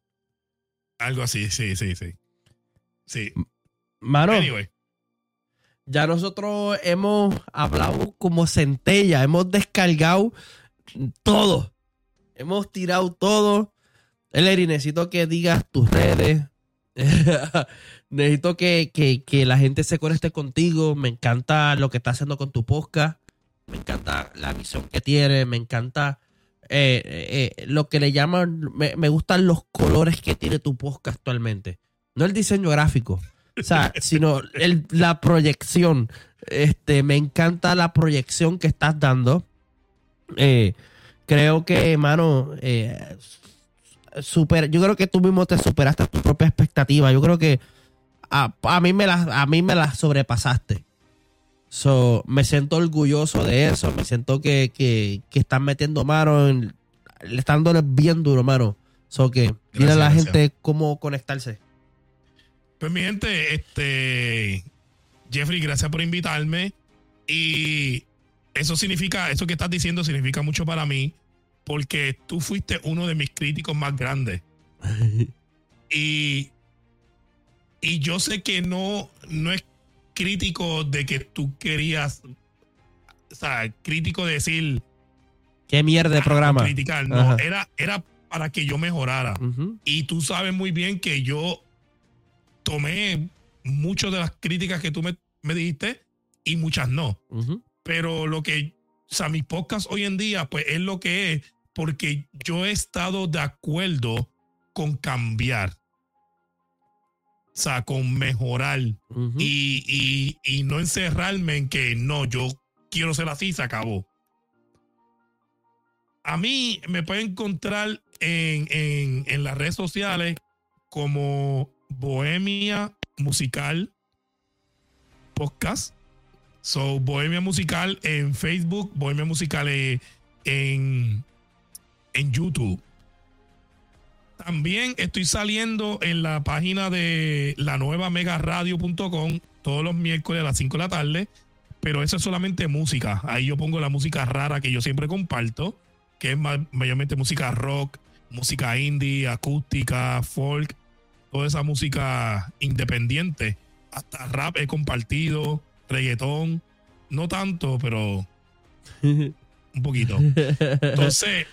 Speaker 2: Algo así, sí, sí, sí. Sí.
Speaker 1: Mano,
Speaker 2: Anyway,
Speaker 1: ya nosotros hemos hablado como centella, hemos descargado todo. Hemos tirado todo. Eleri, necesito que digas tus redes. <laughs> necesito que, que- que la gente se conecte contigo. Me encanta lo que estás haciendo con tu podcast. Me encanta la visión que tienes. Me encanta eh, eh, lo que le llaman. Me, me gustan los colores que tiene tu podcast actualmente. No el diseño gráfico. O sea, <laughs> sino el- la proyección. Este, me encanta la proyección que estás dando. Eh, creo que, mano, eh, super, yo creo que tú mismo te superaste tu propia expectativa. Yo creo que a, a mí me la, a mí me la sobrepasaste. So, me siento orgulloso de eso. Me siento que, que, que están metiendo mano. En, le están dando bien duro, mano. So que dile a la
Speaker 2: Gracias,
Speaker 1: gente cómo conectarse.
Speaker 2: pues mi gente, este, Jeffrey, gracias por invitarme. Y eso significa, eso que estás diciendo significa mucho para mí, porque tú fuiste uno de mis críticos más grandes. <laughs> Y, y yo sé que no, no es crítico de que tú querías, o sea, crítico de decir,
Speaker 1: Qué mierda de programa.
Speaker 2: criticar, no,
Speaker 1: Ajá.
Speaker 2: era, era para que yo mejorara. Y tú sabes muy bien que yo tomé muchas de las críticas que tú me, me dijiste y muchas no. Pero lo que, o sea, mi podcast hoy en día, pues es lo que es, porque yo he estado de acuerdo con cambiar. O sea, con mejorar y, y- y no encerrarme en que no, yo quiero ser así, se acabó. A mí me pueden encontrar en, en- en las redes sociales como Bohemia Musical Podcast. So, Bohemia Musical en Facebook, Bohemia Musical eh, en, en YouTube. También estoy saliendo en la página de la nueva megaradio.com todos los miércoles a las 5 de la tarde, pero eso es solamente música. Ahí yo pongo la música rara que yo siempre comparto, que es ma- mayormente música rock, música indie, acústica, folk, toda esa música independiente. Hasta rap he compartido, reggaetón, no tanto, pero <laughs> un poquito. Entonces,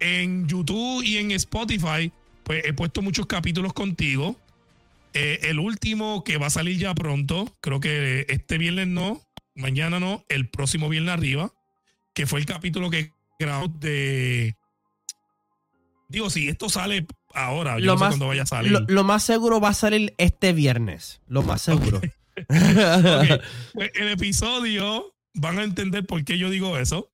Speaker 2: en YouTube y en Spotify, pues he puesto muchos capítulos contigo. Eh, el último que va a salir ya pronto, creo que este viernes no, mañana no, el próximo viernes arriba, que fue el capítulo que grabamos de. Digo, si esto sale ahora, yo
Speaker 1: Lo
Speaker 2: no sé
Speaker 1: más-
Speaker 2: cuándo vaya a salir.
Speaker 1: lo, lo más seguro va a salir este viernes. Lo más seguro. <laughs>
Speaker 2: Pues <laughs> el episodio, van a entender por qué yo digo eso.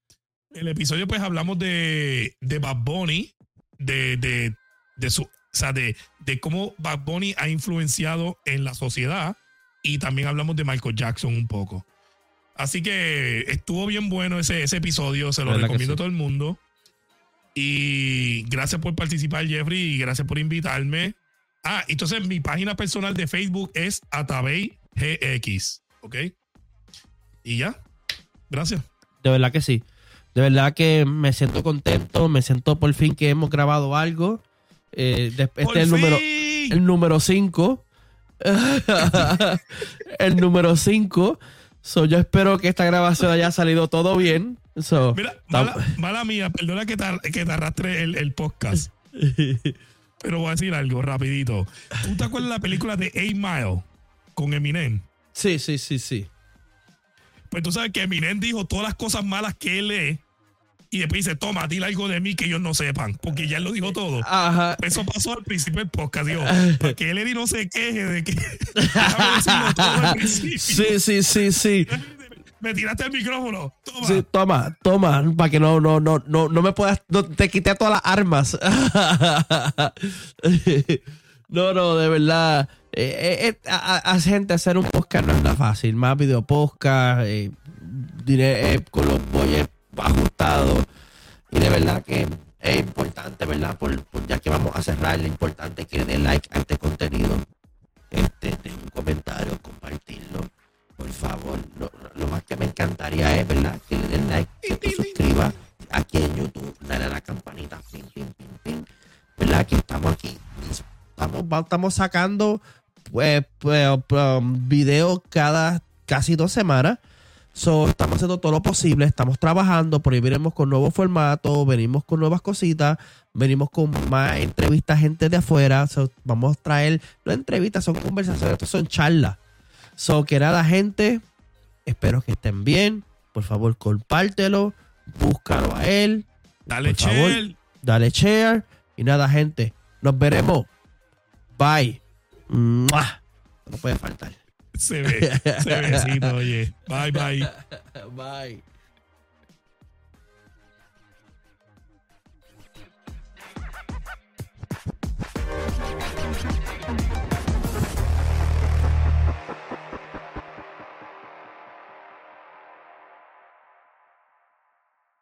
Speaker 2: El episodio, pues hablamos de, de Bad Bunny, de, de, de su, o sea, de, de cómo Bad Bunny ha influenciado en la sociedad y también hablamos de Michael Jackson un poco. Así que estuvo bien bueno ese, ese episodio, se lo
Speaker 1: ¿Verdad que
Speaker 2: recomiendo
Speaker 1: sí?
Speaker 2: a todo el mundo. Y gracias por participar, Jeffrey, y gracias por invitarme. Ah, entonces mi página personal de Facebook es Atabey GX, ¿ok? Y ya, gracias.
Speaker 1: De verdad que sí. De verdad que me siento contento. Me siento por fin que hemos grabado algo. Eh, este
Speaker 2: ¡Por
Speaker 1: es el número, el número 5. <laughs> el número 5. So, yo espero que esta grabación haya salido todo bien. So,
Speaker 2: Mira, mala, mala mía, perdona que te, que te arrastre el, el podcast, <laughs> pero voy a decir algo rapidito. ¿Tú te acuerdas de la película de 8 Mile con Eminem?
Speaker 1: sí, sí, sí, sí.
Speaker 2: Pues tú sabes que Eminem dijo todas las cosas malas que él es y después dice, toma, dile algo de mí que ellos no sepan, porque ya él lo dijo todo.
Speaker 1: Ajá.
Speaker 2: Eso pasó al principio del podcast, digo, para que él no se queje de que... <laughs> Déjame decirlo todo al principio.
Speaker 1: Sí, sí, sí, sí.
Speaker 2: Me tiraste el micrófono. Toma.
Speaker 1: Sí, toma, toma, para que no, no, no, no, no me puedas, no, te quité todas las armas. <laughs> no, no, de verdad. eh, eh, eh, a, gente hacer un podcast no es nada fácil. Más video podcast, eh, diré, con los boyes ajustados. Y de verdad que es importante, ¿verdad? Por, ya que vamos a cerrar, es importante que den like a este contenido. Este, den un comentario, compartirlo. Por favor, lo, lo más que me encantaría es, ¿verdad? Que le den like, que te suscribas aquí en YouTube, dale a la campanita. ¿Verdad? Que estamos aquí, estamos, estamos sacando pues, pues, um, videos cada casi dos semanas. So, estamos haciendo todo lo posible, estamos trabajando, por ahí venimos con nuevos formatos, venimos con nuevas cositas, venimos con más entrevistas, gente de afuera. So, vamos a traer, no entrevistas, son conversaciones, son charlas. So, que nada, gente, espero que estén bien. Por favor, compártelo, búscalo a él,
Speaker 2: Dale,
Speaker 1: por favor.
Speaker 2: Chel.
Speaker 1: dale share. Y nada, gente, nos veremos. Bye. ¡Mua! No puede faltar.
Speaker 2: Se ve, se besito, oye. Bye, bye. <laughs>
Speaker 1: Bye.